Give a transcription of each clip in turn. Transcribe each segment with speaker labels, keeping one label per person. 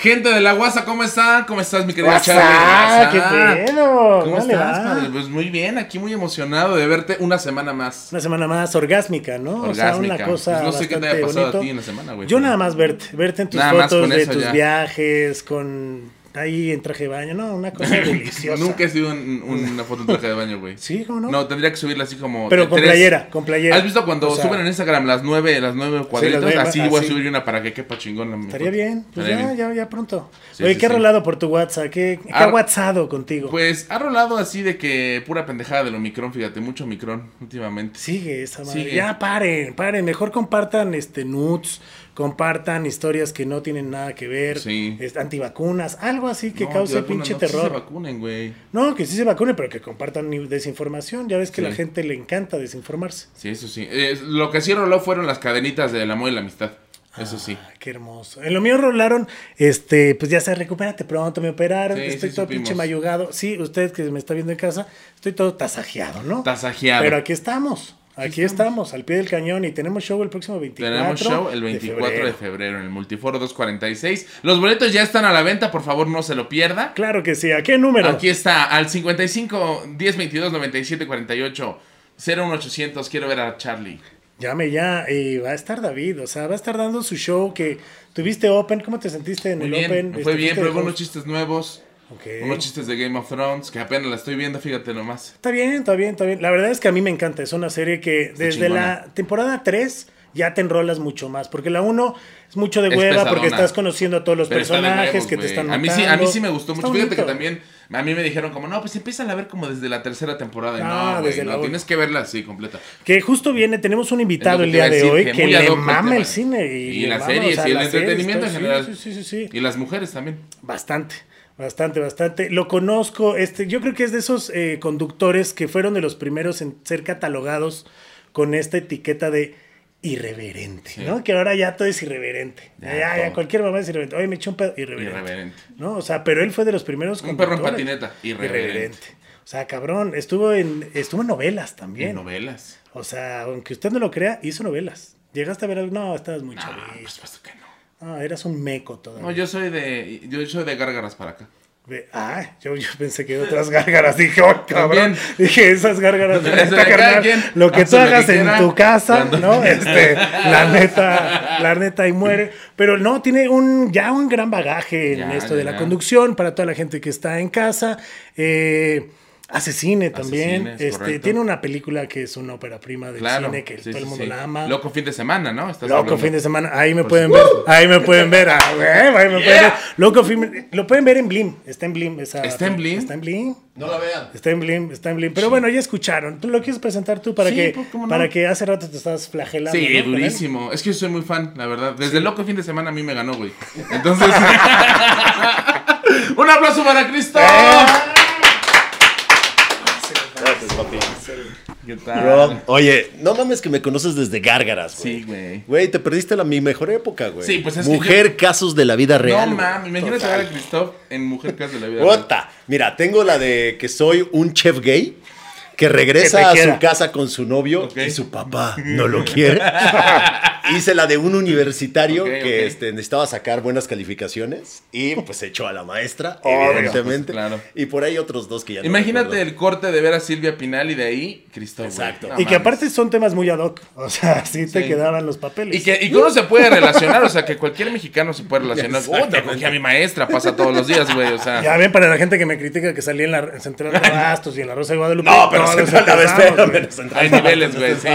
Speaker 1: Gente de la guasa, ¿cómo están? ¿Cómo estás, mi querida Charlie?
Speaker 2: qué bueno.
Speaker 1: ¿Cómo
Speaker 2: ¿Cómo le
Speaker 1: estás, padre? Pues muy bien, aquí muy emocionado de verte una semana más.
Speaker 2: Una semana más orgásmica, ¿no? O sea,
Speaker 1: Orgásmica.
Speaker 2: una cosa.
Speaker 1: Pues no sé qué te haya pasado
Speaker 2: bonito.
Speaker 1: a ti en la semana, güey.
Speaker 2: Yo nada más verte, verte en tus
Speaker 1: Nada
Speaker 2: fotos de tus
Speaker 1: ya.
Speaker 2: viajes, con ahí en traje de baño, no, una cosa deliciosa.
Speaker 1: Nunca he sido un- una foto en traje de baño, güey.
Speaker 2: Sí, ¿cómo no?
Speaker 1: No, tendría que subirla así como.
Speaker 2: Pero con
Speaker 1: tres.
Speaker 2: playera, con playera.
Speaker 1: ¿Has visto cuando
Speaker 2: O sea,
Speaker 1: suben en Instagram las nueve, las nueve cuadritos? así voy a subir una para que quepa chingón
Speaker 2: Estaría bien, pues
Speaker 1: Estaría
Speaker 2: ya,
Speaker 1: bien.
Speaker 2: ya, ya pronto.
Speaker 1: Sí,
Speaker 2: Oye,
Speaker 1: sí,
Speaker 2: ¿qué ha rolado por tu WhatsApp? ¿Qué, qué
Speaker 1: Ah,
Speaker 2: ha WhatsAppado contigo?
Speaker 1: Pues ha rolado así de que pura pendejada del Omicron, fíjate, mucho Omicron últimamente.
Speaker 2: Sigue esa madre.
Speaker 1: Sigue.
Speaker 2: Ya paren, paren. Mejor compartan este nudes, compartan historias que no tienen nada que ver,
Speaker 1: Sí.
Speaker 2: antivacunas, algo así que
Speaker 1: No,
Speaker 2: cause pinche
Speaker 1: no, que sí
Speaker 2: terror.
Speaker 1: se vacunen, güey.
Speaker 2: No, que sí se vacunen, pero que compartan desinformación. Ya ves que
Speaker 1: Sí.
Speaker 2: la gente le encanta desinformarse.
Speaker 1: Sí, eso sí. Eh, lo que sí roló fueron las cadenitas del amor y la amistad. Eso sí.
Speaker 2: Ay, qué hermoso. En lo mío rolaron, este, pues ya se recupérate pronto, me operaron, estoy todo
Speaker 1: supimos.
Speaker 2: pinche mayugado. Sí, usted que me está viendo en casa, estoy todo tasajeado, ¿no?
Speaker 1: Tasajeado.
Speaker 2: Pero aquí estamos, aquí estamos. al pie del cañón y tenemos show el próximo 24.
Speaker 1: Tenemos show el
Speaker 2: de
Speaker 1: 24 de febrero,
Speaker 2: febrero.
Speaker 1: en el Multiforo 246. Los boletos ya están a la venta, por favor no se lo pierda.
Speaker 2: Claro que sí. ¿A qué número?
Speaker 1: Aquí está, al 55 10 22 97 48 01800. Quiero ver a Charlie.
Speaker 2: Llame ya. Y va a estar David. O sea, va a estar dando su show que tuviste Open. ¿Cómo te sentiste en
Speaker 1: Muy
Speaker 2: el
Speaker 1: bien,
Speaker 2: Open?
Speaker 1: fue bien,
Speaker 2: de
Speaker 1: probé unos chistes nuevos, Unos chistes de Game of Thrones, que apenas la estoy viendo, fíjate nomás.
Speaker 2: Está bien, está bien, está bien. La verdad es que a mí me encanta. Es una serie que desde
Speaker 1: chingona.
Speaker 2: la temporada 3 ya te enrolas mucho más. Porque la 1 es mucho de hueva porque estás conociendo a todos los
Speaker 1: Pero
Speaker 2: personajes que te están
Speaker 1: a mí sí, a mí
Speaker 2: matando.
Speaker 1: sí me gustó
Speaker 2: Está
Speaker 1: mucho. Fíjate que también a mí me dijeron como, no, pues empiezan a ver como desde la tercera temporada. Y
Speaker 2: Ah,
Speaker 1: no, güey,
Speaker 2: la
Speaker 1: no,
Speaker 2: uno.
Speaker 1: tienes que verla así completa.
Speaker 2: Que justo viene, tenemos un invitado el día de hoy
Speaker 1: que
Speaker 2: que le mama
Speaker 1: tema.
Speaker 2: el cine. Y,
Speaker 1: Y las series
Speaker 2: o sea,
Speaker 1: y el
Speaker 2: series,
Speaker 1: entretenimiento en
Speaker 2: todo,
Speaker 1: general.
Speaker 2: Sí, sí, sí.
Speaker 1: Y las mujeres también.
Speaker 2: Bastante, bastante, bastante. Lo conozco, este, yo creo que es de esos eh, conductores que fueron de los primeros en ser catalogados con esta etiqueta de irreverente,
Speaker 1: Sí.
Speaker 2: ¿no? Que ahora ya todo es irreverente.
Speaker 1: Ya,
Speaker 2: Ya, cualquier mamá es irreverente. Oye, me echó un pedo, irreverente.
Speaker 1: Irreverente.
Speaker 2: ¿No? O sea, pero él fue de los primeros
Speaker 1: Un perro en patineta, irreverente.
Speaker 2: O sea, cabrón, estuvo en, estuvo en novelas también.
Speaker 1: En novelas.
Speaker 2: O sea, aunque usted no lo crea, hizo novelas. ¿Llegaste a ver algo? No, estabas muy
Speaker 1: No,
Speaker 2: chavito.
Speaker 1: por supuesto que no.
Speaker 2: Ah, eras un meco todavía.
Speaker 1: No, yo soy de. Yo soy de gárgaras para acá.
Speaker 2: Ah, yo, yo pensé que otras gárgaras. Dije, oh, cabrón.
Speaker 1: También.
Speaker 2: Dije, esas gárgaras. Neta,
Speaker 1: de
Speaker 2: carnal, lo que tú hagas en tu casa, ¿no? Este, la neta, la neta, y muere. Pero no, tiene un ya un gran bagaje en
Speaker 1: Ya,
Speaker 2: esto
Speaker 1: ya,
Speaker 2: de la conducción para toda la gente que está en casa. Eh, Hace cine también.
Speaker 1: cine, es
Speaker 2: este, tiene una película que es una ópera prima del
Speaker 1: Claro.
Speaker 2: cine que
Speaker 1: sí,
Speaker 2: todo el mundo
Speaker 1: sí.
Speaker 2: la ama.
Speaker 1: Loco fin de semana, ¿no? Estás
Speaker 2: Loco
Speaker 1: hablando.
Speaker 2: fin de semana, ahí me
Speaker 1: Por
Speaker 2: pueden ver, ahí me pueden ver, ah, ahí me pueden ver. Loco fin, lo pueden ver en Blim, está en Blim esa
Speaker 1: ¿Está en Blim?
Speaker 2: Está en Blim.
Speaker 3: No la vean.
Speaker 2: Está en Blim, está en Blim. Pero bueno, ya escucharon. ¿Tú lo quieres presentar tú para
Speaker 1: Sí,
Speaker 2: que
Speaker 1: pues,
Speaker 2: para que hace rato te estabas flagelando?
Speaker 1: Sí,
Speaker 2: ¿no?
Speaker 1: durísimo. Es que yo soy muy fan, la verdad. Desde Loco fin de semana a mí me ganó, güey. Entonces. Un aplauso para Cristo.
Speaker 2: Eh.
Speaker 3: Papi.
Speaker 1: ¿Qué tal?
Speaker 3: Oye, no mames que me conoces desde Gárgaras, güey.
Speaker 1: Sí, güey.
Speaker 3: Güey, te perdiste la mi mejor época, güey.
Speaker 1: Sí, pues es que
Speaker 3: Mujer, casos de la vida real.
Speaker 1: No mames, imagínate a Christoph en Mujer Casa de la Vida. Real.
Speaker 3: Mira, tengo la de que soy un chef gay que regresa
Speaker 2: Que
Speaker 3: a su casa con su novio y su papá no lo quiere. Hice la de un universitario
Speaker 1: Ok,
Speaker 3: que
Speaker 1: ok.
Speaker 3: este, necesitaba sacar buenas calificaciones y pues echó a la maestra,
Speaker 2: Obvio.
Speaker 3: evidentemente.
Speaker 1: Pues, claro.
Speaker 3: Y por ahí otros dos que ya no
Speaker 1: Imagínate el corte de ver a Silvia Pinal y de ahí güey.
Speaker 3: Exacto.
Speaker 1: No
Speaker 2: Y que aparte son temas muy ad hoc. O sea, sí te
Speaker 1: Sí.
Speaker 2: quedaban los papeles.
Speaker 1: Y que, y que uno se puede relacionar, o sea, que cualquier mexicano se puede relacionar. Puta, cogí a mi maestra, pasa todos los días, güey, o sea.
Speaker 2: Ya ven, para la gente que me critica que salí en la en Central de Abastos y en la Rosa de Guadalupe.
Speaker 3: No, pero
Speaker 1: Hay niveles, güey, sí.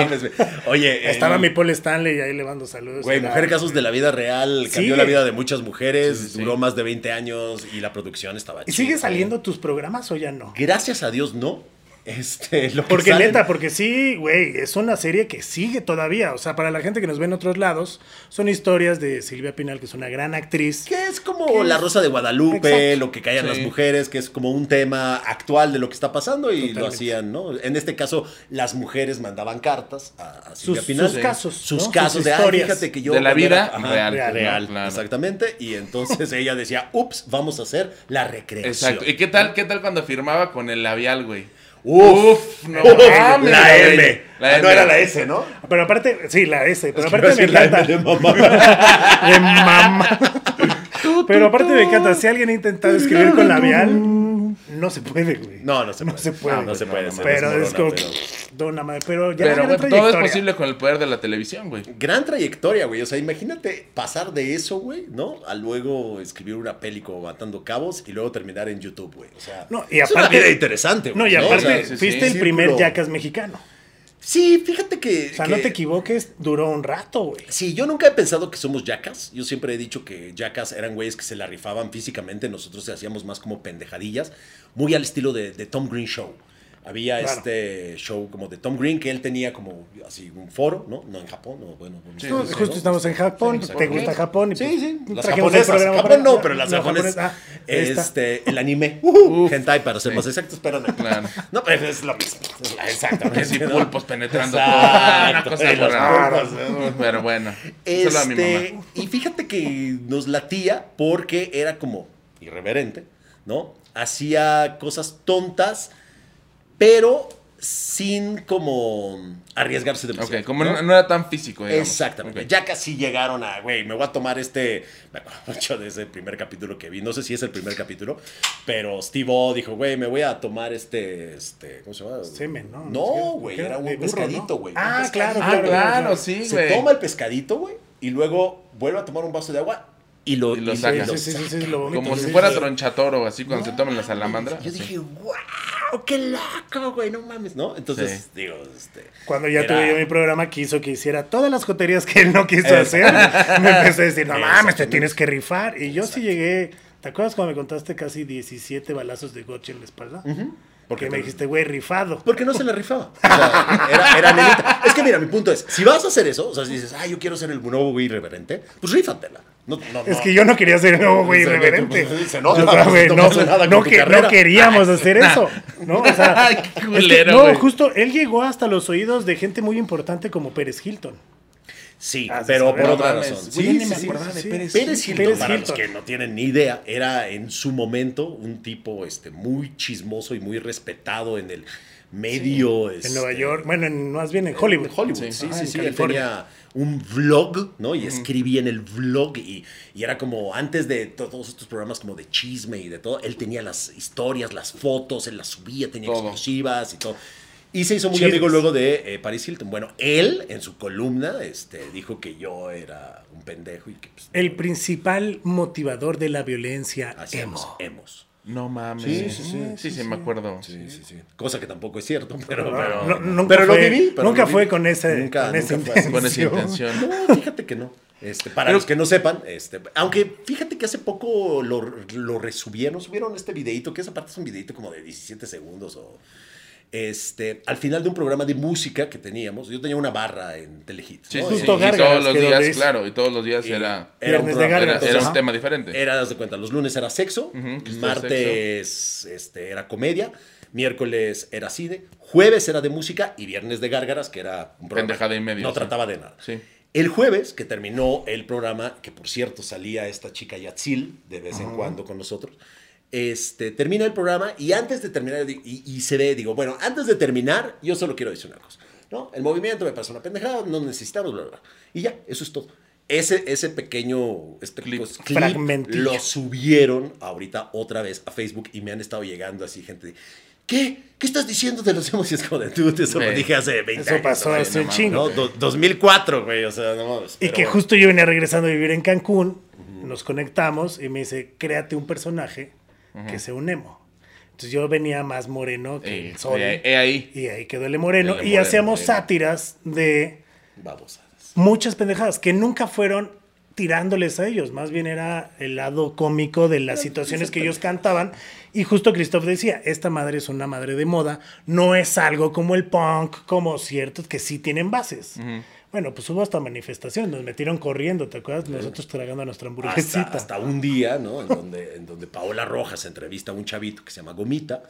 Speaker 3: Oye,
Speaker 2: Estaba
Speaker 3: el-
Speaker 2: mi Paul Stanley y ahí le mando saludos.
Speaker 3: Güey, Mujer Casos de la Vida Real cambió la vida de muchas mujeres,
Speaker 1: Sí, sí, sí.
Speaker 3: duró más de 20 años y la producción estaba
Speaker 2: ¿Y
Speaker 3: chida.
Speaker 2: sigue saliendo tus programas o ya no?
Speaker 3: Gracias a Dios no. Este, lo que
Speaker 2: Porque
Speaker 3: salen-
Speaker 2: neta, porque sí, güey, es una serie que sigue todavía. O sea, para la gente que nos ve en otros lados, son historias de Silvia Pinal, que es una gran actriz.
Speaker 3: Que es como
Speaker 2: ¿Qué
Speaker 3: la
Speaker 2: es?
Speaker 3: Rosa de Guadalupe,
Speaker 2: Exacto.
Speaker 3: lo que callan
Speaker 1: Sí.
Speaker 3: las mujeres, que es como un tema actual de lo que está pasando y lo
Speaker 2: Totalmente.
Speaker 3: hacían, ¿no? En este caso, las mujeres mandaban cartas a, a Silvia
Speaker 2: Sus,
Speaker 3: Pinal.
Speaker 2: sus casos.
Speaker 3: Sus
Speaker 2: ¿no?
Speaker 3: casos
Speaker 2: Sus
Speaker 3: de, "Ay,
Speaker 2: historias.
Speaker 3: fíjate que yo...
Speaker 1: De la vida
Speaker 3: era-
Speaker 1: real,
Speaker 2: real,
Speaker 3: real,
Speaker 1: claro.
Speaker 3: exactamente. Y entonces ella decía, ups, vamos a hacer la recreación.
Speaker 1: Exacto. ¿Y qué tal, qué tal cuando firmaba con el labial, güey?
Speaker 3: Uf,
Speaker 1: no mames,
Speaker 3: la. M.
Speaker 1: La
Speaker 3: Ah, no
Speaker 1: M.
Speaker 3: era la S, ¿no?
Speaker 2: Pero aparte, sí, la S, pero
Speaker 3: Es que
Speaker 2: aparte me encanta.
Speaker 3: M de mamá.
Speaker 2: De mamá. Pero aparte me encanta, si alguien ha intentado escribir con labial, no se puede, güey.
Speaker 3: No, no se
Speaker 2: No
Speaker 3: puede.
Speaker 2: se puede.
Speaker 3: No, no se puede.
Speaker 1: No,
Speaker 3: se
Speaker 2: Pero es como.
Speaker 3: pero-
Speaker 2: Dona madre, pero ya
Speaker 1: Pero
Speaker 2: gran
Speaker 1: todo es
Speaker 2: trayectoria.
Speaker 1: posible con el poder de la televisión, güey.
Speaker 3: Gran trayectoria, güey. O sea, imagínate pasar de eso, güey, ¿no? A luego escribir una peli como Matando Cabos y luego terminar en YouTube, güey. O sea,
Speaker 2: No, y
Speaker 3: es una
Speaker 2: aparte-
Speaker 3: vida interesante, güey.
Speaker 2: No, y
Speaker 3: O
Speaker 2: aparte,
Speaker 3: sea,
Speaker 1: sí,
Speaker 2: fuiste
Speaker 1: sí.
Speaker 2: el primer
Speaker 3: Círculo.
Speaker 2: Jackass mexicano.
Speaker 3: Sí, fíjate que.
Speaker 2: O sea,
Speaker 3: que-
Speaker 2: no te equivoques, duró un rato, güey.
Speaker 3: Sí, yo nunca he pensado que somos Jackass. Yo siempre he dicho que Jackass eran güeyes que se la rifaban físicamente. Nosotros hacíamos más como pendejadillas. Muy al estilo de, de Tom Green Show. Había
Speaker 2: Claro.
Speaker 3: este show como de Tom Green que él tenía como así un foro, ¿no? No en Japón, no, bueno.
Speaker 1: Sí,
Speaker 3: no
Speaker 2: justo
Speaker 3: ¿no?
Speaker 2: estamos en Japón,
Speaker 1: Sí,
Speaker 2: te gusta Japón y
Speaker 3: Sí,
Speaker 2: pues,
Speaker 3: sí, las japonesas. Japón
Speaker 2: para-
Speaker 3: no, pero las
Speaker 2: no,
Speaker 3: japonesas.
Speaker 2: japonesas. Ah, esta.
Speaker 3: este, el anime. Uh,
Speaker 1: Uf.
Speaker 3: hentai, para ser
Speaker 1: Sí.
Speaker 3: más exactos, pero no.
Speaker 1: Claro.
Speaker 3: No, pero es lo Exactamente. ¿no?
Speaker 1: pulpos penetrando todo.
Speaker 3: Exacto.
Speaker 1: Una cosa
Speaker 3: pulpos,
Speaker 1: Pero bueno. Solo a mi
Speaker 3: Este,
Speaker 1: mamá.
Speaker 3: y fíjate que nos latía porque era como irreverente, ¿no? Hacía cosas tontas, pero sin como arriesgarse demasiado.
Speaker 1: Ok, como
Speaker 3: ¿no?
Speaker 1: no, no era tan físico, digamos.
Speaker 3: Exactamente. Ya casi llegaron a, güey, me voy a tomar este. Me acuerdo mucho de ese primer capítulo que vi. No sé si es el primer capítulo, pero Steve O dijo, güey, me voy a tomar este. este ¿Cómo se llama?
Speaker 2: Semen, ¿no?
Speaker 3: No, güey, era un pescadito,
Speaker 2: ¿no?
Speaker 3: güey.
Speaker 2: Ah, claro,
Speaker 1: Ah, claro,
Speaker 3: güey.
Speaker 1: sí,
Speaker 3: Se
Speaker 1: güey.
Speaker 3: toma el pescadito, güey, y luego vuelve a tomar un vaso de agua y lo,
Speaker 1: Y lo
Speaker 3: y
Speaker 1: saca.
Speaker 2: Sí, sí, sí, sí, sí, lo vomito,
Speaker 1: Como
Speaker 2: sí,
Speaker 1: si fuera
Speaker 2: sí.
Speaker 1: tronchatoro, así cuando se toman la salamandra.
Speaker 3: Yo
Speaker 1: así.
Speaker 3: dije, wow, qué loco, güey, no mames, ¿no? Entonces,
Speaker 1: Sí.
Speaker 3: digo, este.
Speaker 2: Cuando ya
Speaker 3: era-
Speaker 2: tuve yo mi programa, quiso que hiciera todas las joterías que él no quiso hacer. Me empecé a decir, no mames, te tienes que rifar. Y yo sí llegué. ¿Te acuerdas cuando me contaste casi 17 balazos de gotcha en la espalda? Porque
Speaker 3: Porque
Speaker 2: me
Speaker 3: te-
Speaker 2: dijiste, güey, rifado.
Speaker 3: Porque no se la rifaba. O sea, era, era nenita. Es que mira, mi punto es, si vas a hacer eso, o sea, si dices, ah, yo quiero ser el nuevo güey irreverente, pues rífatela. No, no,
Speaker 2: Es
Speaker 3: no.
Speaker 2: que yo no quería ser nuevo, güey, irreverente.
Speaker 3: pues, se nota,
Speaker 2: O sea, güey,
Speaker 3: no
Speaker 2: no, no que- no queríamos hacer eso. ¿no? O sea, es que- no, justo él llegó hasta los oídos de gente muy importante como Pérez Hilton.
Speaker 3: Sí,
Speaker 2: Ah,
Speaker 3: pero por
Speaker 1: No
Speaker 3: otra razón.
Speaker 1: güey,
Speaker 3: Sí,
Speaker 1: ni
Speaker 3: sí,
Speaker 1: me
Speaker 3: sí,
Speaker 1: acordaba
Speaker 2: sí,
Speaker 1: de
Speaker 2: sí.
Speaker 1: Pérez
Speaker 3: Pérez Hilton,
Speaker 2: Pérez
Speaker 3: para
Speaker 2: Hilton.
Speaker 3: los que no tienen ni idea, era en su momento un tipo este, muy chismoso y muy respetado en el medio.
Speaker 2: En
Speaker 3: este,
Speaker 2: Nueva York, bueno, en- más bien en Hollywood.
Speaker 3: En Hollywood,
Speaker 1: Sí.
Speaker 3: sí, sí,
Speaker 2: Ah,
Speaker 3: sí.
Speaker 2: en
Speaker 3: Él
Speaker 2: California.
Speaker 3: tenía un vlog, ¿no? Y escribía en el vlog y, y era como antes de to- todos estos programas como de chisme y de todo, él tenía las historias, las fotos, él las subía, tenía
Speaker 1: Todo.
Speaker 3: exclusivas y todo. Y se hizo muy
Speaker 2: Chismes.
Speaker 3: amigo luego de eh, Paris Hilton. Bueno, él en su columna este, dijo que yo era un pendejo y que pues,
Speaker 2: El principal motivador de la violencia
Speaker 3: hacíamos
Speaker 2: emo.
Speaker 3: emos.
Speaker 1: No mames.
Speaker 3: Sí,
Speaker 1: Sí,
Speaker 3: sí,
Speaker 1: sí,
Speaker 3: sí,
Speaker 1: sí, me acuerdo.
Speaker 3: Sí, sí, sí. Cosa que tampoco es cierto, pero, pero,
Speaker 2: no, nunca
Speaker 3: pero lo
Speaker 2: fue-
Speaker 3: viví. pero
Speaker 2: nunca
Speaker 3: lo
Speaker 2: fue con ese-
Speaker 3: Nunca-
Speaker 2: con esa
Speaker 3: nunca fue.
Speaker 1: Con esa intención.
Speaker 3: No, fíjate que no. Este, para
Speaker 1: Pero-
Speaker 3: los que no sepan, este, aunque fíjate que hace poco lo, lo resubieron, subieron este videito, que esa parte es un videito como de 17 segundos o este, al final de un programa de música que teníamos, yo tenía una barra en Telehit.
Speaker 1: Sí,
Speaker 3: ¿no?
Speaker 1: sí, sí. Y todos los días,
Speaker 2: es-
Speaker 1: claro, y todos los días
Speaker 3: Y
Speaker 1: era,
Speaker 3: era un programa-
Speaker 1: era, un tema diferente.
Speaker 3: Era, haz de cuenta, los lunes era sexo, martes este, era comedia, miércoles era cine, jueves era de música y viernes de gárgaras, que era un programa.
Speaker 1: Pendejada y media,
Speaker 3: No
Speaker 1: sí.
Speaker 3: trataba de nada.
Speaker 1: Sí.
Speaker 3: El jueves, que terminó el programa, que por cierto salía esta chica Yatzil de vez en cuando con nosotros, este, termina el programa y antes de terminar, y, y se ve, digo, bueno, antes de terminar, yo solo quiero decir una cosa, ¿no? El movimiento me parece una pendejada, no necesitamos, bla, bla, bla. Y ya, eso es todo. Ese, ese pequeño este,
Speaker 1: Clip.
Speaker 3: pues, clip lo subieron ahorita otra vez a Facebook y me han estado llegando así gente de, ¿qué? ¿Qué estás diciendo de los emos? Y es como de, tú, eso lo dije hace 20
Speaker 2: Eso
Speaker 3: años.
Speaker 2: pasó
Speaker 3: güey,
Speaker 2: hace un chingo.
Speaker 3: ¿no? Do- 2004, güey, o sea, no mames.
Speaker 2: Y que
Speaker 3: bueno.
Speaker 2: justo yo venía regresando a vivir en Cancún, nos conectamos y me dice, créate un personaje que sea un emo. Entonces yo venía más moreno que
Speaker 1: Eh,
Speaker 2: el sol.
Speaker 1: eh, eh, ahí.
Speaker 2: Y ahí quedó el moreno.
Speaker 1: El
Speaker 2: y hacíamos sátiras de
Speaker 3: Babosadas.
Speaker 2: muchas pendejadas que nunca fueron tirándoles a ellos, más bien era el lado cómico de las situaciones que ellos cantaban y justo Christoph decía, esta madre es una madre de moda, no es algo como el punk, como ciertos que sí tienen bases. Bueno, pues hubo hasta manifestaciones, nos metieron corriendo, ¿te acuerdas? Nosotros tragando nuestra hamburguesita.
Speaker 3: Hasta, hasta un día, ¿no? En donde, en donde Paola Rojas entrevista a un chavito que se llama Gomita.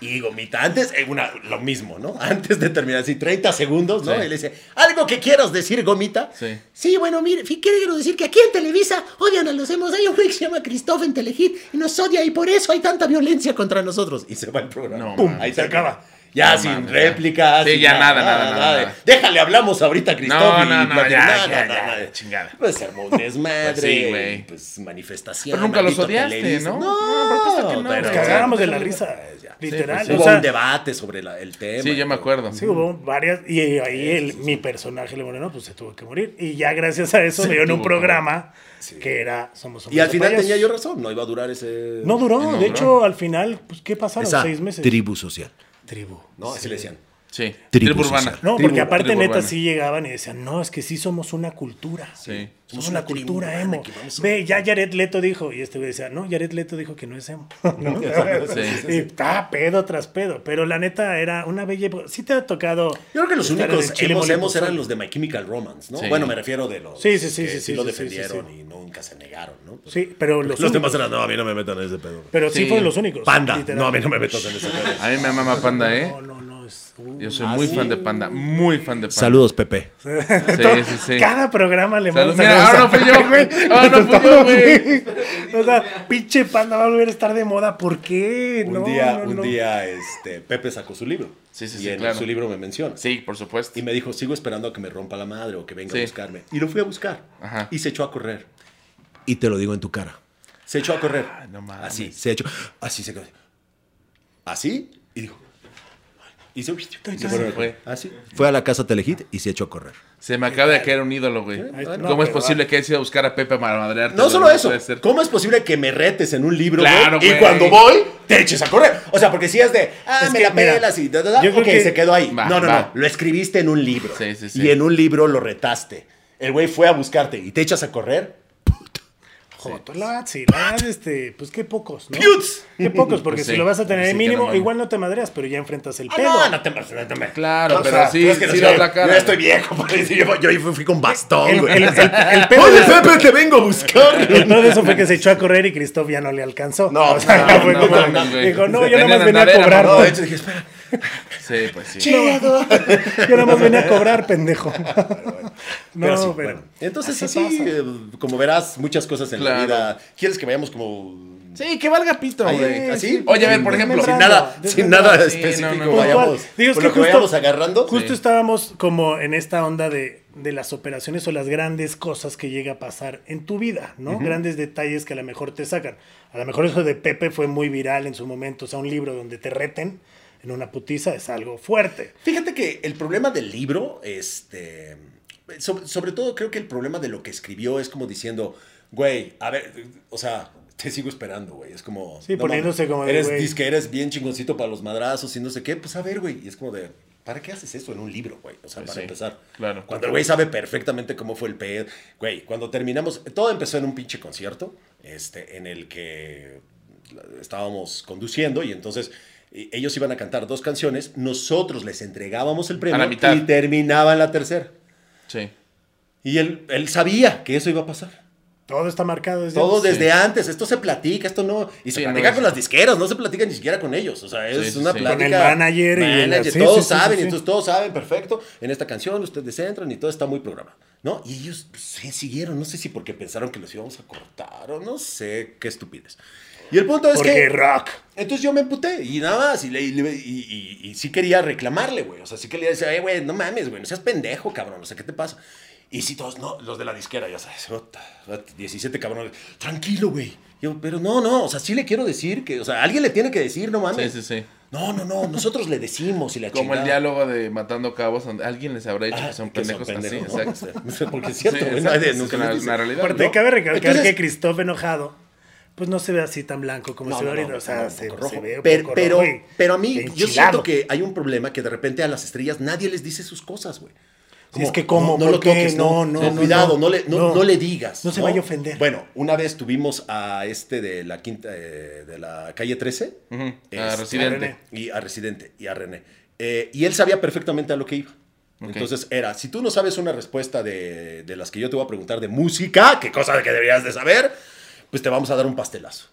Speaker 3: Y Gomita, antes, una, lo mismo, ¿no? Antes de terminar, así 30 segundos, ¿no?
Speaker 1: Sí.
Speaker 3: Y le dice, ¿algo que quieras decir, Gomita?
Speaker 1: Sí.
Speaker 3: bueno, mire, quiero decir que aquí en Televisa odian a los hemos. Hay un güey que se llama Christoph en Telehit y nos odia y por eso hay tanta violencia contra nosotros. Y se va el programa.
Speaker 1: No,
Speaker 3: ¡Pum! Ahí se acaba. Ya
Speaker 1: No
Speaker 3: sin
Speaker 1: mames, ya.
Speaker 3: réplicas.
Speaker 1: Sí,
Speaker 3: sin
Speaker 1: ya nada, nada, nada.
Speaker 3: Déjale, hablamos ahorita a Cristóbal.
Speaker 1: No,
Speaker 3: y
Speaker 1: no, no,
Speaker 3: platicar".
Speaker 1: ya,
Speaker 3: Nada,
Speaker 1: ya,
Speaker 3: nada,
Speaker 1: ya, chingada.
Speaker 3: Pues se armó un desmadre.
Speaker 1: Pues sí, güey.
Speaker 3: Pues manifestación.
Speaker 1: Pero nunca los odiaste. ¿no?
Speaker 3: No,
Speaker 1: No, que no,
Speaker 3: pero-
Speaker 2: Nos
Speaker 1: güey.
Speaker 2: cagábamos de la risa,
Speaker 3: ya.
Speaker 2: literal.
Speaker 1: Sí,
Speaker 3: Hubo
Speaker 2: sea,
Speaker 3: un debate sobre la- el tema.
Speaker 1: Sí, yo me acuerdo.
Speaker 2: Sí, hubo varias. Y ahí el, mi personaje, el moreno, pues se tuvo que morir. Y ya gracias a eso me dio en un programa que era Somos
Speaker 3: Y al
Speaker 2: Hombres
Speaker 3: final tenía yo razón, no iba a durar ese...
Speaker 2: No duró.
Speaker 1: No
Speaker 2: de
Speaker 1: duró.
Speaker 2: hecho, al final, pues, ¿qué pasaron?
Speaker 3: esa
Speaker 2: Seis meses.
Speaker 3: tribu social.
Speaker 2: Tribu.
Speaker 3: ¿no? Así.
Speaker 1: Sí.
Speaker 3: Tribu
Speaker 1: Tribu urbana.
Speaker 3: social.
Speaker 2: No,
Speaker 3: Tribu-
Speaker 2: porque aparte
Speaker 1: tribu
Speaker 2: neta
Speaker 1: urbana.
Speaker 2: sí llegaban y decían, no, es que sí somos una cultura.
Speaker 1: Sí.
Speaker 2: Somos una cultura emo.
Speaker 3: a-
Speaker 2: Ve, ya Jared Leto dijo, y este güey decía, no, Jared Leto dijo que no es emo. ¿No?
Speaker 1: Sí.
Speaker 2: Y está pedo tras pedo. Pero la neta era una bella época. Sí te ha tocado.
Speaker 3: Yo creo que los únicos
Speaker 2: Chile
Speaker 3: emos, eran los de My Chemical Romance, ¿no?
Speaker 1: Sí.
Speaker 3: Bueno, me refiero de los
Speaker 2: Sí, sí, sí,
Speaker 3: que
Speaker 2: sí, sí,
Speaker 3: lo
Speaker 2: sí, sí,
Speaker 3: defendieron
Speaker 2: sí,
Speaker 3: y nunca se negaron, ¿no? Pues,
Speaker 2: Sí, pero los,
Speaker 3: los demás eran, no, a mí no me metan en ese pedo.
Speaker 2: Pero sí,
Speaker 1: Sí.
Speaker 2: fueron los únicos.
Speaker 3: Panda, no, a mí no me metas en ese pedo.
Speaker 1: A mí me mama Panda, ¿eh?
Speaker 2: No, no, no. Es, uh,
Speaker 1: Yo soy muy fan de Panda. Muy fan de Panda.
Speaker 3: Saludos, Pepe.
Speaker 1: Sí, sí, sí.
Speaker 2: Cada programa le
Speaker 1: Salud.
Speaker 2: mando
Speaker 1: Mira, ahora no fui yo, güey. Ahora no fui yo, güey.
Speaker 2: O sea, pinche panda va a volver a estar de moda. ¿Por qué?
Speaker 3: Un
Speaker 2: No,
Speaker 3: día,
Speaker 2: no,
Speaker 3: un
Speaker 2: no.
Speaker 3: día, este, Pepe sacó su libro.
Speaker 1: Sí, sí,
Speaker 3: y
Speaker 1: sí,
Speaker 3: en
Speaker 1: claro.
Speaker 3: su libro me menciona.
Speaker 1: Sí, por supuesto.
Speaker 3: Y me dijo, sigo esperando a que me rompa la madre o que venga
Speaker 1: Sí.
Speaker 3: a buscarme. Y lo fui a buscar.
Speaker 1: Ajá.
Speaker 3: Y se echó a correr. Y te lo digo en tu cara. Se echó a correr.
Speaker 1: no mames.
Speaker 3: Así, se echó. Así se quedó. Así. Y dijo. Y se, y se
Speaker 1: se fue.
Speaker 3: Así. Fue a la casa Telehit y se echó a correr.
Speaker 1: Se me acaba de caer un ídolo, güey. ¿Cómo es posible que hayas ido a buscar a Pepe para madrearte?
Speaker 3: No solo eso. ¿Cómo es posible que me retes en un libro
Speaker 1: Claro,
Speaker 3: güey, y cuando voy te eches a correr? O sea, porque si es de, ah,
Speaker 2: Es
Speaker 3: me
Speaker 2: que,
Speaker 3: la
Speaker 2: mira,
Speaker 3: pelas y da, da, da,
Speaker 2: yo creo que-
Speaker 3: se quedó ahí.
Speaker 1: Va,
Speaker 3: no, no,
Speaker 1: va.
Speaker 3: no. Lo escribiste en un libro.
Speaker 1: Sí, sí, sí.
Speaker 3: Y en un libro lo retaste. El güey fue a buscarte y te echas a correr.
Speaker 2: Joto, la verdad, sí, la verdad, este, pues qué pocos, ¿no?
Speaker 3: Piuts.
Speaker 2: Qué pocos, porque
Speaker 1: Pues
Speaker 2: si lo vas a tener
Speaker 1: sí,
Speaker 2: mínimo,
Speaker 1: no
Speaker 2: igual no te madreas, pero ya enfrentas el
Speaker 3: Ah,
Speaker 2: pedo.
Speaker 3: no, no te no te-
Speaker 1: Claro,
Speaker 3: O
Speaker 1: pero
Speaker 3: sea,
Speaker 1: sí,
Speaker 3: es que no
Speaker 1: sí la cara.
Speaker 3: Yo ya estoy viejo, yo, yo fui, con bastón,
Speaker 2: El,
Speaker 3: güey.
Speaker 2: el- el- el pedo
Speaker 3: Oye, Pepe, te vengo a buscar.
Speaker 2: el pedo de eso fue que se echó a correr y Cristóbal ya no le alcanzó.
Speaker 3: No,
Speaker 2: o sea,
Speaker 3: no,
Speaker 2: fue
Speaker 1: no,
Speaker 2: como- dijo, no, yo nada más
Speaker 1: en
Speaker 2: venía a cobrar.
Speaker 3: No,
Speaker 2: ¿no?
Speaker 3: de hecho dije, espera.
Speaker 1: Sí, pues sí.
Speaker 3: Chido.
Speaker 2: Yo nada más venía a cobrar, pendejo. No,
Speaker 3: Pero sí,
Speaker 2: pero
Speaker 3: bueno. Entonces,
Speaker 2: así
Speaker 3: eh, como verás, muchas cosas en
Speaker 1: Claro.
Speaker 3: vida. ¿Quieres que vayamos como
Speaker 1: Sí, que valga pito, güey.
Speaker 3: así?
Speaker 1: Oye, a ver, por ejemplo,
Speaker 3: sin nada, sin nada
Speaker 1: Sí,
Speaker 3: específico,
Speaker 1: no, no, no.
Speaker 3: vayamos.
Speaker 2: Digo, es que justo-
Speaker 3: vayamos agarrando.
Speaker 2: Justo
Speaker 1: Sí.
Speaker 2: estábamos como en esta onda de, de las operaciones o las grandes cosas que llega a pasar en tu vida, ¿no? Grandes detalles que a lo mejor te sacan. A lo mejor eso de Pepe fue muy viral en su momento, o sea, un libro donde te reten en una putiza es algo fuerte.
Speaker 3: Fíjate que el problema del libro, este, sobre, sobre todo creo que el problema de lo que escribió es como diciendo, güey, a ver, o sea, te sigo esperando, güey. Es como...
Speaker 2: Sí, poniéndose
Speaker 3: mames,
Speaker 2: como de,
Speaker 3: Eres, dices que eres bien chingoncito para los madrazos y no sé qué. Pues a ver, güey. Y es como de, ¿para qué haces eso en un libro, güey? O sea,
Speaker 1: Pues
Speaker 3: para
Speaker 1: sí,
Speaker 3: empezar.
Speaker 1: claro.
Speaker 3: Cuando el güey sabe perfectamente cómo fue el pedo. Güey, cuando terminamos, todo empezó en un pinche concierto, este, en el que estábamos conduciendo y entonces eh, ellos iban a cantar dos canciones, nosotros les entregábamos el premio
Speaker 1: la mitad.
Speaker 3: y terminaban la tercera.
Speaker 1: Sí.
Speaker 3: Y él, él sabía que eso iba a pasar.
Speaker 2: Todo está marcado desde
Speaker 3: Todo
Speaker 2: antes.
Speaker 3: desde antes, esto se platica, esto no. Y se
Speaker 1: Sí,
Speaker 3: platica
Speaker 1: no,
Speaker 3: con
Speaker 1: sí.
Speaker 3: las disqueras, no se platica ni siquiera con ellos. O sea, es una
Speaker 1: sí.
Speaker 3: plática.
Speaker 2: Con el manager y el-
Speaker 3: manager,
Speaker 2: sí,
Speaker 3: todos saben,
Speaker 2: sí,
Speaker 3: y
Speaker 2: sí.
Speaker 3: entonces todos saben, perfecto. En esta canción ustedes entran y todo está muy programado. ¿No? Y ellos sí, siguieron, no sé si porque pensaron que los íbamos a cortar o no sé qué estupidez. Y el punto es
Speaker 2: Porque
Speaker 3: que.
Speaker 2: rock.
Speaker 3: Entonces yo me emputé y nada más. Y, le- y, le- y- y- y sí quería reclamarle, güey. O sea, sí quería decir, "Ay, güey, no mames, güey, no seas pendejo, cabrón. O sea, ¿qué te pasa? Y sí, todos, no, los de la disquera, ya sabes, ota, ota, 17 cabrones. Tranquilo, güey. Yo, pero no, no, o sea, sí le quiero decir que, o sea, alguien le tiene que decir, no mames.
Speaker 1: Sí, sí, sí.
Speaker 3: No, no, no, nosotros le decimos y la
Speaker 1: Como el diálogo de Matando Cabos, donde alguien les habrá dicho
Speaker 3: Ah,
Speaker 1: que son
Speaker 3: que son
Speaker 1: pendejos así.
Speaker 3: pendejos, ¿no?
Speaker 1: Exacto.
Speaker 3: Porque es cierto,
Speaker 1: Sí,
Speaker 3: güey,
Speaker 1: exacto,
Speaker 3: nadie
Speaker 1: es
Speaker 3: nunca
Speaker 1: una, una realidad.
Speaker 2: Aparte,
Speaker 3: ¿no?
Speaker 2: cabe recalcar
Speaker 3: Entonces-
Speaker 2: que Christoph enojado, pues no se ve así tan blanco como
Speaker 3: No,
Speaker 2: se ve
Speaker 3: no, no,
Speaker 2: ahorita. o sea,
Speaker 3: no,
Speaker 2: se,
Speaker 3: rojo.
Speaker 2: se ve un
Speaker 3: pero,
Speaker 2: poco
Speaker 3: pero,
Speaker 2: rojo
Speaker 3: pero a mí, yo siento que hay un problema que de repente a las estrellas nadie les dice sus cosas, güey.
Speaker 2: Sí, es que ¿cómo?
Speaker 3: No, no lo toques, no,
Speaker 2: No,
Speaker 3: no, cuidado,
Speaker 2: no.
Speaker 3: le, no, le digas.
Speaker 2: No se vaya a ofender.
Speaker 3: Bueno, una vez tuvimos a este de la quinta, eh, de la calle 13.
Speaker 1: Ujú, a
Speaker 3: este,
Speaker 1: Residente.
Speaker 3: Y a Residente, y a René. Eh, y él sabía perfectamente a lo que iba. Entonces era, si tú no sabes una respuesta de, de las que yo te voy a preguntar de música, qué cosa que deberías de saber, pues te vamos a dar un pastelazo.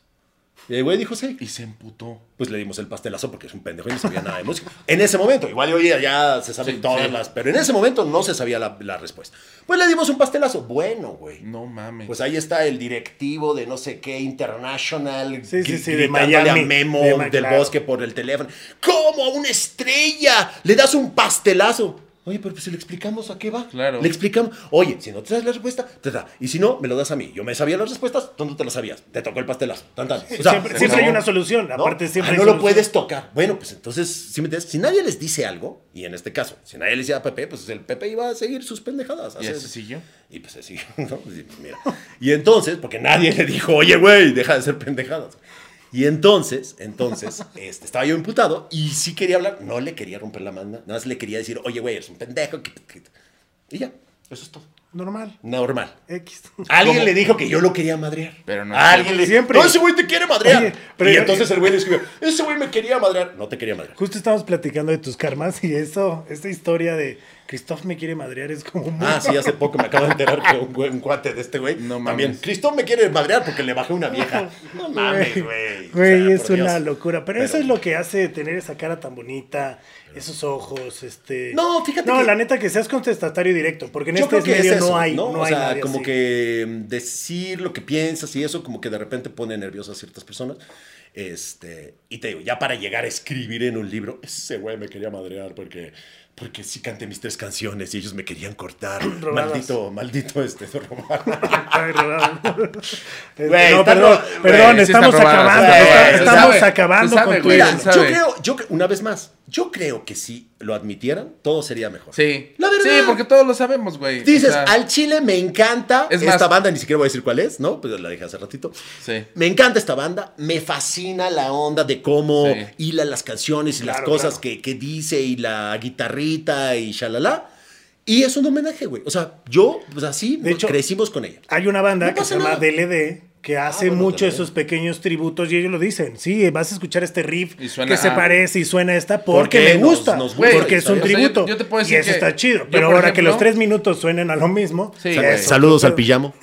Speaker 3: Y el güey dijo sí.
Speaker 1: Y se emputó.
Speaker 3: Pues le dimos el pastelazo porque es un pendejo y no sabía nada de música. En ese momento, igual hoy ya se saben
Speaker 1: Sí,
Speaker 3: todas
Speaker 1: sí.
Speaker 3: las. Pero en ese momento no se sabía la, la respuesta. Pues le dimos un pastelazo. Bueno, güey.
Speaker 1: No mames.
Speaker 3: Pues ahí está el directivo de no sé qué, International,
Speaker 2: Sí, sí, sí, de Miami,
Speaker 3: a Memo
Speaker 2: de
Speaker 3: del. Bosque por el teléfono. ¿Cómo a una estrella le das un pastelazo? Oye, pero pues si le explicamos a qué va.
Speaker 1: Claro.
Speaker 3: Le explicamos. Oye, si no te sabes la respuesta, te da. Y si no, me lo das a mí. Yo me sabía las respuestas, tú no te las sabías. Te tocó el pastelazo. Tan, tan. O sea,
Speaker 2: siempre siempre
Speaker 3: no.
Speaker 2: hay una solución.
Speaker 3: ¿no?
Speaker 2: Aparte, siempre
Speaker 3: Ah,
Speaker 2: hay
Speaker 3: no lo puedes tocar. Bueno, pues entonces, si me? Si nadie les dice algo, y en este caso, si nadie le decía a Pepe, pues el Pepe iba a seguir sus pendejadas.
Speaker 1: y así siguió.
Speaker 3: y pues así, ¿no? Y, pues, mira. Y entonces, porque nadie le dijo, oye, güey, deja de ser pendejadas. Y entonces, entonces, este, estaba yo imputado y sí quería hablar, no le quería romper la manda, nada más le quería decir, oye, güey, eres un pendejo. Y ya, eso es todo.
Speaker 2: Normal.
Speaker 3: Normal.
Speaker 2: X.
Speaker 3: Alguien
Speaker 1: ¿Cómo?
Speaker 3: le dijo que yo lo quería madrear.
Speaker 1: Pero no.
Speaker 3: Alguien le
Speaker 2: Siempre.
Speaker 3: No, ese güey te quiere madrear.
Speaker 2: Oye, pero
Speaker 3: y
Speaker 2: yo-
Speaker 3: entonces el güey le escribió, ese güey me quería madrear. No te quería madrear.
Speaker 2: Justo estábamos platicando de tus karmas y eso, esta historia de Christoph me quiere madrear es como muy...
Speaker 3: Ah, sí, hace poco me acabo de enterar que un, güey- un cuate de este güey
Speaker 1: No
Speaker 3: también.
Speaker 1: mames.
Speaker 3: Me quiere madrear porque le bajé una vieja. No mames, güey. O
Speaker 2: Güey,
Speaker 3: sea,
Speaker 2: es una locura. Pero, eso es lo que hace tener esa cara tan bonita, esos ojos, este...
Speaker 3: No, fíjate
Speaker 2: No,
Speaker 3: que-
Speaker 2: la neta que seas contestatario directo, porque en
Speaker 3: Yo
Speaker 2: este medio
Speaker 3: es
Speaker 2: no hay,
Speaker 3: ¿no?
Speaker 2: no
Speaker 3: o
Speaker 2: hay
Speaker 3: sea,
Speaker 2: nadie
Speaker 3: como
Speaker 2: así.
Speaker 3: que mm, decir lo que piensas y eso como que de repente pone nerviosas a ciertas personas. Este, y te digo, ya para llegar a escribir en un libro, ese güey me quería madrear porque porque sí canté mis tres canciones y ellos me querían cortar.
Speaker 2: Robadas.
Speaker 3: maldito, maldito este Román.
Speaker 2: Ay. Este,
Speaker 3: Güey,
Speaker 2: no, perdón, estamos
Speaker 1: robadas,
Speaker 2: acabando, está- estamos
Speaker 1: sabe,
Speaker 2: acabando
Speaker 1: sabe,
Speaker 2: con.
Speaker 3: Mira, yo creo, yo, una vez más, yo creo que si lo admitieran, todo sería mejor.
Speaker 1: Sí.
Speaker 3: La verdad.
Speaker 1: Sí, porque todos lo sabemos, güey.
Speaker 3: Dices,
Speaker 1: O sea,
Speaker 3: al chile me encanta
Speaker 1: Es
Speaker 3: esta
Speaker 1: más-
Speaker 3: banda, ni siquiera voy a decir cuál es, ¿no? Pues la dije hace ratito.
Speaker 1: Sí.
Speaker 3: Me encanta esta banda, me fascina la onda de cómo
Speaker 1: Sí.
Speaker 3: hila las canciones y las cosas
Speaker 2: claro.
Speaker 3: que, que dice y la guitarrita y shalala. Y es un homenaje, güey. O sea, yo, pues así,
Speaker 2: De hecho,
Speaker 3: crecimos con ella.
Speaker 2: Hay una banda
Speaker 3: No
Speaker 2: que se llama
Speaker 3: nada.
Speaker 2: DLD que hace
Speaker 3: bueno,
Speaker 2: mucho
Speaker 3: también.
Speaker 2: esos pequeños tributos y ellos lo dicen. Sí, vas a escuchar este riff
Speaker 1: Y suena
Speaker 2: que se
Speaker 1: a-
Speaker 2: parece y suena esta porque
Speaker 3: Porque
Speaker 2: me
Speaker 3: nos-
Speaker 2: gusta.
Speaker 3: nos
Speaker 1: gusta,
Speaker 2: porque es un
Speaker 3: ¿sabes?
Speaker 1: O sea, yo-
Speaker 2: tributo.
Speaker 1: yo te puedo
Speaker 2: y
Speaker 1: decir
Speaker 2: eso
Speaker 1: que-
Speaker 2: está chido.
Speaker 1: yo,
Speaker 2: Pero ahora que
Speaker 1: ejemplo-
Speaker 2: los tres minutos suenen a lo mismo.
Speaker 1: Sí,
Speaker 2: ya
Speaker 1: güey.
Speaker 2: es
Speaker 3: Saludos al pijamo.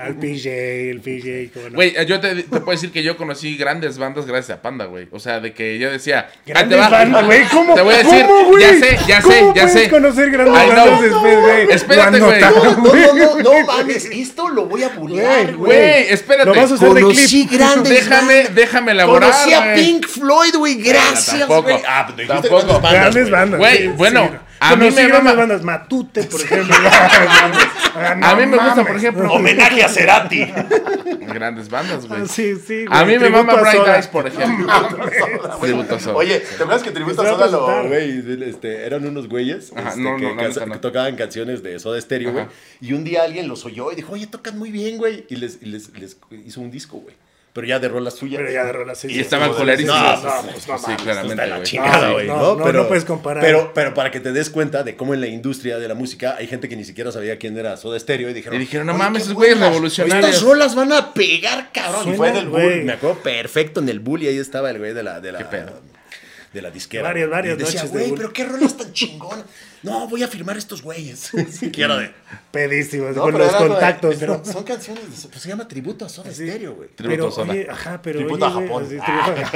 Speaker 2: Al PJ, el PJ. cómo no.
Speaker 1: Güey, yo te, te puedo decir que yo conocí grandes bandas gracias a Panda, güey. O sea, de que yo decía. "Ah, te
Speaker 2: Grandes
Speaker 1: va".
Speaker 2: bandas, güey. ¿Cómo?
Speaker 1: Te voy a decir,
Speaker 2: ¿Cómo, güey?
Speaker 1: ya sé, ya sé,
Speaker 2: ¿Cómo
Speaker 1: ya sé.
Speaker 2: conocer grandes bandas
Speaker 1: no,
Speaker 2: después, güey?
Speaker 1: Espérate, güey.
Speaker 3: No, no, no, no mames, esto lo voy a bullear, güey.
Speaker 1: Güey, espérate.
Speaker 2: Lo vas a de
Speaker 3: Conocí
Speaker 2: clip.
Speaker 3: grandes
Speaker 1: Déjame,
Speaker 3: bandas.
Speaker 1: déjame elaborar.
Speaker 3: Conocí a
Speaker 1: güey.
Speaker 3: Pink Floyd, güey. Gracias,
Speaker 1: tampoco,
Speaker 3: güey. Ah, pues dijiste
Speaker 1: tampoco.
Speaker 3: grandes
Speaker 2: bandas.
Speaker 1: Güey, bueno,
Speaker 2: sí.
Speaker 1: A mí me
Speaker 2: grandes
Speaker 1: mama-
Speaker 2: bandas. Matute, por ejemplo. No
Speaker 1: A mí me gusta, por ejemplo,
Speaker 3: Homenaje a Cerati.
Speaker 1: Grandes bandas, güey.
Speaker 2: Sí, sí.
Speaker 1: A mí me mama Bright. Eyes, por ejemplo. Tributo a Soda.
Speaker 3: Oye, ¿te acuerdas que Tributo a Soda güey, este, eran unos güeyes este, que, tocaban canciones de Soda Stereo, güey? Y un día alguien los oyó y dijo, oye, tocan muy bien, güey. Y les, y les, les hizo un disco, güey. Pero ya de rolas suyas.
Speaker 2: Pero ya de rolas sí,
Speaker 1: Y estaban
Speaker 2: sí,
Speaker 1: colerísimos.
Speaker 2: No,
Speaker 3: Sí,
Speaker 2: no, pues no
Speaker 1: sí,
Speaker 2: mames.
Speaker 1: claramente,
Speaker 3: Está la chingada,
Speaker 2: No,
Speaker 3: güey,
Speaker 2: no,
Speaker 3: ¿no?
Speaker 2: no,
Speaker 3: pero,
Speaker 2: no puedes comparar.
Speaker 3: Pero, pero para que te des cuenta de cómo en la industria de la música hay gente que ni siquiera sabía quién era Soda Stereo y dijeron,
Speaker 1: Y dijeron, no
Speaker 3: "Oye,
Speaker 1: mames, esos güeyes revolucionarios".
Speaker 3: Estas rolas van a pegar, cabrón. y fue del Bull, me acuerdo perfecto en el Bull y ahí estaba el güey de la, de la,
Speaker 1: Qué pedo.
Speaker 3: De la disquera.
Speaker 2: Varias, varias
Speaker 3: y decía,
Speaker 2: noches
Speaker 3: güey,
Speaker 2: Bull".
Speaker 3: pero qué rolas tan chingonas. No, voy a firmar estos güeyes. Siquiera de...
Speaker 2: Pedísimos,
Speaker 3: No,
Speaker 2: con los
Speaker 3: era,
Speaker 2: contactos.
Speaker 3: Pero son canciones, de, pues se llama Tributo a Soda Stereo, güey.
Speaker 1: Tributo
Speaker 2: Pero,
Speaker 1: a Soda.
Speaker 2: oye, ajá, pero.
Speaker 3: Tributo
Speaker 2: oye,
Speaker 3: a Japón.
Speaker 2: güey, así,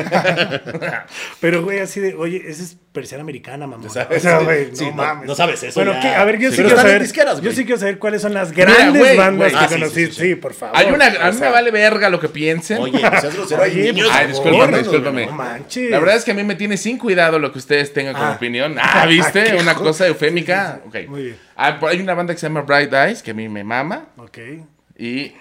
Speaker 2: tributo a- pero, güey, así de, oye, esa es persiana americana, mamá. O
Speaker 3: sabes,
Speaker 2: sea,
Speaker 3: sí,
Speaker 2: güey,
Speaker 3: sí,
Speaker 2: no,
Speaker 3: no-
Speaker 2: mames.
Speaker 3: no sabes eso
Speaker 2: Bueno. ¿qué? a ver, yo
Speaker 3: Sí,
Speaker 2: sí, quiero saber. yo sí quiero saber cuáles son las
Speaker 1: Mira,
Speaker 2: grandes
Speaker 1: güey,
Speaker 2: bandas
Speaker 1: güey.
Speaker 2: que
Speaker 3: Ah, sí,
Speaker 2: conocí.
Speaker 3: sí,
Speaker 2: Sí,
Speaker 3: sí, sí.
Speaker 2: por favor.
Speaker 1: Hay una, a mí me vale verga lo que piensen.
Speaker 3: Oye.
Speaker 1: Ay, discúlpame, discúlpame.
Speaker 2: No manches.
Speaker 1: La verdad es que a mí me tiene sin cuidado lo que ustedes tengan como
Speaker 2: Ah.
Speaker 1: opinión. Ah, ¿viste?
Speaker 2: Qué
Speaker 1: Una cosa eufémica. Ok.
Speaker 2: Muy bien.
Speaker 1: Ah, hay una banda que se llama Bright Eyes, que a mí me mama.
Speaker 2: Ok.
Speaker 1: Y.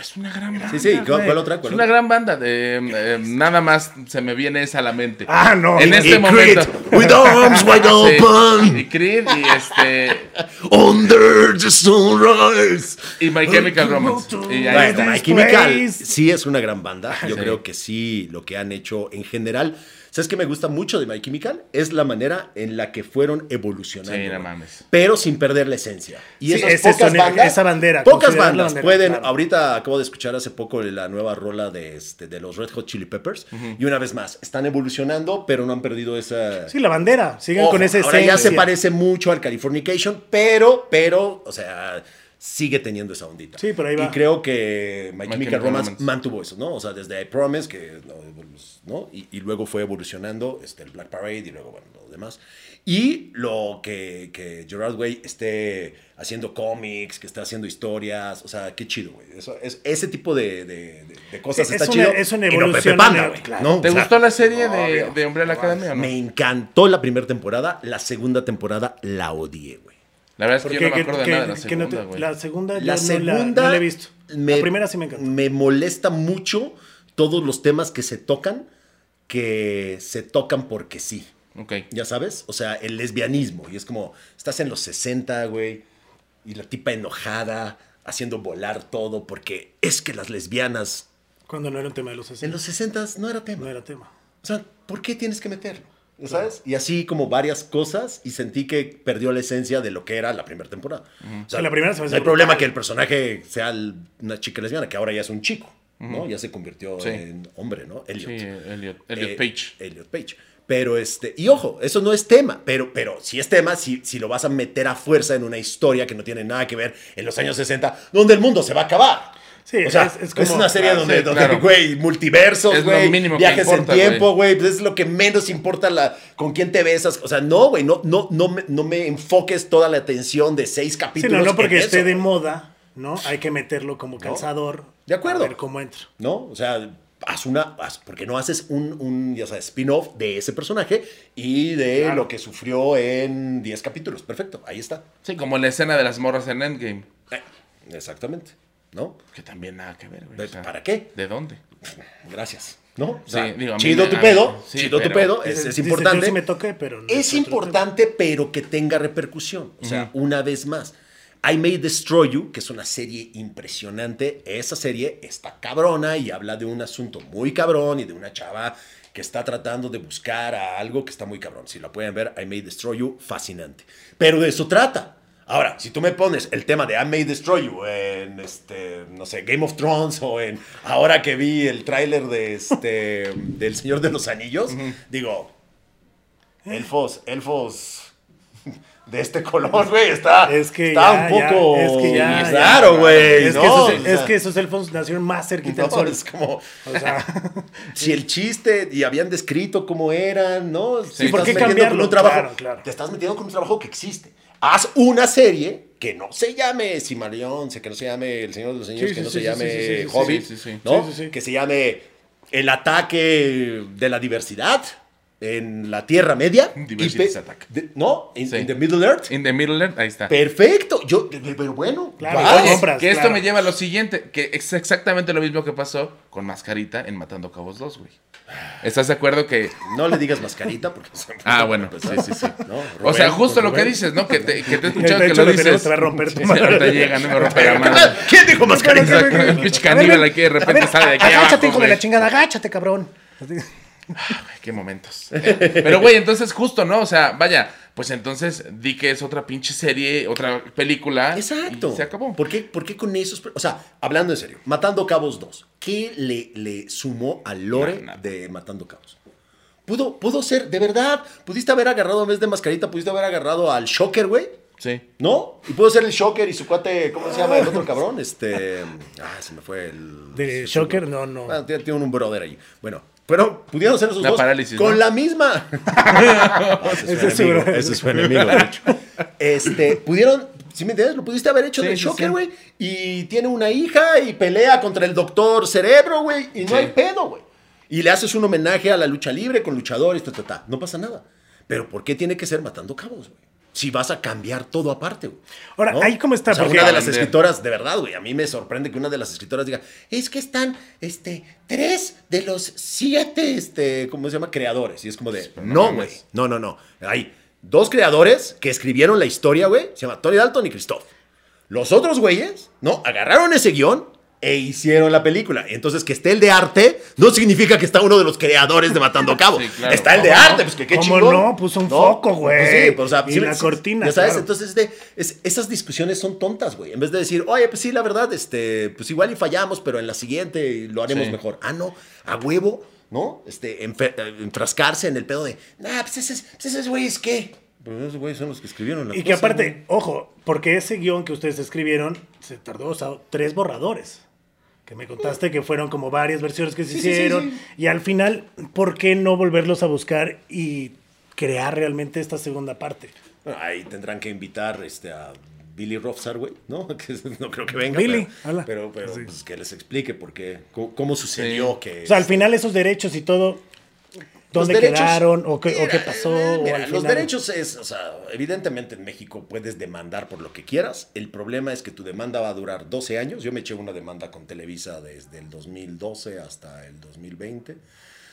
Speaker 1: Es una gran banda.
Speaker 3: Sí, sí, ¿cuál- cuál otra? ¿Cuál
Speaker 1: es una
Speaker 3: otra?
Speaker 1: gran banda. de, eh, nada más se me viene esa a la mente.
Speaker 2: Ah, no.
Speaker 1: En este
Speaker 3: Y
Speaker 1: momento.
Speaker 3: Creed, with arms wide
Speaker 1: Sí.
Speaker 3: open,
Speaker 1: Y Creed y este.
Speaker 3: under the sunrise.
Speaker 1: Y My Chemical Romance. Y ahí está.
Speaker 3: My Chemical sí es una gran banda. Yo
Speaker 1: Sí.
Speaker 3: creo que sí, lo que han hecho en general. ¿Sabes qué me gusta mucho de My Chemical? Es la manera en la que fueron evolucionando.
Speaker 1: Sí, no mames.
Speaker 3: Pero sin perder la esencia. Y
Speaker 2: Sí,
Speaker 3: esas
Speaker 2: ese
Speaker 3: pocas
Speaker 2: sonido,
Speaker 3: bandas.
Speaker 2: esa bandera,
Speaker 3: Pocas bandas
Speaker 2: bandera,
Speaker 3: pueden.
Speaker 2: claro.
Speaker 3: Ahorita acabo de escuchar hace poco la nueva rola de, este, de los Red Hot Chili Peppers. Y una vez más, están evolucionando, pero no han perdido esa.
Speaker 2: Sí, la bandera. Siguen
Speaker 3: Ojo,
Speaker 2: con ese
Speaker 3: ahora
Speaker 2: esencia.
Speaker 3: ya se parece mucho al Californication, pero, pero, o sea, sigue teniendo esa ondita.
Speaker 2: Sí, pero ahí va.
Speaker 3: Y creo que My
Speaker 1: My
Speaker 3: Chemical Romance, mantuvo eso, ¿no? O sea, desde I Promise, que, ¿no? Y, y luego fue evolucionando este, el Black Parade y luego, bueno, lo demás. Y lo que, que Gerard Way esté haciendo cómics, que esté haciendo historias, o sea, qué chido, güey. Eso, es, ese tipo de, de- de- de cosas
Speaker 2: Sí,
Speaker 3: está
Speaker 2: es una-
Speaker 3: chido.
Speaker 2: es una
Speaker 3: Y no Pepe
Speaker 2: evolución,
Speaker 3: Panda,
Speaker 2: ¿no?
Speaker 3: güey,
Speaker 2: Claro.
Speaker 3: ¿no?
Speaker 1: ¿Te
Speaker 3: O sea,
Speaker 1: gustó la serie de,
Speaker 3: obvio.
Speaker 1: de Umbrella Academy o no?
Speaker 3: Me encantó la primera temporada, la segunda temporada la odié, güey.
Speaker 1: La verdad es que yo no me acuerdo de
Speaker 2: que-
Speaker 1: nada de la
Speaker 2: que no te-
Speaker 1: segunda, güey.
Speaker 2: la segunda yo
Speaker 3: La
Speaker 2: no
Speaker 3: segunda.
Speaker 2: no la he visto.
Speaker 3: Me,
Speaker 2: la primera sí me encantó.
Speaker 3: Me molesta mucho todos los temas que se tocan, que se tocan porque sí.
Speaker 1: Ok.
Speaker 3: Ya sabes? O sea, el lesbianismo. Y es como, estás en los 60, güey, y la tipa enojada, haciendo volar todo, porque es que las lesbianas
Speaker 2: Cuando no era un tema de los
Speaker 3: en
Speaker 2: 60.
Speaker 3: los 60 no era tema.
Speaker 2: No era tema.
Speaker 3: O sea, ¿por qué tienes que meterlo? ¿Ya ¿Sabes? Y así como varias cosas y sentí que perdió la esencia de lo que era la primera temporada. O sea,
Speaker 2: la primera se me
Speaker 3: no
Speaker 2: hace
Speaker 3: hay problema
Speaker 2: brutal.
Speaker 3: que el personaje sea una chica lesbiana, que ahora ya es un chico, ¿no? Ya se convirtió
Speaker 1: Sí.
Speaker 3: en hombre, ¿no? Elliot.
Speaker 1: Sí, Elliot, Elliot
Speaker 3: Eh,
Speaker 1: Page.
Speaker 3: Elliot Page. Pero este, y ojo, eso no es tema, pero, pero si es tema, si, si lo vas a meter a fuerza en una historia que no tiene nada que ver en los años 60, donde el mundo se va a acabar.
Speaker 2: Sí,
Speaker 3: o sea,
Speaker 2: es-
Speaker 3: es,
Speaker 2: es como-
Speaker 3: una serie
Speaker 1: Ah,
Speaker 3: donde,
Speaker 1: sí,
Speaker 3: donde,
Speaker 1: claro.
Speaker 3: güey, multiversos, güey, viajes
Speaker 1: importa,
Speaker 3: en tiempo, güey, pues es lo que menos importa la, con quién te besas. O sea, no, güey, no, no, no, me, no me enfoques toda la atención de seis
Speaker 2: Sí,
Speaker 3: capítulos.
Speaker 2: no, no porque
Speaker 3: en
Speaker 2: esté
Speaker 3: eso,
Speaker 2: de
Speaker 3: güey.
Speaker 2: moda, ¿no? Hay que meterlo como calzador.
Speaker 3: De acuerdo.
Speaker 2: A ver cómo entra.
Speaker 3: ¿no? O sea, haz una, haz- ¿por qué no haces un, un ya sabes, spin-off de ese personaje y de
Speaker 2: Claro.
Speaker 3: lo que sufrió en 10 capítulos? Perfecto, ahí está.
Speaker 1: Sí, como la escena de las morras en Endgame.
Speaker 3: Eh, exactamente, ¿no?
Speaker 1: Que también nada que ver, güey. O sea,
Speaker 3: ¿para qué?
Speaker 1: ¿De dónde?
Speaker 3: Gracias, ¿no? O
Speaker 1: Sí, digo,
Speaker 3: chido
Speaker 1: me-
Speaker 3: tu pedo,
Speaker 1: sí,
Speaker 3: chido tu pedo, es, importante.
Speaker 2: sí me toqué, pero no
Speaker 3: es
Speaker 2: tema.
Speaker 3: importante, pero que tenga repercusión. O sea, una vez más. I May Destroy You, que es una serie impresionante. Esa serie está cabrona y habla de un asunto muy cabrón y de una chava que está tratando de buscar a algo que está muy cabrón. Si la pueden ver, I May Destroy You, fascinante. Pero de eso trata. Ahora, si tú me pones el tema de I May Destroy You en, este, no sé, Game of Thrones o en, ahora que vi el tráiler de, este, del Señor de los Anillos, digo, elfos, elfos de este color, güey, está,
Speaker 2: Es que
Speaker 3: está
Speaker 2: ya,
Speaker 3: un
Speaker 2: ya,
Speaker 3: poco
Speaker 2: es que ya, ya.
Speaker 3: raro, güey.
Speaker 2: Es,
Speaker 3: ¿no?
Speaker 2: que esos,
Speaker 3: O
Speaker 2: es
Speaker 3: sea,
Speaker 2: que esos elfos nacieron más cerquita
Speaker 3: no,
Speaker 2: del sol.
Speaker 3: es como,
Speaker 2: O sea,
Speaker 3: si el chiste y habían descrito cómo eran, ¿no? Si
Speaker 2: ¿por qué cambiarlo?
Speaker 3: con un trabajo,
Speaker 2: Claro, claro.
Speaker 3: te estás metiendo con un trabajo que existe. Haz una serie que no se llame Simarión, que no se llame El Señor de los Anillos,
Speaker 2: Sí,
Speaker 3: que
Speaker 2: sí,
Speaker 3: no
Speaker 2: sí,
Speaker 3: se
Speaker 2: sí,
Speaker 3: llame
Speaker 2: sí, sí, sí, sí,
Speaker 3: Hobbit,
Speaker 1: sí, sí, sí.
Speaker 3: ¿no?
Speaker 2: Sí, sí, sí.
Speaker 3: Que se llame El ataque de la diversidad en la Tierra Media.
Speaker 1: Attack.
Speaker 3: de- ¿No? In,
Speaker 1: Sí.
Speaker 3: in the Middle Earth.
Speaker 1: In the Middle Earth, ahí está.
Speaker 3: Perfecto. Yo, pero bueno,
Speaker 2: Claro,
Speaker 3: vas.
Speaker 2: oye, compras,
Speaker 1: que esto
Speaker 2: claro.
Speaker 1: me lleva a lo siguiente, que es exactamente lo mismo que pasó con Mascarita en Matando Cabos 2, güey. ¿Estás de acuerdo que...
Speaker 3: No le digas mascarita porque...
Speaker 1: Ah, bueno, sí, sí, sí.
Speaker 3: ¿no?
Speaker 1: o sea,
Speaker 3: Rubén,
Speaker 1: justo lo que
Speaker 3: Rubén.
Speaker 1: dices, ¿no? Que te, que te he escuchado que lo dices.
Speaker 2: te va a romper tu madre.
Speaker 1: ahorita llega, no me rompe la madre.
Speaker 3: ¿Quién dijo mascarita?
Speaker 1: El pinche caníbal aquí de repente sale de aquí
Speaker 2: Agáchate,
Speaker 1: abajo,
Speaker 2: hijo de la chingada, agáchate, cabrón.
Speaker 1: Ay, qué momentos. Pero, güey, entonces justo, ¿no? O sea, vaya, pues entonces di que es otra pinche serie, otra película.
Speaker 3: Exacto.
Speaker 1: y se acabó.
Speaker 3: ¿Por qué, por qué con esos? O sea, hablando en serio, Matando Cabos 2, ¿qué le, le sumó al lore de Matando Cabos? Pudo, pudo ser, de verdad, pudiste haber agarrado en vez de mascarita, pudiste haber agarrado al Shocker, güey.
Speaker 1: Sí.
Speaker 3: ¿No? Y pudo ser el Shocker y su cuate, ¿cómo se llama el otro cabrón? Este. Ah, se me fue el.
Speaker 2: De Shocker, no, no.
Speaker 3: Ah, tiene, tiene un brother ahí. Bueno, pero pudieron ser esos
Speaker 1: La
Speaker 3: dos
Speaker 1: parálisis,
Speaker 3: con
Speaker 1: ¿no?
Speaker 3: la misma. ese,
Speaker 2: Ese
Speaker 3: es su enemigo, ese es su enemigo, de hecho. Este, pudieron, si me entiendes, lo pudiste haber hecho
Speaker 1: Sí,
Speaker 3: de
Speaker 1: sí,
Speaker 3: Shocker,
Speaker 1: sí.
Speaker 3: güey. Y tiene una hija y pelea contra el doctor Cerebro, güey. Y no
Speaker 1: Sí.
Speaker 3: hay pedo, güey. Y le haces un homenaje a la lucha libre con luchadores, ta, ta, ta. No pasa nada. Pero ¿por qué tiene que ser matando cabos, güey? Si vas a cambiar todo aparte, güey.
Speaker 2: Ahora, ahí cómo está,
Speaker 3: O sea,
Speaker 2: porque-
Speaker 3: una de las escritoras, de verdad, güey, a mí me sorprende que una de las escritoras diga, es que están, este, tres de los siete, este, ¿cómo se llama? Creadores. Y es como de,
Speaker 1: no
Speaker 3: güey, no, no, no. Hay dos creadores que escribieron la historia, güey, se llama Tony Dalton y Christoph. Los otros güeyes, ¿no? Agarraron ese guion e hicieron la película. Entonces, que esté el de arte no significa que está uno de los creadores de Matando Cabo.
Speaker 1: Sí, claro.
Speaker 3: Está el de
Speaker 2: ¿Cómo
Speaker 3: arte,
Speaker 2: no?
Speaker 3: pues que qué
Speaker 2: ¿Cómo
Speaker 3: chingón.
Speaker 2: no? Puso un foco, güey.
Speaker 3: Pues sí, pues, o sea,
Speaker 2: Y
Speaker 3: sí,
Speaker 2: la
Speaker 3: sí,
Speaker 2: cortina,
Speaker 3: Ya sabes,
Speaker 2: claro.
Speaker 3: entonces de, es- esas discusiones son tontas, güey. En vez de decir, oye, pues sí, la verdad, este, pues igual y fallamos, pero en la siguiente lo haremos
Speaker 1: Sí.
Speaker 3: mejor. Ah, no, a huevo, ¿no? Este, eh, enfrascarse en el pedo de, nah, pues ese, pues ese güey es qué. Pues esos güeyes son los que escribieron la
Speaker 2: Y que aparte,
Speaker 3: güey.
Speaker 2: ojo, porque ese guion que ustedes escribieron se tardó, o sea, tres borradores. Que me contaste que fueron como varias versiones que se
Speaker 3: Sí, sí, sí,
Speaker 2: hicieron.
Speaker 3: sí.
Speaker 2: Y al final, ¿por qué no volverlos a buscar y crear realmente esta segunda parte?
Speaker 3: Bueno, ahí tendrán que invitar este, a Billy Rofsar, güey, ¿no? Que no creo que venga.
Speaker 2: Billy,
Speaker 3: pero,
Speaker 2: hola.
Speaker 3: pero, pero,
Speaker 2: Sí.
Speaker 3: pues, que les explique por qué, cómo, cómo sucedió
Speaker 1: Sí.
Speaker 3: que...
Speaker 2: O sea, al final esos derechos y todo, ¿dónde
Speaker 3: Los derechos-
Speaker 2: quedaron? ¿O qué, o qué pasó? o
Speaker 3: los
Speaker 2: final-
Speaker 3: derechos es, o sea, evidentemente en México puedes demandar por lo que quieras. El problema es que tu demanda va a durar 12 años. Yo me eché una demanda con Televisa desde el 2012 hasta el 2020. O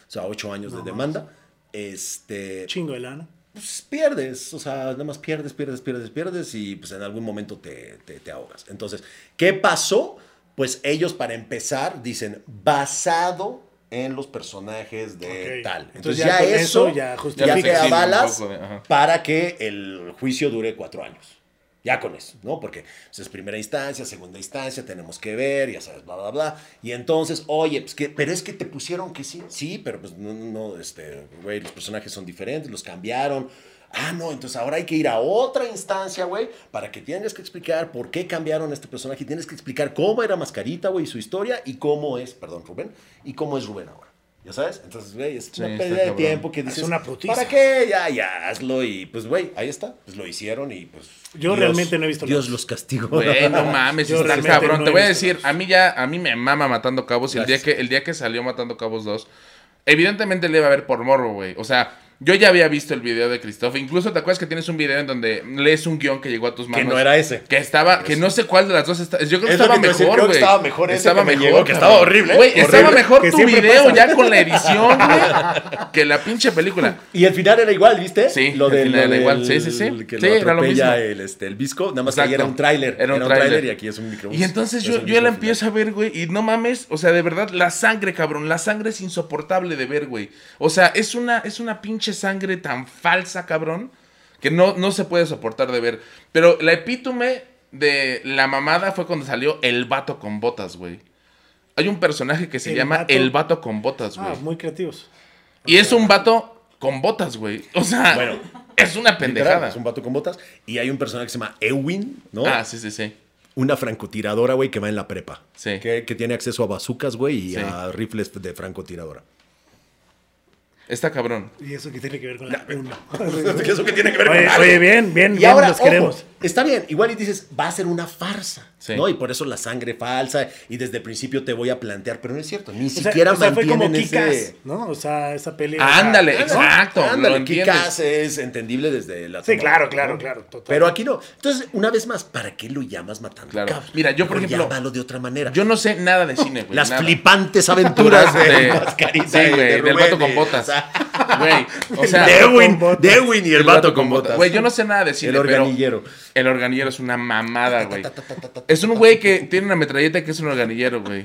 Speaker 3: sea, 8 años de demanda. Este,
Speaker 2: Chingo de lana.
Speaker 3: pues pierdes, o sea, nada más pierdes, pierdes, pierdes, pierdes y pues en algún momento te, te, te ahogas. Entonces, ¿qué pasó? Pues ellos para empezar dicen basado en los personajes de
Speaker 2: Ok.
Speaker 3: tal.
Speaker 2: Entonces,
Speaker 3: Entonces,
Speaker 2: ya
Speaker 3: ya, eso
Speaker 2: eso
Speaker 3: ya,
Speaker 2: ya
Speaker 3: te
Speaker 2: justifica.
Speaker 1: Ya
Speaker 3: avalas
Speaker 1: de-
Speaker 3: para que el juicio dure cuatro años. Ya con eso, ¿no? Porque pues, es primera instancia, segunda instancia, tenemos que ver, ya sabes, bla, bla, bla. Y entonces, oye, pues que, pero es que te pusieron que sí, sí, pero pues no, no, este, güey, los personajes son diferentes, los cambiaron. Ah, no, entonces ahora hay que ir a otra instancia, güey, para que tengas que explicar por qué cambiaron este personaje y tienes que explicar cómo era Mascarita, güey, su historia y cómo es, perdón, Rubén, y cómo es Rubén ahora. ¿Ya sabes? Entonces, güey, es
Speaker 1: Sí,
Speaker 3: una pérdida de tiempo que
Speaker 2: Es
Speaker 3: dices,
Speaker 2: una putiza.
Speaker 3: ¿para qué? Ya, ya, hazlo y pues, güey, ahí está, pues lo hicieron y pues...
Speaker 2: Yo realmente no he visto
Speaker 3: Dios
Speaker 2: los-
Speaker 3: castigó.
Speaker 1: Güey, no mames,
Speaker 2: Yo
Speaker 1: está cabrón.
Speaker 2: no
Speaker 1: Te voy a decir,
Speaker 2: los-
Speaker 1: a mí ya, a mí me mama Matando Cabos y el día, que, el día que salió Matando Cabos 2, evidentemente le iba a ver por morbo, güey. O sea, yo ya había visto el video de Christoph. Incluso te acuerdas que tienes un video en donde lees un guion que llegó a tus manos.
Speaker 3: no era ese.
Speaker 1: Que estaba, que no sé cuál de las dos está. Yo creo que
Speaker 3: Es
Speaker 1: estaba
Speaker 3: que
Speaker 1: mejor,
Speaker 3: creo que estaba mejor ese
Speaker 1: Estaba
Speaker 3: que me
Speaker 1: mejor,
Speaker 3: llegó, que estaba horrible,
Speaker 1: Güey, estaba mejor
Speaker 2: Que
Speaker 1: tu video
Speaker 2: pasa.
Speaker 1: ya con la edición, güey, que la pinche película.
Speaker 3: Y el final era igual, ¿viste?
Speaker 1: Sí,
Speaker 3: lo
Speaker 1: el
Speaker 3: del-
Speaker 1: final
Speaker 3: lo
Speaker 1: era igual. Sí, sí, sí.
Speaker 3: Que
Speaker 1: Sí,
Speaker 3: lo
Speaker 1: era lo mismo.
Speaker 3: el, este, el visco, nada más que era un tráiler.
Speaker 1: Era un tráiler.
Speaker 3: y aquí es un microbús.
Speaker 1: Y entonces
Speaker 3: Es
Speaker 1: yo,
Speaker 3: el
Speaker 1: yo la
Speaker 3: final.
Speaker 1: empiezo a ver, güey, y no mames, o sea, de verdad, la sangre, cabrón, la sangre es insoportable de ver, güey. O sea, es una, es una pinche sangre tan falsa, cabrón, que no, no se puede soportar de ver. Pero la epítome de la mamada fue cuando salió el vato con botas, güey. Hay un personaje que se
Speaker 2: El
Speaker 1: llama
Speaker 2: vato-
Speaker 1: el vato con botas, güey.
Speaker 2: Ah, muy creativos.
Speaker 1: y es un vato con botas, güey. O sea,
Speaker 3: Bueno,
Speaker 1: es una
Speaker 3: Literal,
Speaker 1: pendejada.
Speaker 3: Es un vato con botas. Y hay un personaje que se llama Ewin, ¿no?
Speaker 1: Ah, sí, sí, sí.
Speaker 3: Una francotiradora, güey, que va en la prepa.
Speaker 1: Sí.
Speaker 3: Que, que tiene acceso a bazucas, güey, y
Speaker 1: Sí.
Speaker 3: a rifles de francotiradora.
Speaker 1: Está cabrón.
Speaker 2: Y eso que tiene que ver con la uno.
Speaker 3: ¿Qué eso que tiene que ver
Speaker 2: Oye,
Speaker 3: con algo?
Speaker 2: oye, bien, bien,
Speaker 3: Y
Speaker 2: bien,
Speaker 3: ahora,
Speaker 2: los
Speaker 3: ojo,
Speaker 2: queremos.
Speaker 3: está bien, igual y dices, va a ser una farsa,
Speaker 1: Sí.
Speaker 3: ¿no? Y por eso la sangre falsa, y desde el principio te voy a plantear, pero no es cierto, ni
Speaker 2: O sea,
Speaker 3: siquiera
Speaker 2: o sea, fue como
Speaker 3: mantienen
Speaker 2: Kikas,
Speaker 3: ese...
Speaker 2: ¿no? O sea, esa peli.
Speaker 1: Ah, Ándale, exacto. lo
Speaker 3: Ándale. Kick-Ass es entendible desde la
Speaker 2: Sí, claro, claro, claro, total.
Speaker 3: Pero aquí no. Entonces, una vez más, ¿para qué lo llamas matando
Speaker 1: Claro. Mira, yo, por
Speaker 3: Mejor
Speaker 1: ejemplo,
Speaker 3: Llámalo de otra manera.
Speaker 1: Yo no sé nada de cine, güey.
Speaker 3: Las
Speaker 1: nada.
Speaker 3: flipantes aventuras de,
Speaker 1: de-
Speaker 3: Mascarita
Speaker 1: sí,
Speaker 3: y de
Speaker 1: güey, del vato con botas.
Speaker 3: o sea,
Speaker 1: Güey, o sea,
Speaker 3: de Ewin,
Speaker 2: con botas.
Speaker 3: de Ewin y el, vato con botas.
Speaker 1: Güey, yo no sé nada de cine,
Speaker 3: El
Speaker 1: pero
Speaker 3: organillero.
Speaker 1: el organillero es una mamada, güey. Es un güey que tiene una metralleta que es un organillero, güey.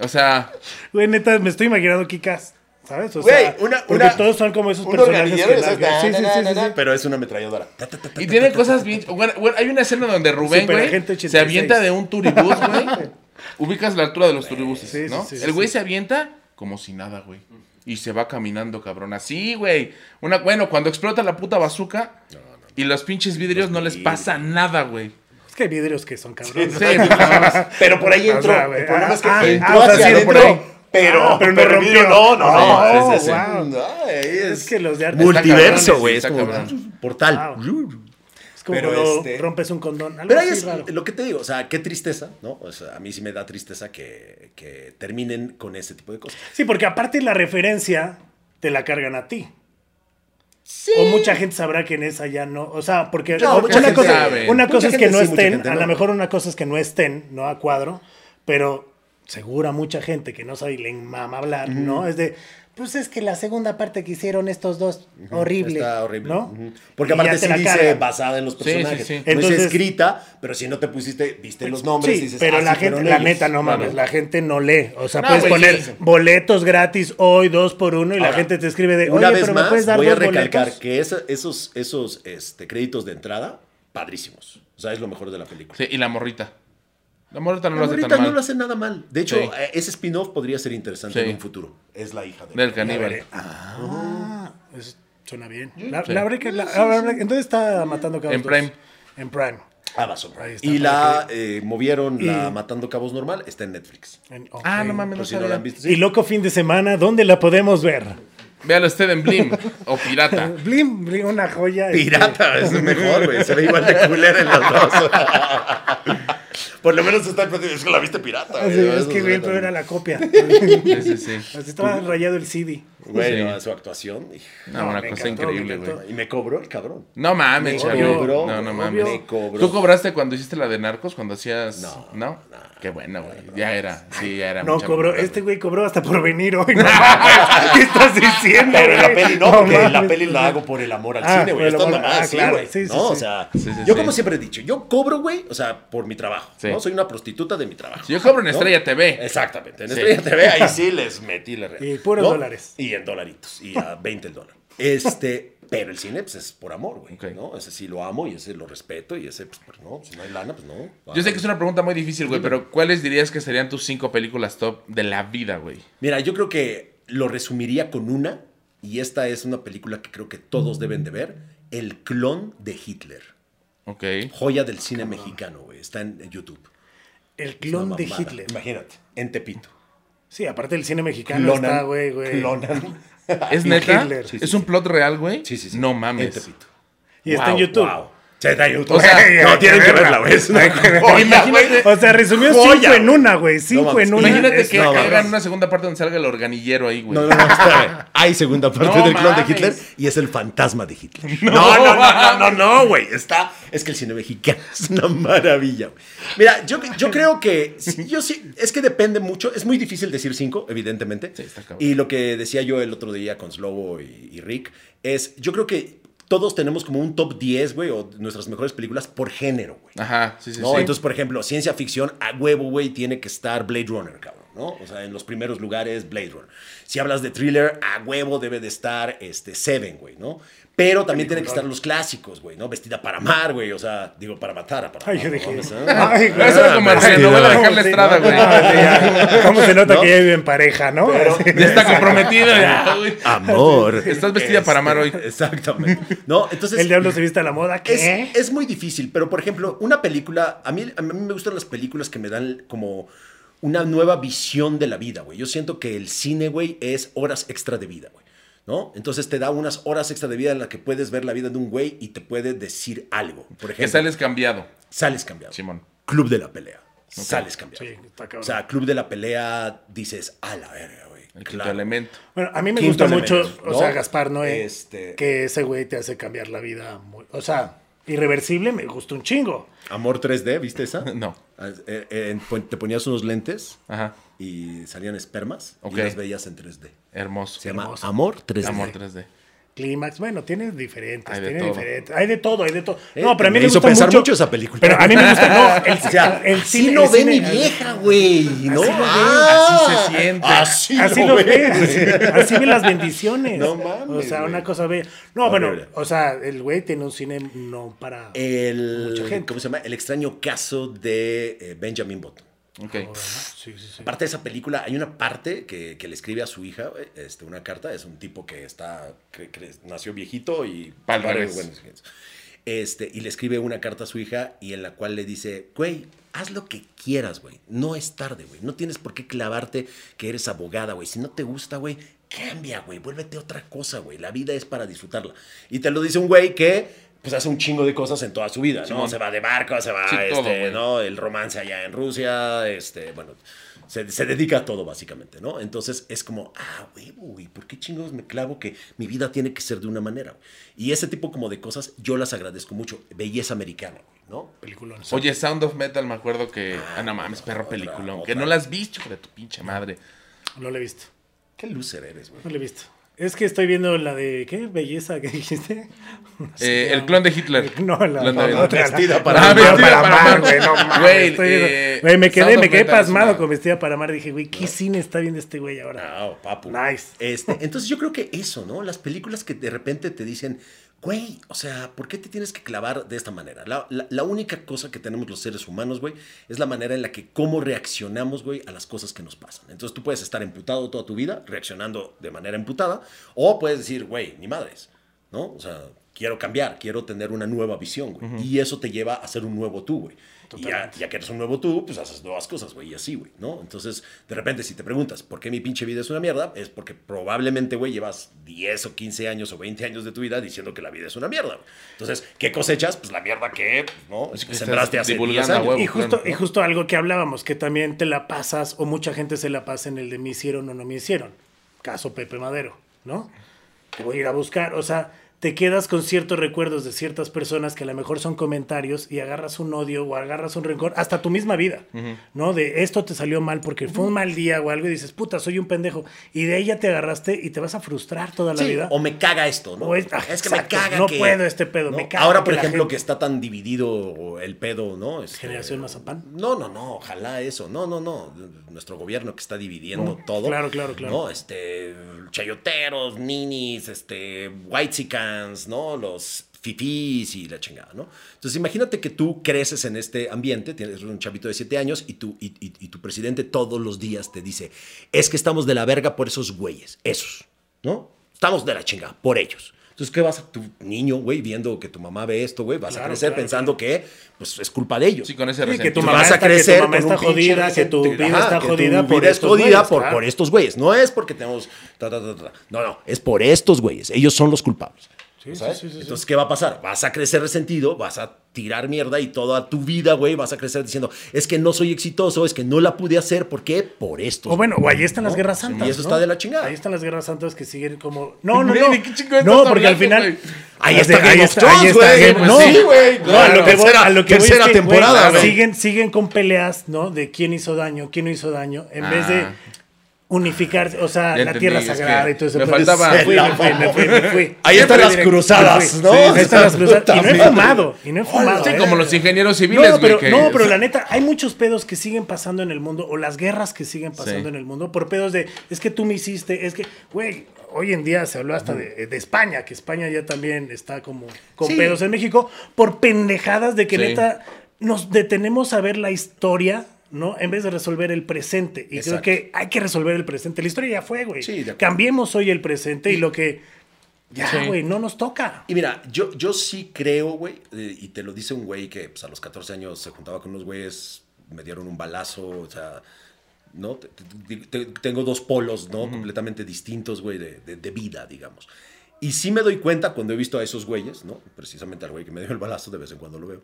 Speaker 1: O sea,
Speaker 2: Güey, neta, me estoy imaginando Kikas. ¿Sabes? O
Speaker 3: Güey,
Speaker 2: sea,
Speaker 3: una-
Speaker 2: porque
Speaker 3: una-
Speaker 2: todos son como esos
Speaker 3: un
Speaker 2: personajes que largan. Sí, sí, sí, sí.
Speaker 3: Pero es una ametralladora. Ta, ta, ta, ta,
Speaker 1: y tiene
Speaker 3: ta,
Speaker 1: cosas bien. Bueno, bueno, hay una escena donde Rubén, güey, se
Speaker 2: 86.
Speaker 1: avienta de un turibús, güey. Ubicas la altura de los turibuses,
Speaker 2: Sí,
Speaker 1: ¿no?
Speaker 2: sí, sí,
Speaker 1: el güey
Speaker 2: sí.
Speaker 1: se avienta como si nada, güey. Y se va caminando, cabrón. Así, güey. Una, bueno, cuando explota la puta bazooka y los pinches vidrios no les pasa nada, güey.
Speaker 2: Que hay vidrios que son cabrones.
Speaker 1: Sí,
Speaker 3: Pero por ahí
Speaker 2: O
Speaker 3: entró.
Speaker 2: sea, güey,
Speaker 3: el problema es que
Speaker 2: ah,
Speaker 3: entró
Speaker 2: ah, o
Speaker 3: hacia adentro,
Speaker 2: ahí.
Speaker 3: Pero,
Speaker 2: Ah, pero no rompió.
Speaker 3: no, no,
Speaker 2: wow.
Speaker 3: Ay,
Speaker 2: Es que los de arte
Speaker 3: Multiverso, güey. Es como
Speaker 1: cabrón.
Speaker 3: portal.
Speaker 2: Es como
Speaker 3: Pero
Speaker 2: cuando
Speaker 3: este-
Speaker 2: rompes un condón. Algo
Speaker 3: Pero ahí es
Speaker 2: raro.
Speaker 3: lo que te digo, o sea, qué tristeza, ¿no? O sea, a mí sí me da tristeza que, que terminen con ese tipo de cosas.
Speaker 2: Sí, porque aparte la referencia te la cargan a ti. O mucha gente sabrá que en esa ya no. O sea, porque
Speaker 3: No,
Speaker 2: una, cosa, una cosa es que no
Speaker 3: sí,
Speaker 2: estén, a
Speaker 3: no.
Speaker 2: lo mejor una cosa es que no estén, no a cuadro, pero segura mucha gente que no sabe y le mama hablar, ¿no? Es de, pues es que la segunda parte que hicieron estos dos, horrible.
Speaker 3: Está horrible.
Speaker 2: ¿no?
Speaker 3: Porque
Speaker 2: Y
Speaker 3: aparte
Speaker 2: te
Speaker 3: sí
Speaker 2: la
Speaker 3: dice basada en los personajes.
Speaker 1: sí, sí.
Speaker 3: No
Speaker 2: Entonces-
Speaker 3: dice escrita, pero si no te pusiste, viste los nombres y
Speaker 2: Sí,
Speaker 3: dices,
Speaker 2: pero
Speaker 3: ah,
Speaker 2: la
Speaker 3: sí,
Speaker 2: gente, la neta, no mames, la gente no lee. O sea,
Speaker 1: No,
Speaker 2: puedes
Speaker 1: güey,
Speaker 2: poner
Speaker 1: sí.
Speaker 2: boletos gratis hoy, dos por uno, y la gente te escribe de,
Speaker 3: Una
Speaker 2: oye,
Speaker 3: vez
Speaker 2: pero me puedes dar
Speaker 3: voy a recalcar
Speaker 2: boletos.
Speaker 3: que esa- esos, esos este, créditos de entrada, padrísimos. O sea, es lo mejor de la película.
Speaker 1: Sí, y la morrita. La morrita no lo hace
Speaker 3: Ahorita
Speaker 1: tan
Speaker 3: no
Speaker 1: mal.
Speaker 3: lo hace nada mal. De hecho,
Speaker 1: Sí.
Speaker 3: eh, ese spin-off podría ser interesante
Speaker 1: Sí.
Speaker 3: en un futuro. Es la hija de...
Speaker 1: Del caníbal.
Speaker 2: Ah, es Suena bien. La, que- la- habrá- ¿En dónde está Matando Cabos
Speaker 1: En
Speaker 2: 2?
Speaker 1: Prime.
Speaker 2: En Prime.
Speaker 3: Amazon.
Speaker 2: Ahí está,
Speaker 3: y la eh, movieron, la Matando Cabos normal, está en Netflix.
Speaker 2: En-
Speaker 1: Ah, no mames, no
Speaker 3: Por si no
Speaker 1: sabía.
Speaker 3: la han visto.
Speaker 2: Y Loco Fin de Semana, ¿dónde la podemos ver?
Speaker 1: Véalo usted en Blim o Pirata.
Speaker 2: Blim, Blim, una joya. este,
Speaker 3: Pirata, es mejor, güey. Se ve igual de culera en los dos. Por lo menos está es que la viste pirata.
Speaker 2: Ah, sí, es que
Speaker 3: suena
Speaker 2: pero era la copia.
Speaker 1: Sí, sí, sí.
Speaker 2: Así estaba rayado el CD.
Speaker 3: Güey,
Speaker 1: Sí.
Speaker 3: su actuación.
Speaker 1: No,
Speaker 2: No,
Speaker 1: una cosa
Speaker 2: encantó,
Speaker 1: increíble, güey.
Speaker 3: Y me cobró el cabrón.
Speaker 1: No mames,
Speaker 3: Me cobró,
Speaker 1: No, no mames.
Speaker 3: Me cobró.
Speaker 1: ¿Tú cobraste cuando hiciste la de Narcos? Cuando hacías.
Speaker 3: No,
Speaker 1: ¿No? Qué bueno, güey. Ya era. Sí, ya era.
Speaker 2: No, cobró, este
Speaker 1: güey.
Speaker 2: cobró hasta por venir hoy. ¿Qué estás diciendo?
Speaker 3: Pero en la peli no, porque la peli la hago por el amor al
Speaker 2: Ah,
Speaker 3: cine, güey.
Speaker 2: el
Speaker 3: Esto es
Speaker 2: amor-
Speaker 3: nomás
Speaker 2: ah,
Speaker 3: güey.
Speaker 2: Sí, sí,
Speaker 3: no,
Speaker 2: sí.
Speaker 3: o sea,
Speaker 1: Sí, sí,
Speaker 3: yo
Speaker 1: sí.
Speaker 3: como siempre he dicho, yo cobro, güey, o sea, por mi trabajo.
Speaker 1: Sí.
Speaker 3: ¿no? Soy una prostituta de mi trabajo.
Speaker 1: Si yo cobro en. Estrella TV.
Speaker 3: Exactamente. En
Speaker 1: Sí.
Speaker 3: Estrella TV ahí sí les metí la red.
Speaker 2: Y puros dólares.
Speaker 3: Y en dolaritos. Y a 20 el dólar. Este, pero el cine, pues es por amor, güey. ¿no? Ese sí lo amo y ese lo respeto y ese, pues, pues, no, si no hay lana, pues no.
Speaker 1: Yo sé que es una pregunta muy difícil, güey, pero ¿cuáles dirías que serían tus cinco películas top de la vida, güey?
Speaker 3: Mira, yo creo que lo resumiría con una, y esta es una película que creo que todos deben de ver, El clon de Hitler.
Speaker 1: Ok.
Speaker 3: Joya del cine mexicano, güey. Está en YouTube.
Speaker 2: El clon de. Hitler.
Speaker 3: Imagínate, en Tepito.
Speaker 2: Sí, aparte del cine mexicano está, güey, güey.
Speaker 3: Clonan.
Speaker 1: ¿Es neta?
Speaker 2: Hitler.
Speaker 3: Sí, sí,
Speaker 1: ¿Es un
Speaker 3: sí.
Speaker 1: plot real, güey?
Speaker 3: Sí, sí, sí.
Speaker 1: No mames.
Speaker 2: Y está en YouTube.
Speaker 3: Wow. En YouTube.
Speaker 1: O sea,
Speaker 3: no, tienen que
Speaker 2: verla.
Speaker 3: güey. Es una
Speaker 2: Hay que verla.
Speaker 3: joya,
Speaker 1: Imagínate-
Speaker 3: güey.
Speaker 2: O sea, resumió
Speaker 3: Joya,
Speaker 2: cinco en una, güey. Cinco en una.
Speaker 1: Imagínate
Speaker 2: Es-
Speaker 1: que
Speaker 3: no,
Speaker 1: hagan una segunda parte donde salga el organillero ahí, güey.
Speaker 3: No, no, no. Hay segunda parte
Speaker 1: No
Speaker 3: del clon de. Hitler y es el fantasma de Hitler. No, no, no, no, no, no, güey. Está. Es que el cine mexicano es una maravilla, güey. Mira, yo, yo creo que. Yo sí. Es que depende mucho. Es muy difícil decir cinco, evidentemente.
Speaker 1: Sí, está cabrón.
Speaker 3: y lo que decía yo el otro día con Slobo y, y Rick es. Yo creo que todos tenemos como un top 10, güey, o nuestras mejores películas por género, güey.
Speaker 1: Ajá, sí, sí,
Speaker 3: ¿no?
Speaker 1: sí.
Speaker 3: Entonces, por ejemplo, ciencia ficción, a huevo, güey, tiene que estar Blade Runner, cabrón, ¿no? O sea, en los primeros lugares, Blade Runner. Si hablas de thriller, a huevo debe de estar este, Seven, güey, ¿no? Pero también tienen que estar los clásicos, güey, ¿no? Vestida para amar, güey, o sea, digo, para matar, a para
Speaker 2: Ay, yo
Speaker 3: ¿no?
Speaker 2: dije.
Speaker 3: ¿eh?
Speaker 2: Ay, güey.
Speaker 1: Eso era como la telenovela de Carla
Speaker 2: Sí,
Speaker 1: Estrada, güey.
Speaker 2: no. ¿Cómo se nota
Speaker 3: ¿No?
Speaker 2: que ya vive en pareja, no?
Speaker 1: Ya está comprometido, ya, güey.
Speaker 3: Amor.
Speaker 1: Estás vestida para amar hoy.
Speaker 3: Exactamente. No, entonces.
Speaker 2: El diablo se viste a la moda. ¿Qué?
Speaker 3: Es, es muy difícil, pero por ejemplo, una película, a mí, a mí me gustan las películas que me dan como una nueva visión de la vida, güey. Yo siento que el cine, güey, es horas extra de vida, güey. ¿No? Entonces te da unas horas extra de vida en las que puedes ver la vida de un güey y te puede decir algo. Por ejemplo,
Speaker 1: Que sales cambiado,
Speaker 3: sales cambiado.
Speaker 1: Simón.
Speaker 3: Club de la pelea. Sales cambiado.
Speaker 2: Sí, está cabrón.
Speaker 3: O sea, Club de la pelea dices, a la verga, güey.
Speaker 1: El quinto
Speaker 3: Claro.
Speaker 1: elemento.
Speaker 2: Bueno, a mí me
Speaker 3: Quinto
Speaker 2: gusta mucho, o sea, Gaspar Noé,
Speaker 3: Este-
Speaker 2: que ese güey te hace cambiar la vida. muy- o sea, irreversible me gusta un chingo.
Speaker 3: Amor 3D, ¿viste esa?
Speaker 1: No.
Speaker 3: Ah, eh, eh, te ponías unos lentes
Speaker 1: Ajá.
Speaker 3: Y salían espermas
Speaker 1: Ok.
Speaker 3: y las veías en 3D.
Speaker 1: Hermoso.
Speaker 3: Se llama
Speaker 2: Hermoso.
Speaker 3: Amor 3D.
Speaker 1: Amor 3D.
Speaker 2: Clímax, bueno, tiene diferentes,
Speaker 1: Hay de
Speaker 2: tiene
Speaker 1: todo.
Speaker 2: diferentes. Hay de todo, hay de todo.
Speaker 3: Eh,
Speaker 2: no, pero a mí
Speaker 3: me
Speaker 2: me,
Speaker 3: hizo
Speaker 2: gusta
Speaker 3: pensar
Speaker 2: mucho,
Speaker 3: mucho esa película.
Speaker 2: Pero a mí me gusta, no, el,
Speaker 3: O sea,
Speaker 2: el
Speaker 3: así
Speaker 2: cine-
Speaker 3: lo
Speaker 2: el
Speaker 3: ve
Speaker 2: cine-
Speaker 3: mi vieja, güey, ¿no?
Speaker 2: Así lo ve,
Speaker 3: Ah,
Speaker 1: así se siente.
Speaker 3: Así,
Speaker 2: Así
Speaker 3: lo,
Speaker 2: lo
Speaker 3: ve,
Speaker 2: ve,
Speaker 3: güey.
Speaker 2: así, así ve las bendiciones.
Speaker 3: No mames,
Speaker 2: O sea, una cosa ve. No, bueno, o sea, el güey tiene un cine no para.
Speaker 3: El,
Speaker 2: Mucha gente.
Speaker 3: ¿Cómo se llama? El extraño caso de eh, Benjamin Button.
Speaker 1: Ok.
Speaker 2: Sí, sí, sí.
Speaker 3: Aparte de esa película, hay una parte que, que le escribe a su hija, güey, este, una carta. Es un tipo que está, que, que nació viejito y...
Speaker 1: Pa'l
Speaker 3: Vale,
Speaker 1: revés.
Speaker 3: bueno, este, y le escribe una carta a su hija y en la cual le dice, güey, haz lo que quieras, güey. No es tarde, güey. No tienes por qué clavarte que eres abogada, güey. Si no te gusta, güey, cambia, güey. Vuélvete otra cosa, güey. La vida es para disfrutarla. Y te lo dice un güey que... Pues hace un chingo de cosas en toda su vida, ¿no? Se va de barco, se va,
Speaker 1: Sí,
Speaker 3: este. ¿no? El romance allá en Rusia, este, bueno, se, se dedica a todo básicamente, ¿no? Entonces es como, ah, huevo, güey, ¿por qué chingos me clavo que mi vida tiene que ser de una manera? güey? Y ese tipo como de cosas yo las agradezco mucho. Belleza americana, güey, ¿no?
Speaker 2: Peliculón.
Speaker 1: Oye, Sound of Metal, me acuerdo que. Ah, no mames, perro
Speaker 3: otra,
Speaker 1: peliculón. Que no la has visto, hijo de tu pinche madre.
Speaker 2: No lo he visto.
Speaker 3: Qué loser eres, güey.
Speaker 2: No lo he visto. Es que estoy viendo la de. ¿Qué? Belleza, ¿qué dijiste?
Speaker 1: Eh, el clon de Hitler.
Speaker 2: No, la, la otra.
Speaker 3: Vestida para
Speaker 2: la- para
Speaker 1: Vestida para
Speaker 2: amar,
Speaker 1: amar.
Speaker 2: güey. No mames.
Speaker 1: Güey,
Speaker 2: estoy viendo-
Speaker 1: eh,
Speaker 2: Güey, me quedé, me quedé pasmado con Vestida para amar. Dije, güey, ¿qué cine está viendo este güey ahora?
Speaker 3: Ah, papu.
Speaker 2: Nice.
Speaker 3: Este, entonces yo creo que eso, ¿no? Las películas que de repente te dicen, güey, o sea, ¿por qué te tienes que clavar de esta manera? La, la- única cosa que tenemos los seres humanos, güey, es la manera en la que cómo reaccionamos, güey, a las cosas que nos pasan. Entonces tú puedes estar emputado toda tu vida, reaccionando de manera emputada, o puedes decir, güey, ni madres. ¿no? O sea, quiero cambiar, quiero tener una nueva visión, güey. Y eso te lleva a ser un nuevo tú, güey. Y ya, ya que eres un nuevo tú, pues haces nuevas cosas, güey, y así, güey, ¿no? Entonces, de repente, si te preguntas por qué mi pinche vida es una mierda, es porque probablemente, güey, llevas 10 o 15 años o 20 años de tu vida diciendo que la vida es una mierda, güey. Entonces, ¿qué cosechas? Pues la mierda que, ¿no? Es que sembraste hace 10
Speaker 1: divulgando a
Speaker 3: años.
Speaker 1: huevo.
Speaker 2: Y justo, y justo algo que hablábamos, que también te la pasas, o mucha gente se la pasa en el de me hicieron o no me hicieron. Caso Pepe Madero, ¿no? Te voy a ir a buscar, o sea, te quedas con ciertos recuerdos de ciertas personas que a lo mejor son comentarios y agarras un odio o agarras un rencor, hasta tu misma vida, ¿no? De esto te salió mal porque fue un mal día o algo y dices, puta, soy un pendejo. Y de ella te agarraste y te vas a frustrar toda la
Speaker 3: Sí,
Speaker 2: vida.
Speaker 3: o me caga esto, ¿no?
Speaker 2: O es- ah,
Speaker 3: es que me caga
Speaker 2: no
Speaker 3: que-
Speaker 2: puedo este pedo, me caga
Speaker 3: Ahora,
Speaker 2: que
Speaker 3: por
Speaker 2: la
Speaker 3: ejemplo,
Speaker 2: gente-
Speaker 3: que está tan dividido el pedo, ¿no? Este,
Speaker 2: Generación Mazapán.
Speaker 3: No, no, no, ojalá eso. No, no, no. Nuestro gobierno que está dividiendo
Speaker 2: No,
Speaker 3: todo.
Speaker 2: claro, claro, claro.
Speaker 3: ¿no? Este, chayoteros, ninis, este, ¿no? Los fifís y la chingada, ¿no? Entonces, imagínate que tú creces en este ambiente, tienes un chavito de siete años y, tú, y, y- y tu presidente todos los días te dice, es que estamos de la verga por esos güeyes, esos, ¿no? Estamos de la chingada, por ellos. Entonces, ¿qué vas a tu niño, güey, viendo que tu mamá ve esto, güey? Vas a
Speaker 2: Claro,
Speaker 3: crecer
Speaker 2: claro,
Speaker 3: pensando que, pues, es culpa de ellos.
Speaker 1: Sí, con ese
Speaker 2: Sí, que tu mamá
Speaker 3: vas a
Speaker 2: está- que tu
Speaker 3: crecer
Speaker 2: mamá está jodida, que tu vida
Speaker 3: Ajá,
Speaker 2: está
Speaker 3: que tu
Speaker 2: jodida por
Speaker 3: vida es
Speaker 2: estos
Speaker 3: jodida
Speaker 2: güeyes,
Speaker 3: por,
Speaker 2: claro.
Speaker 3: por estos güeyes. No es porque tenemos... ta, ta, ta, ta. No, no, es por estos güeyes. Ellos son los culpables.
Speaker 2: Sí,
Speaker 3: ¿sabes?
Speaker 2: sí, sí, sí, sí.
Speaker 3: Entonces, ¿qué va a pasar? Vas a crecer resentido, vas a tirar mierda y toda tu vida, güey, vas a crecer diciendo, es que no soy exitoso, es que no la pude hacer, ¿por qué? Por estos.
Speaker 2: O bueno, o ahí están las guerras santas.
Speaker 3: Y eso
Speaker 2: ¿no?
Speaker 3: está de la chingada.
Speaker 2: Ahí están las guerras santas que siguen como. No, no, no.
Speaker 1: ¿de qué chingados
Speaker 2: No, porque al final.
Speaker 3: Ahí está
Speaker 2: ahí está, ahí está No,
Speaker 3: sí, güey.
Speaker 2: no, a lo que voy,
Speaker 3: tercera-
Speaker 2: a lo que voy es
Speaker 3: tercera
Speaker 2: que, güey,
Speaker 3: temporada, güey.
Speaker 2: siguen, siguen con peleas, ¿no? De quién hizo daño, quién no hizo daño, en vez de Unificarse, o sea,
Speaker 1: Ya
Speaker 2: la
Speaker 1: entendí,
Speaker 2: tierra
Speaker 1: es
Speaker 2: sagrada
Speaker 1: que
Speaker 2: y todo eso.
Speaker 1: me faltaba-
Speaker 2: Me fui, me fui, me fui, me fui.
Speaker 3: Ahí están las cruzadas. ¿no?
Speaker 2: Ahí están las cruzadas. Y no he fumado, y no he fumado.
Speaker 1: Sí,
Speaker 2: ¿eh?
Speaker 1: como los ingenieros civiles,
Speaker 2: No, pero,
Speaker 1: que-
Speaker 2: no, pero la neta, hay muchos pedos que siguen pasando en el mundo, o las guerras que siguen pasando
Speaker 1: Sí.
Speaker 2: en el mundo, por pedos de, es que tú me hiciste, es que, güey, hoy en día se habló hasta de, de España, que España ya también está como con
Speaker 3: Sí.
Speaker 2: pedos en México, por pendejadas de que
Speaker 1: Sí.
Speaker 2: neta nos detenemos a ver la historia. ¿No? En vez de resolver el presente. Y
Speaker 3: Exacto.
Speaker 2: creo que hay que resolver el presente. La historia ya fue, güey.
Speaker 3: Sí.
Speaker 2: Cambiemos hoy el presente y, lo que. Ya,
Speaker 1: Sí.
Speaker 2: güey, no nos toca.
Speaker 3: Y mira, yo, yo sí creo, güey, y te lo dice un güey que pues, a los 14 años se juntaba con unos güeyes, me dieron un balazo, o sea, ¿no? Te- te- te- tengo dos polos, ¿no? Completamente distintos, güey, de, de- de vida, digamos. Y sí me doy cuenta cuando he visto a esos güeyes, ¿no? Precisamente al güey que me dio el balazo, de vez en cuando lo veo.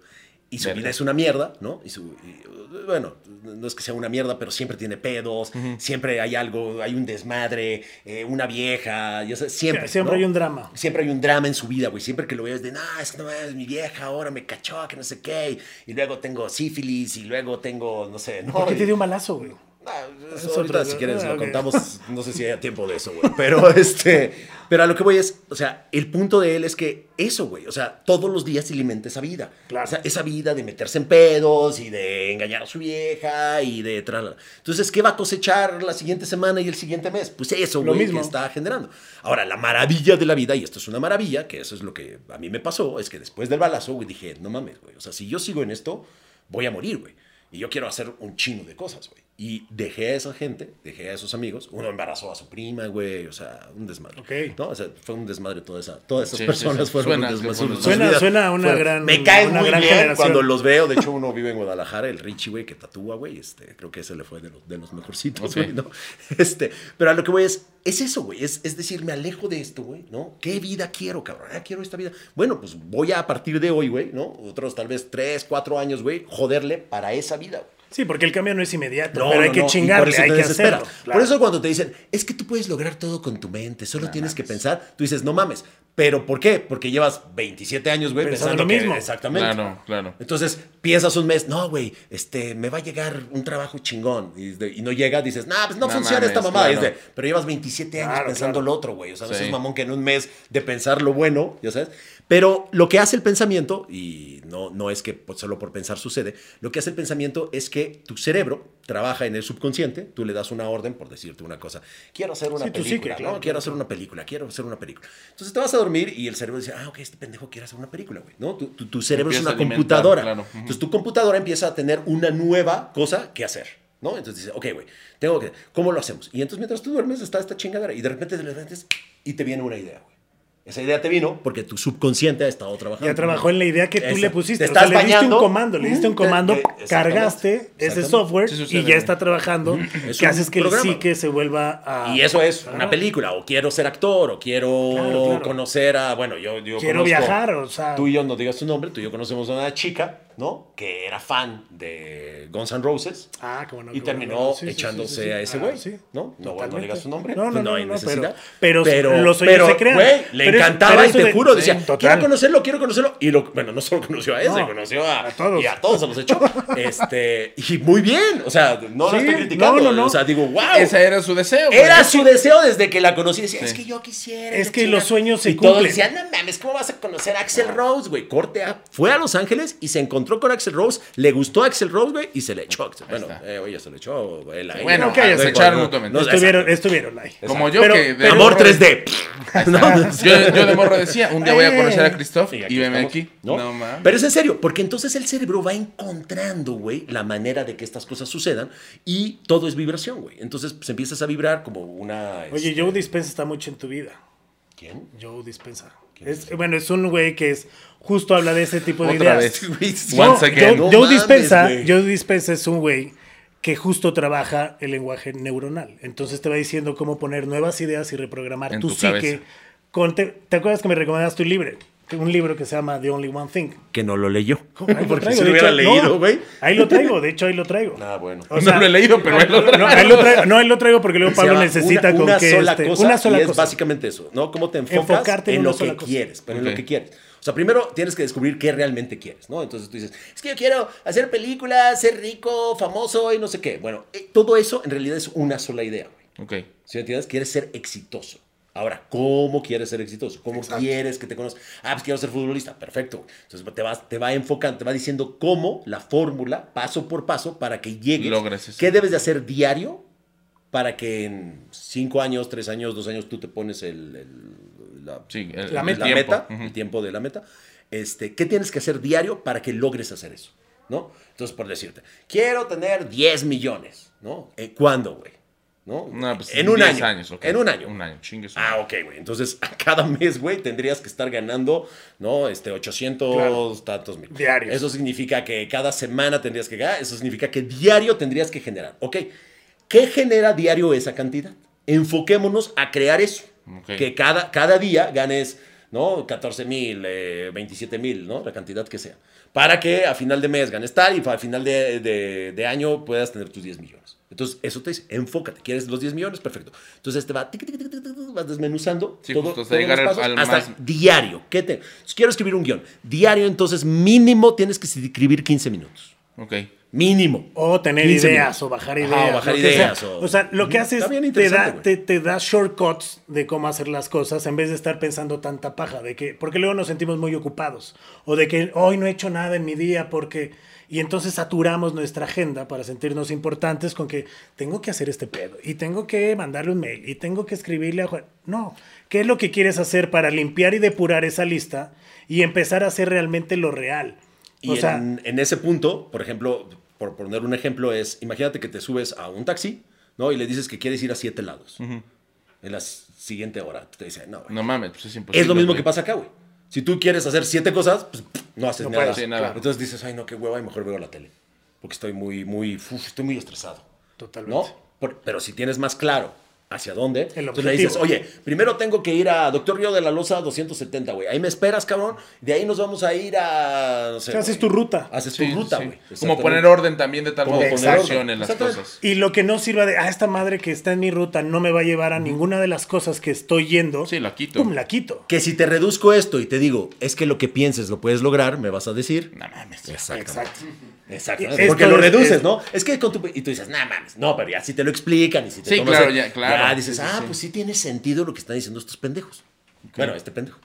Speaker 3: Y su
Speaker 1: Verga.
Speaker 3: vida es una mierda, ¿no? Y su, y, bueno, no es que sea una mierda, pero siempre tiene pedos, siempre hay algo, hay un desmadre, eh, una vieja, ya sabes, siempre.
Speaker 2: Siempre
Speaker 3: ¿no?
Speaker 2: hay un drama.
Speaker 3: Siempre hay un drama en su vida, güey. Siempre que lo veas de, no, es que no es mi vieja, ahora me cachó, que no sé qué. Y, y luego tengo sífilis, y luego tengo, no sé, no.
Speaker 2: ¿Por qué te dio un balazo, güey?
Speaker 3: Ah, eso
Speaker 2: Es
Speaker 3: ahorita,
Speaker 2: otra-
Speaker 3: si quieres,
Speaker 2: ah,
Speaker 3: lo
Speaker 2: ok.
Speaker 3: contamos. No sé si haya tiempo de eso, güey. Pero, este, pero a lo que voy es, o sea, el punto de él es que eso, güey, o sea, todos los días se alimenta esa vida.
Speaker 2: Claro.
Speaker 3: O sea, esa vida de meterse en pedos y de engañar a su vieja y de... tra- Entonces, ¿qué va a cosechar la siguiente semana y el siguiente mes? Pues eso,
Speaker 2: Lo
Speaker 3: güey,
Speaker 2: mismo.
Speaker 3: que está generando. Ahora, la maravilla de la vida, y esto es una maravilla, que eso es lo que a mí me pasó, es que después del balazo, güey, dije, no mames, güey, o sea, si yo sigo en esto, voy a morir, güey. Y yo quiero hacer un chino de cosas, güey. Y dejé a esa gente, dejé a esos amigos. Uno embarazó a su prima, güey. O sea, un desmadre.
Speaker 2: Ok.
Speaker 3: ¿no? O sea, fue un desmadre toda esa, todas esas
Speaker 1: Sí,
Speaker 3: personas
Speaker 1: sí.
Speaker 3: fueron
Speaker 1: Suena
Speaker 3: un desmadre. vidas
Speaker 2: Suena- suena una
Speaker 3: fueron-
Speaker 2: gran-
Speaker 3: Me caen
Speaker 2: una
Speaker 3: muy
Speaker 2: gran
Speaker 3: bien
Speaker 2: generación.
Speaker 3: cuando los veo. De hecho, uno vive en Guadalajara, el Richie, güey, que tatúa, güey. Este, creo que ese le fue de los, de los mejorcitos, güey, ¿no? Este, pero a lo que voy es, es eso, güey. Es, es decir, me alejo de esto, güey, ¿no? ¿Qué vida quiero, cabrón? Ah, quiero esta vida. Bueno, pues voy a, a partir de hoy, güey, ¿no? Otros tal vez tres, cuatro años, güey, joderle para esa vida, güey.
Speaker 2: Sí, porque el cambio no es inmediato,
Speaker 3: No,
Speaker 2: pero hay
Speaker 3: no,
Speaker 2: que
Speaker 3: no,
Speaker 2: chingarle,
Speaker 3: por
Speaker 2: hay que
Speaker 3: desesperas.
Speaker 2: hacerlo.
Speaker 3: Por eso cuando te dicen, es que tú puedes lograr todo con tu mente, solo tienes que pensar, tú dices, no mames. ¿Pero por qué? Porque llevas 27 años, güey,
Speaker 2: Pensando
Speaker 3: pensando,
Speaker 2: lo
Speaker 3: que-
Speaker 2: mismo.
Speaker 3: exactamente.
Speaker 1: Claro, claro.
Speaker 3: Entonces piensas un mes, no, güey, este, me va a llegar un trabajo chingón. Y, de- y no llega, dices, nah, pues no, funciona esta mamada. Y
Speaker 1: claro.
Speaker 3: es de, pero llevas 27 años
Speaker 2: Claro,
Speaker 3: pensando
Speaker 2: claro.
Speaker 3: lo otro, güey. O sea, no
Speaker 1: Sí.
Speaker 3: seas mamón que en un mes de pensar lo bueno, ya sabes. Pero lo que hace el pensamiento, y no, no es que pues, solo por pensar sucede, lo que hace el pensamiento es que tu cerebro trabaja en el subconsciente, tú le das una orden, por decirte una cosa, quiero hacer una
Speaker 2: Sí, tu
Speaker 3: película,
Speaker 2: psique,
Speaker 3: ¿no?
Speaker 2: claro,
Speaker 3: quiero
Speaker 2: claro,
Speaker 3: hacer una película, quiero hacer una película. Entonces te vas a dormir y el cerebro dice, ah, ok, este pendejo quiere hacer una película, güey, ¿no? Tu, tu- tu cerebro es una computadora.
Speaker 1: claro.
Speaker 3: Entonces tu computadora empieza a tener una nueva cosa que hacer, ¿no? Entonces dice, ok, güey, tengo que, ¿cómo lo hacemos? Y entonces mientras tú duermes está esta chingadera y de repente te levantas y te viene una idea, güey. Esa idea te vino porque tu subconsciente ha estado trabajando.
Speaker 2: Ya trabajó en la idea que tú
Speaker 3: Esa.
Speaker 2: le pusiste.
Speaker 3: Te
Speaker 2: O sea,
Speaker 3: estás
Speaker 2: le diste un comando, le diste un comando,
Speaker 3: eh, exactamente.
Speaker 2: cargaste ese software y ya está trabajando,
Speaker 3: Es
Speaker 2: que haces que el psique se vuelva a...
Speaker 3: Y eso es
Speaker 2: Ah.
Speaker 3: una película, o quiero ser actor, o quiero
Speaker 2: Claro, claro.
Speaker 3: conocer a, bueno, yo, yo
Speaker 2: Quiero
Speaker 3: conozco-
Speaker 2: viajar, o sea...
Speaker 3: Tú y yo, no digas tu nombre, tú y yo conocemos a una chica, ¿no? Que era fan de Guns N' Roses.
Speaker 2: Ah,
Speaker 3: y terminó.
Speaker 2: Sí,
Speaker 3: echándose
Speaker 2: sí, sí, sí.
Speaker 3: a ese
Speaker 2: Ah,
Speaker 3: güey,
Speaker 2: sí,
Speaker 3: ¿no? No, digas su nombre.
Speaker 2: No, no, no,
Speaker 3: hay
Speaker 2: no,
Speaker 3: necesidad.
Speaker 2: pero- pero los
Speaker 3: pero,
Speaker 2: se crean.
Speaker 3: güey, le
Speaker 2: Pero
Speaker 3: encantaba y te
Speaker 2: de-
Speaker 3: juro, decía,
Speaker 2: total.
Speaker 3: quiero conocerlo, quiero conocerlo. Y lo, bueno, no solo conoció a ese,
Speaker 2: No,
Speaker 3: conoció a,
Speaker 2: a todos.
Speaker 3: Y a todos se los echó. este, y muy bien, o sea, no
Speaker 2: Sí,
Speaker 3: la estoy criticando.
Speaker 2: no, no, no.
Speaker 3: O sea, digo, wow.
Speaker 1: Ese era su deseo. güey.
Speaker 3: Era su deseo desde que la conocí. Decía, es que yo quisiera.
Speaker 2: Es que
Speaker 3: chingada".
Speaker 2: los sueños se
Speaker 3: y todos
Speaker 2: cumplen.
Speaker 3: decían, no mames, ¿cómo vas a conocer a Axel Rose, güey? Corte A. Fue a Los Ángeles y se encontró con Axel Rose. Le gustó a Axel Rose, güey, y se le echó. Bueno,
Speaker 1: está.
Speaker 3: eh, oye, se le echó. güey, la-
Speaker 1: Bueno,
Speaker 3: no,
Speaker 1: que
Speaker 3: no,
Speaker 1: se echaron
Speaker 3: no,
Speaker 1: mutuamente.
Speaker 3: no,
Speaker 2: estuvieron, estuvieron ahí.
Speaker 1: Como yo
Speaker 2: Pero-
Speaker 1: que de
Speaker 3: Amor
Speaker 1: morro-
Speaker 3: 3D. No,
Speaker 1: Yo, yo de morro decía, un día voy a conocer a Christoph y,
Speaker 3: aquí
Speaker 1: veme aquí.
Speaker 3: ¿no?
Speaker 1: No, mames.
Speaker 3: Pero es en serio, porque entonces el cerebro va encontrando, güey, la manera de que estas cosas sucedan y todo es vibración, güey. Entonces pues, empiezas a vibrar como una...
Speaker 2: Oye,
Speaker 3: este,
Speaker 2: Joe Dispensa está mucho en tu vida.
Speaker 3: ¿Quién?
Speaker 2: Joe Dispensa. Es, bueno, es un güey que es justo habla de ese tipo de
Speaker 1: Otra
Speaker 2: ideas.
Speaker 1: vez.
Speaker 2: No,
Speaker 1: Once again.
Speaker 2: Joe,
Speaker 3: No
Speaker 2: Joe
Speaker 3: mames,
Speaker 2: Dispensa,
Speaker 3: güey.
Speaker 2: Joe Dispensa es un güey que justo trabaja el lenguaje neuronal. Entonces te va diciendo cómo poner nuevas ideas y reprogramar
Speaker 1: En
Speaker 2: tu,
Speaker 1: tu
Speaker 2: psique. con te, ¿te acuerdas que me recomendaste un libro? Un libro que se llama The Only One Thing.
Speaker 3: Que no lo leyó.
Speaker 2: Ahí lo
Speaker 3: Porque si lo hubiera
Speaker 2: hecho,
Speaker 3: leído,
Speaker 2: no,
Speaker 3: güey.
Speaker 2: Ahí lo traigo, de hecho ahí lo traigo.
Speaker 3: Ah, bueno.
Speaker 2: O
Speaker 1: No lo he leído, pero ahí lo
Speaker 2: no,
Speaker 1: traigo.
Speaker 2: ahí lo traigo, no, ahí lo traigo porque luego Pablo necesita
Speaker 3: una,
Speaker 2: con
Speaker 3: una
Speaker 2: que
Speaker 3: sola
Speaker 2: este,
Speaker 3: cosa
Speaker 2: una sola
Speaker 3: y es
Speaker 2: cosa.
Speaker 3: básicamente eso, ¿no? Cómo te enfocas
Speaker 2: Enfocarte en
Speaker 3: en,
Speaker 2: una
Speaker 3: lo que quieres, pero en
Speaker 1: Ok.
Speaker 3: lo que quieres. O sea, primero tienes que descubrir qué realmente quieres, ¿no? Entonces tú dices, es que yo quiero hacer películas, ser rico, famoso y no sé qué. Bueno, eh, todo eso en realidad es una sola idea, güey.
Speaker 1: Ok.
Speaker 3: Si me entiendes, quieres ser exitoso. Ahora, ¿cómo quieres ser exitoso? ¿Cómo quieres que te conozcan? Ah, pues quiero ser futbolista. Perfecto. Entonces te, vas, te va enfocando, te va diciendo cómo, la fórmula, paso por paso, para que llegues.
Speaker 1: Logres eso.
Speaker 3: ¿Qué debes de hacer diario para que en cinco años, tres años, dos años tú te pones el, el- la,
Speaker 1: Sí, el-
Speaker 2: La
Speaker 1: el
Speaker 2: meta.
Speaker 1: tiempo.
Speaker 3: meta,
Speaker 1: Ujú.
Speaker 3: el tiempo de la meta? Este, ¿Qué tienes que hacer diario para que logres hacer eso? ¿No? Entonces, por decirte, quiero tener 10 millones, ¿no? Eh, ¿Cuándo, güey? ¿No?
Speaker 1: No, pues,
Speaker 3: en un
Speaker 1: 10
Speaker 3: año.
Speaker 1: años.
Speaker 3: En un año.
Speaker 1: Un año, chingue su
Speaker 3: Ah, ok, güey. Entonces, a cada mes, güey, tendrías que estar ganando, ¿no? Este, 800
Speaker 2: Claro.
Speaker 3: tantos mil.
Speaker 2: Diarios.
Speaker 3: Eso significa que cada semana tendrías que ganar. Eso significa que diario tendrías que generar. Ok. ¿Qué genera diario esa cantidad? Enfoquémonos a crear eso.
Speaker 1: Ok.
Speaker 3: Que cada, cada día ganes, ¿no? 14 mil, eh, 27 mil, ¿no? La cantidad que sea. Para que a final de mes ganes tal y a final de, de- de año puedas tener tus 10 millones. Entonces, eso te dice, enfócate. ¿Quieres los 10 millones? Perfecto. Entonces, te va, tic, tic, tic, vas desmenuzando
Speaker 1: Sí,
Speaker 3: todo,
Speaker 1: hasta llegar al- al
Speaker 3: hasta
Speaker 1: más-
Speaker 3: diario. ¿Qué te? Quiero escribir un guion. Diario, entonces, mínimo tienes que escribir 15 minutos.
Speaker 1: Ok.
Speaker 3: Mínimo.
Speaker 2: O tener
Speaker 3: 15
Speaker 2: ideas,
Speaker 3: minutos.
Speaker 2: o bajar
Speaker 3: Ajá,
Speaker 2: ideas.
Speaker 3: o bajar ideas,
Speaker 2: sea.
Speaker 3: o-
Speaker 2: O sea, lo que haces
Speaker 3: Está bien
Speaker 2: te da, te da shortcuts de cómo hacer las cosas en vez de estar pensando tanta paja. De que, porque luego nos sentimos muy ocupados. O de que hoy no he hecho nada en mi día porque... Y entonces saturamos nuestra agenda para sentirnos importantes con que tengo que hacer este pedo y tengo que mandarle un mail y tengo que escribirle a Juan. No, ¿qué es lo que quieres hacer para limpiar y depurar esa lista y empezar a hacer realmente lo real?
Speaker 3: Y
Speaker 2: o sea,
Speaker 3: en, en ese punto, por ejemplo, por poner un ejemplo, es, imagínate que te subes a un taxi, ¿no? Y le dices que quieres ir a siete lados. En la siguiente hora. Te dice, no, güey.
Speaker 1: No mames, pues es imposible.
Speaker 3: Es lo mismo
Speaker 1: güey.
Speaker 3: que pasa acá, güey. Si tú quieres hacer siete cosas, pues no haces
Speaker 2: No
Speaker 3: nada.
Speaker 2: puedes,
Speaker 1: sí, nada.
Speaker 3: Entonces dices, ay, no, qué hueva, y mejor veo la tele. Porque estoy muy, muy, uf, estoy muy estresado.
Speaker 2: Totalmente.
Speaker 3: ¿No? Por- pero si tienes más claro hacia dónde,
Speaker 2: El
Speaker 3: entonces le dices, oye, primero tengo que ir a Doctor Río de la Loza 270, güey. Ahí me esperas, cabrón. De ahí nos vamos a ir a, no sé.
Speaker 2: O sea, haces tu ruta.
Speaker 3: Haces
Speaker 1: Sí,
Speaker 3: tu ruta,
Speaker 1: sí.
Speaker 3: güey.
Speaker 1: Como
Speaker 3: Exactamente.
Speaker 1: poner orden también de tal
Speaker 3: Como
Speaker 1: modo
Speaker 3: poner orden.
Speaker 1: funcionen las cosas.
Speaker 2: Y lo que no sirva de, ah, esta madre que está en mi ruta no me va a llevar a ninguna de las cosas que estoy yendo.
Speaker 1: Sí, la quito.
Speaker 2: Pum, la quito.
Speaker 3: Que si te reduzco esto y te digo, es que lo que pienses lo puedes lograr, me vas a decir.
Speaker 1: No mames.
Speaker 3: Exacto.
Speaker 2: Exacto.
Speaker 3: Porque lo
Speaker 2: es-
Speaker 3: reduces,
Speaker 2: es-
Speaker 3: ¿no? Es que con tu. Y tú dices, nah, mames. No, pero ya si te lo explican y si te
Speaker 1: Sí,
Speaker 3: tomas
Speaker 1: claro,
Speaker 3: el-
Speaker 1: ya, claro.
Speaker 3: Ya dices,
Speaker 1: Sí, sí,
Speaker 3: ah,
Speaker 1: sí.
Speaker 3: pues sí tiene sentido lo que están diciendo estos pendejos. Bueno, este pendejo.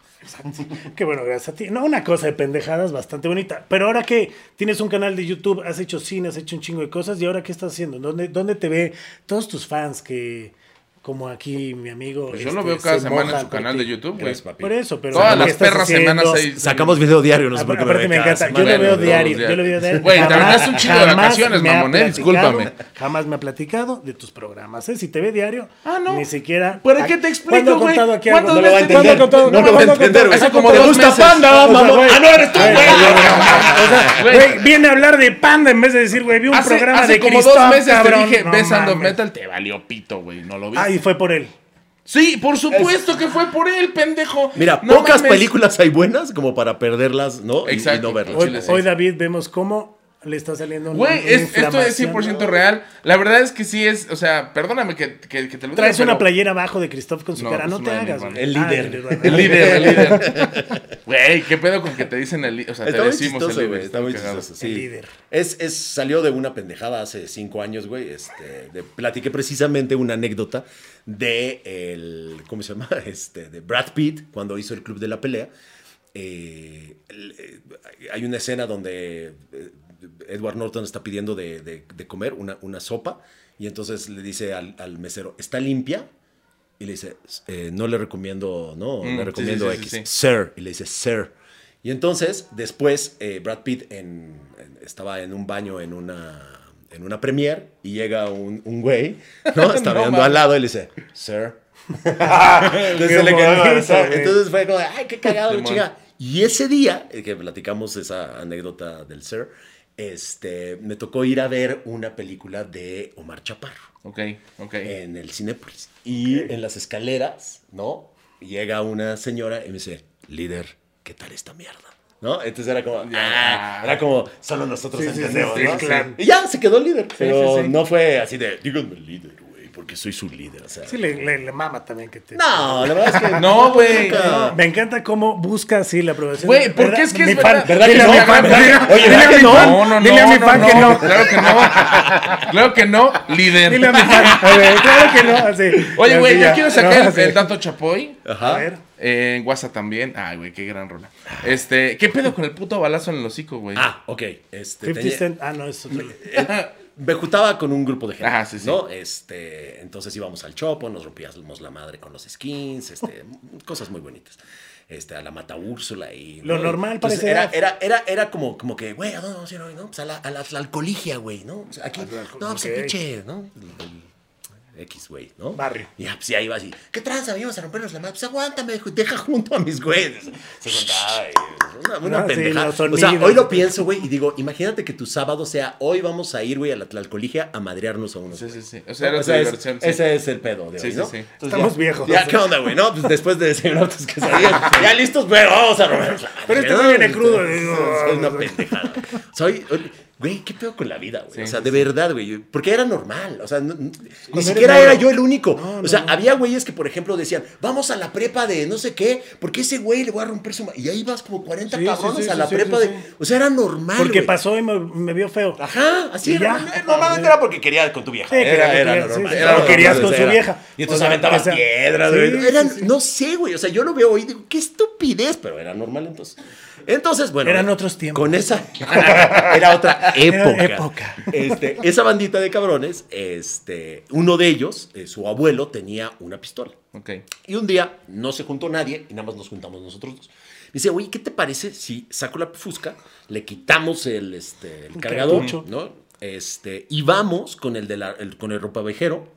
Speaker 2: Qué bueno, gracias a ti. No, una cosa de pendejadas bastante bonita. Pero ahora que tienes un canal de YouTube, has hecho cine, has hecho un chingo de cosas, ¿y ahora qué estás haciendo? ¿Dónde, dónde te ve todos tus fans que, como aquí mi amigo.
Speaker 1: Pues yo lo
Speaker 2: este,
Speaker 1: veo cada
Speaker 2: se
Speaker 1: semana en su canal de YouTube, güey.
Speaker 2: Por eso, pero.
Speaker 1: Todas
Speaker 2: ¿qué
Speaker 1: las perras semanas ahí.
Speaker 3: Sacamos video diario, no sé por qué
Speaker 2: me
Speaker 3: cada
Speaker 2: encanta. Yo lo veo diario. Yo lo veo diario.
Speaker 1: Güey,
Speaker 2: Jamás-
Speaker 1: aventaste un chingo de vacaciones,
Speaker 2: me ha
Speaker 1: mamón, eh,
Speaker 2: platicado-
Speaker 1: discúlpame.
Speaker 2: Jamás me ha platicado de tus programas. ¿eh? Si te ve diario,
Speaker 1: Ah, no.
Speaker 2: ni siquiera.
Speaker 1: ¿Pero qué te explico,
Speaker 2: ¿Cuándo ha
Speaker 1: güey?
Speaker 2: contado aquí
Speaker 1: ¿Cuántas
Speaker 2: algo?
Speaker 1: veces te-
Speaker 2: ¿Cuándo ha contado?
Speaker 3: No lo va a
Speaker 2: ¿Cuándo ha
Speaker 3: entender, güey.
Speaker 1: Como
Speaker 2: ¿Te gusta
Speaker 1: meses.
Speaker 2: Panda, mamón? Ah, no, eres tú, güey.
Speaker 1: Güey.
Speaker 2: Viene a hablar de Panda en vez de decir, güey, vi un
Speaker 1: Hace,
Speaker 2: programa
Speaker 1: hace
Speaker 2: de
Speaker 1: como
Speaker 2: Christoph,
Speaker 1: dos meses
Speaker 2: cabrón.
Speaker 1: te dije,
Speaker 2: No
Speaker 1: of. Metal, te valió pito, güey. ¿No lo vi?
Speaker 2: Ah, y fue por él.
Speaker 1: Sí, por supuesto que fue por él, pendejo.
Speaker 3: Mira,
Speaker 1: No
Speaker 3: pocas
Speaker 1: mames.
Speaker 3: películas hay buenas como para perderlas, ¿no? Y- Y,
Speaker 1: Exacto.
Speaker 3: no verlas.
Speaker 2: Hoy, David, vemos cómo le está saliendo
Speaker 1: Güey, es- esto es
Speaker 2: inflamación.
Speaker 1: 100% real. La verdad es que sí es, o sea, perdóname que, que, que te lo diga,
Speaker 2: Traes una
Speaker 1: pero-
Speaker 2: playera abajo de Christoph con su
Speaker 1: No,
Speaker 2: cara.
Speaker 1: pues
Speaker 2: No te hagas, güey.
Speaker 3: El
Speaker 2: Ah,
Speaker 3: líder.
Speaker 1: El líder, el líder. Güey, ¿qué pedo con que te dicen el líder? O sea,
Speaker 3: Está
Speaker 1: te
Speaker 3: muy
Speaker 1: decimos
Speaker 3: chistoso,
Speaker 1: el
Speaker 3: güey.
Speaker 1: líder.
Speaker 3: Está muy chistoso. Sí.
Speaker 2: El líder.
Speaker 3: Es, es, salió de una pendejada hace cinco años, güey. Este, de, platiqué precisamente una anécdota de el, ¿cómo se llama? Este, de Brad Pitt cuando hizo el Club de la Pelea. Eh, el- eh, hay una escena donde eh, Edward Norton está pidiendo de, de- de comer una, una sopa y entonces le dice al, al mesero, ¿está limpia? Y le dice, "Eh, no le recomiendo, no,
Speaker 1: Mm,
Speaker 3: le recomiendo
Speaker 1: sí, sí,
Speaker 3: X.
Speaker 1: sí.
Speaker 3: Sir. Y le dice, Sir. Y entonces, después, eh, Brad Pitt en- en- estaba en un baño en una, en una premiere y llega un, un güey, ¿no? Está
Speaker 1: No
Speaker 3: viendo
Speaker 1: mames.
Speaker 3: al lado y le dice, Sir. Entonces, le quedó
Speaker 2: güey.
Speaker 3: Entonces fue como, ay, qué cagado, chica. Y ese día, eh, que platicamos esa anécdota del Sir, este, me tocó ir a ver una película de Omar Chaparro
Speaker 1: Ok, ok.
Speaker 3: en el Cinépolis. Y en las escaleras, ¿no? Llega una señora y me dice, líder, ¿qué tal esta mierda? ¿No? Entonces era como, ah, era como, solo nosotros
Speaker 2: Sí,
Speaker 3: entendemos,
Speaker 2: sí,
Speaker 3: ¿no?
Speaker 2: sí, claro.
Speaker 3: Y ya se quedó líder. pero
Speaker 1: sí, sí.
Speaker 3: no fue así de, díganme líder, porque soy su líder. O sea,
Speaker 2: Sí, le, le- le mama también que te.
Speaker 3: no, la verdad es que
Speaker 1: No, güey, no.
Speaker 2: Me encanta cómo busca así la aprobación.
Speaker 1: Güey, porque
Speaker 2: ¿Verdad?
Speaker 1: es que es verdad.
Speaker 3: ¿Verdad que
Speaker 2: Dile a
Speaker 3: no?
Speaker 2: mi fan,
Speaker 3: Oye,
Speaker 2: dile
Speaker 3: ¿verdad
Speaker 2: a
Speaker 3: que
Speaker 2: mi
Speaker 3: no?
Speaker 2: fan,
Speaker 1: No, no,
Speaker 2: Dile a
Speaker 1: no,
Speaker 2: mi
Speaker 1: no,
Speaker 2: fan que
Speaker 1: no. Claro que no. Claro que no, líder.
Speaker 2: Dile a mi fan. A ver, claro que no. Así.
Speaker 1: Oye, güey, yo
Speaker 2: ya.
Speaker 1: quiero sacar el, dato Chapoy.
Speaker 3: Ajá.
Speaker 2: A ver.
Speaker 1: Eh, en WhatsApp también. Ay, güey, qué gran rola. Este, ¿qué pedo con el puto balazo en el hocico, güey?
Speaker 3: Ah, ok. Este,
Speaker 2: 50
Speaker 3: tenía-
Speaker 2: Cent. Ah, no, es otro.
Speaker 3: Me juntaba con un grupo de gente.
Speaker 1: Ajá, sí, sí.
Speaker 3: ¿no? Este, entonces íbamos al chopo, nos rompíamos la madre con los skins, este, cosas muy bonitas. Este, a la mata Úrsula y.
Speaker 2: Lo
Speaker 3: ¿no?
Speaker 2: normal esa
Speaker 3: era, era, era, era como, como que, güey, ¿a dónde vamos a ir hoy? No, pues a la, a la, a la alcoholigia, güey, ¿no? O sea, aquí, no, pues el
Speaker 2: ok.
Speaker 3: pinche, ¿no? El- el X, güey, ¿no?
Speaker 2: Barrio.
Speaker 3: Y ya, pues ya iba así, ¿qué tranza? Íbamos a rompernos la madre. Pues aguántame, hijo, deja junto a mis güeyes. Se contaba, una, una
Speaker 2: Ah, sí,
Speaker 3: pendejada. o sea, hoy lo pienso, güey, y digo, imagínate que tu sábado sea, hoy vamos a ir, güey, a la Tlalcoligia a madrearnos a unos.
Speaker 1: Sí, sí, sí. O sea, era
Speaker 3: O
Speaker 1: tu
Speaker 3: sea, es-
Speaker 1: diversión. sí.
Speaker 3: Ese es el pedo de
Speaker 1: Sí,
Speaker 3: hoy,
Speaker 1: sí,
Speaker 3: ¿no?
Speaker 1: sí.
Speaker 3: Entonces,
Speaker 2: Estamos
Speaker 3: ya-
Speaker 2: viejos.
Speaker 3: Ya, ¿qué onda, güey? No, pues después de desayunar tus quesadillas, ya listos, pero vamos a rompernos la madre,
Speaker 2: Pero este
Speaker 3: ¿no?
Speaker 2: viene crudo, digo,
Speaker 3: Soy una pendejada. Soy, güey, ¿qué pedo con la vida, güey?
Speaker 1: Sí,
Speaker 3: o sea,
Speaker 1: sí,
Speaker 3: de verdad, güey. Porque era normal. O sea, no- ni siquiera era yo el único.
Speaker 2: No,
Speaker 3: o sea,
Speaker 2: no.
Speaker 3: había güeyes que, por ejemplo, decían, vamos a la prepa de no sé qué, porque ese güey le voy a romper su... ma-". Y ahí vas como 40
Speaker 2: Sí, sí,
Speaker 3: cabrones a la prepa de... O sea, era normal,
Speaker 2: Porque
Speaker 3: güey.
Speaker 2: pasó y me, me vio feo.
Speaker 3: Ajá, así
Speaker 2: Y
Speaker 3: era.
Speaker 2: ya.
Speaker 3: Normalmente era porque quería con tu vieja. Era, era normal.
Speaker 2: sí, sí,
Speaker 3: Era
Speaker 2: o querías con su vieja.
Speaker 3: Y entonces aventabas piedras, güey. No sé, güey. O sea, yo lo veo hoy y digo, qué estupidez, pero era normal entonces. Entonces, bueno.
Speaker 2: Eran otros tiempos.
Speaker 3: Con esa. era otra época.
Speaker 2: época.
Speaker 3: Este, esa bandita de cabrones, este, uno de ellos, eh, su abuelo, tenía una pistola.
Speaker 1: Ok.
Speaker 3: Y un día no se juntó nadie y nada más nos juntamos nosotros dos. Me dice, oye, ¿qué te parece si saco la fusca, le quitamos el, este, el cargador,
Speaker 2: cartucho.
Speaker 3: ¿no? Este, y vamos con el, de la, el- con el ropavejero,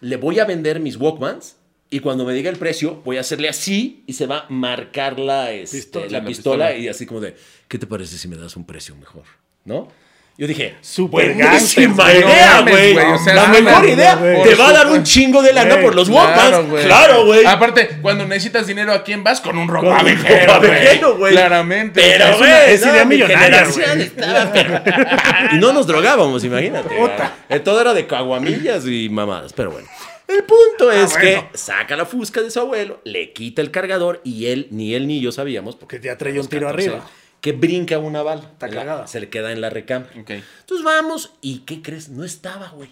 Speaker 3: le voy a vender mis Walkmans y cuando me diga el precio voy a hacerle así y se va a marcar la, este,
Speaker 2: Pistola.
Speaker 3: la
Speaker 1: La
Speaker 3: pistola,
Speaker 1: pistola.
Speaker 3: y así como de, ¿qué te parece si me das un precio mejor? ¿No? Yo dije,
Speaker 2: Super
Speaker 3: buenísima idea, güey.
Speaker 1: o sea,
Speaker 3: la mejor idea. Te va a dar un chingo de lana
Speaker 2: Güey,
Speaker 3: por los
Speaker 1: Claro, güey.
Speaker 3: Claro, güey.
Speaker 1: Aparte, cuando necesitas dinero, ¿a quién vas? Con un ropavejero, güey. Claramente.
Speaker 3: Pero,
Speaker 1: Es
Speaker 3: güey,
Speaker 2: es idea
Speaker 3: mi
Speaker 2: millonaria,
Speaker 3: Y no nos drogábamos, imagínate. Eh, Todo era de caguamillas y mamadas, pero bueno. El punto es
Speaker 2: Ah, bueno.
Speaker 3: que saca la fusca de su abuelo, le quita el cargador y él, ni él ni yo sabíamos, porque
Speaker 2: Que ya traía un tiro
Speaker 3: 14,
Speaker 2: arriba.
Speaker 3: que brinca una bala.
Speaker 2: Está cagada.
Speaker 3: Se le queda en la recámara. Entonces vamos, ¿y qué crees? No estaba, güey.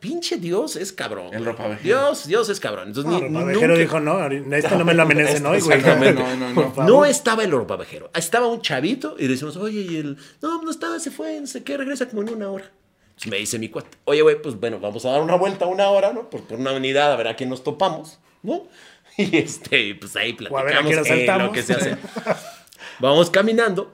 Speaker 3: Pinche Dios es cabrón.
Speaker 1: El ropavejero.
Speaker 3: Dios, Dios es cabrón. Entonces,
Speaker 2: No,
Speaker 3: ni,
Speaker 2: Ropavejero
Speaker 3: nunca-
Speaker 2: dijo, no, este no me lo amenacen hoy, güey.
Speaker 1: No, no, no.
Speaker 3: No estaba el ropavejero. Estaba un chavito y le decimos, oye, y el. No, no estaba, se fue, no sé qué, regresa como en una hora. Entonces me dice mi cuate, oye, güey, pues bueno, vamos a dar una vuelta una hora, ¿no? Por, por una unidad, a ver a quién nos topamos, ¿no? Y este, pues ahí
Speaker 2: O a ver a
Speaker 3: platicamos eh, lo que se hace. Vamos caminando.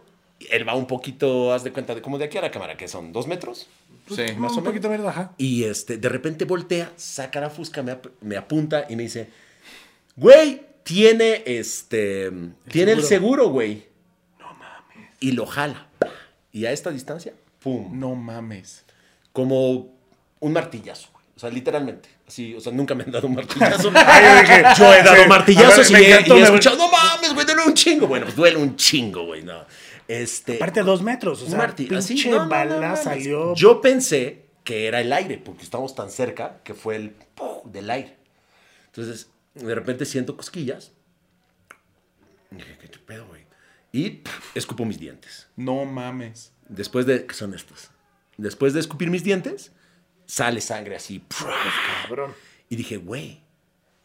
Speaker 3: Él va un poquito, haz de cuenta, de como de aquí a la cámara, que son dos metros.
Speaker 1: Sí.
Speaker 2: Más un poquito verde, ajá.
Speaker 3: Y este, de repente voltea, saca la fusca, me, ap- me apunta y me dice, güey, tiene este, tiene el seguro, güey. No mames. Y lo jala. Y a esta distancia, pum,
Speaker 1: No mames.
Speaker 3: Como un martillazo, güey. O sea, literalmente. Así, o sea, nunca me han dado un martillazo.
Speaker 2: Ay, yo dije,
Speaker 3: Yo he dado
Speaker 2: sí.
Speaker 3: martillazos
Speaker 2: ver,
Speaker 3: y,
Speaker 2: me
Speaker 3: he,
Speaker 2: encantó,
Speaker 3: y he escuchado, no mames, güey, duele un chingo. Bueno, pues duele un chingo, güey, no. Este,
Speaker 2: Aparte dos metros, o
Speaker 3: un
Speaker 2: sea,
Speaker 3: marti-
Speaker 2: pinche
Speaker 3: así, no, no, no,
Speaker 2: bala salió.
Speaker 3: Yo pensé que era el aire, porque estamos tan cerca que fue el ¡pum! del aire. Entonces, de repente siento cosquillas. Y dije, ¿qué pedo, güey? Y escupo mis dientes.
Speaker 1: No mames.
Speaker 3: Después de. ¿Qué son estos? Después de escupir mis dientes, sale sangre así.
Speaker 2: Cabrón.
Speaker 3: Y dije, güey,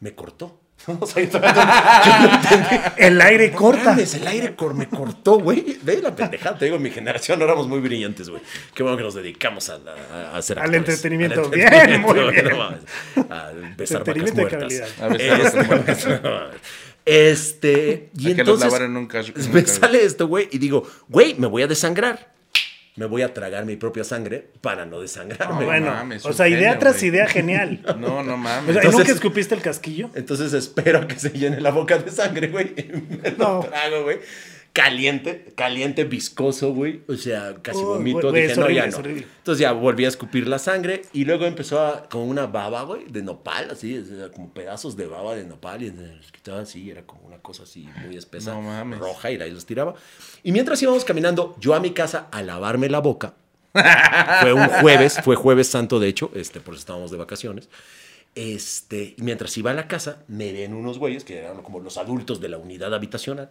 Speaker 3: me cortó. O sea, yo todavía- yo no entendí.
Speaker 2: El aire corta.
Speaker 3: Mames, el aire cor- me cortó, güey. Ve la pendejada. Te digo, en mi generación no éramos muy brillantes, güey. Qué bueno que nos dedicamos a, a- a hacer
Speaker 2: Al
Speaker 3: actores.
Speaker 2: entretenimiento.
Speaker 3: Al
Speaker 2: Bien,
Speaker 3: entretenimiento,
Speaker 2: muy bien.
Speaker 3: no. A besar vacas
Speaker 2: Entretenimiento de
Speaker 3: muertas.
Speaker 1: A besar
Speaker 3: Este. Este, y
Speaker 1: A que los
Speaker 3: entonces
Speaker 1: lavaran nunca.
Speaker 3: me
Speaker 1: nunca.
Speaker 3: sale esto, güey, y digo, güey, me voy a desangrar. Me voy a tragar mi propia sangre para no desangrarme.
Speaker 1: No,
Speaker 2: Bueno,
Speaker 1: mames,
Speaker 2: o sea, idea
Speaker 1: genio,
Speaker 2: tras idea genial.
Speaker 1: No, no mames.
Speaker 2: O sea, ¿y
Speaker 3: Entonces-
Speaker 2: ¿nunca escupiste el casquillo?
Speaker 3: Entonces espero a que se llene la boca de sangre, güey. Me lo
Speaker 2: No.
Speaker 3: trago, güey. Caliente, caliente, viscoso, güey. O sea, casi vomito. Dije, no,
Speaker 2: horrible,
Speaker 3: ya no. Entonces ya volví a escupir la sangre y luego empezó a, como una baba, güey, de nopal, así, o sea, como pedazos de baba de nopal y los quitaba así, era como una cosa así muy espesa,
Speaker 1: No mames.
Speaker 3: roja y ahí los tiraba. Y mientras íbamos caminando, yo a mi casa a lavarme la boca, fue un jueves, fue jueves santo de hecho, este, por eso estábamos de vacaciones. Este, mientras iba a la casa, me ven unos güeyes que eran como los adultos de la unidad habitacional.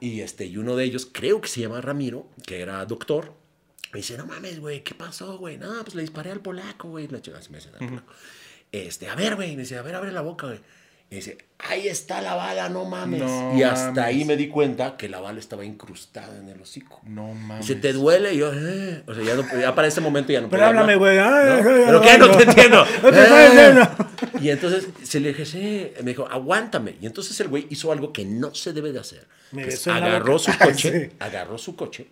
Speaker 3: Y este, y uno de ellos, creo que se llama Ramiro, que era doctor. Me dice, no mames, güey, ¿qué pasó, güey? No, pues le disparé al polaco, güey. La chica así me dice. Este, a ver, güey. Me dice, a ver, abre la boca, güey. Y dice, ahí está la bala, no mames.
Speaker 1: No
Speaker 3: y hasta
Speaker 1: mames.
Speaker 3: ahí me di cuenta que la bala estaba incrustada en el hocico.
Speaker 1: No mames.
Speaker 3: Dice, ¿te duele? Y yo, eh. O sea, ya, no, ya para ese momento ya no
Speaker 2: Pero háblame, güey.
Speaker 3: ¿No? ¿Pero qué? No
Speaker 2: no.
Speaker 3: te entiendo.
Speaker 2: No te estoy diciendo.
Speaker 3: Y entonces se le dije, sí. Me dijo, aguántame. Y entonces el güey hizo algo que no se debe de hacer.
Speaker 2: Me
Speaker 3: que agarró su coche,
Speaker 2: Sí.
Speaker 3: agarró su coche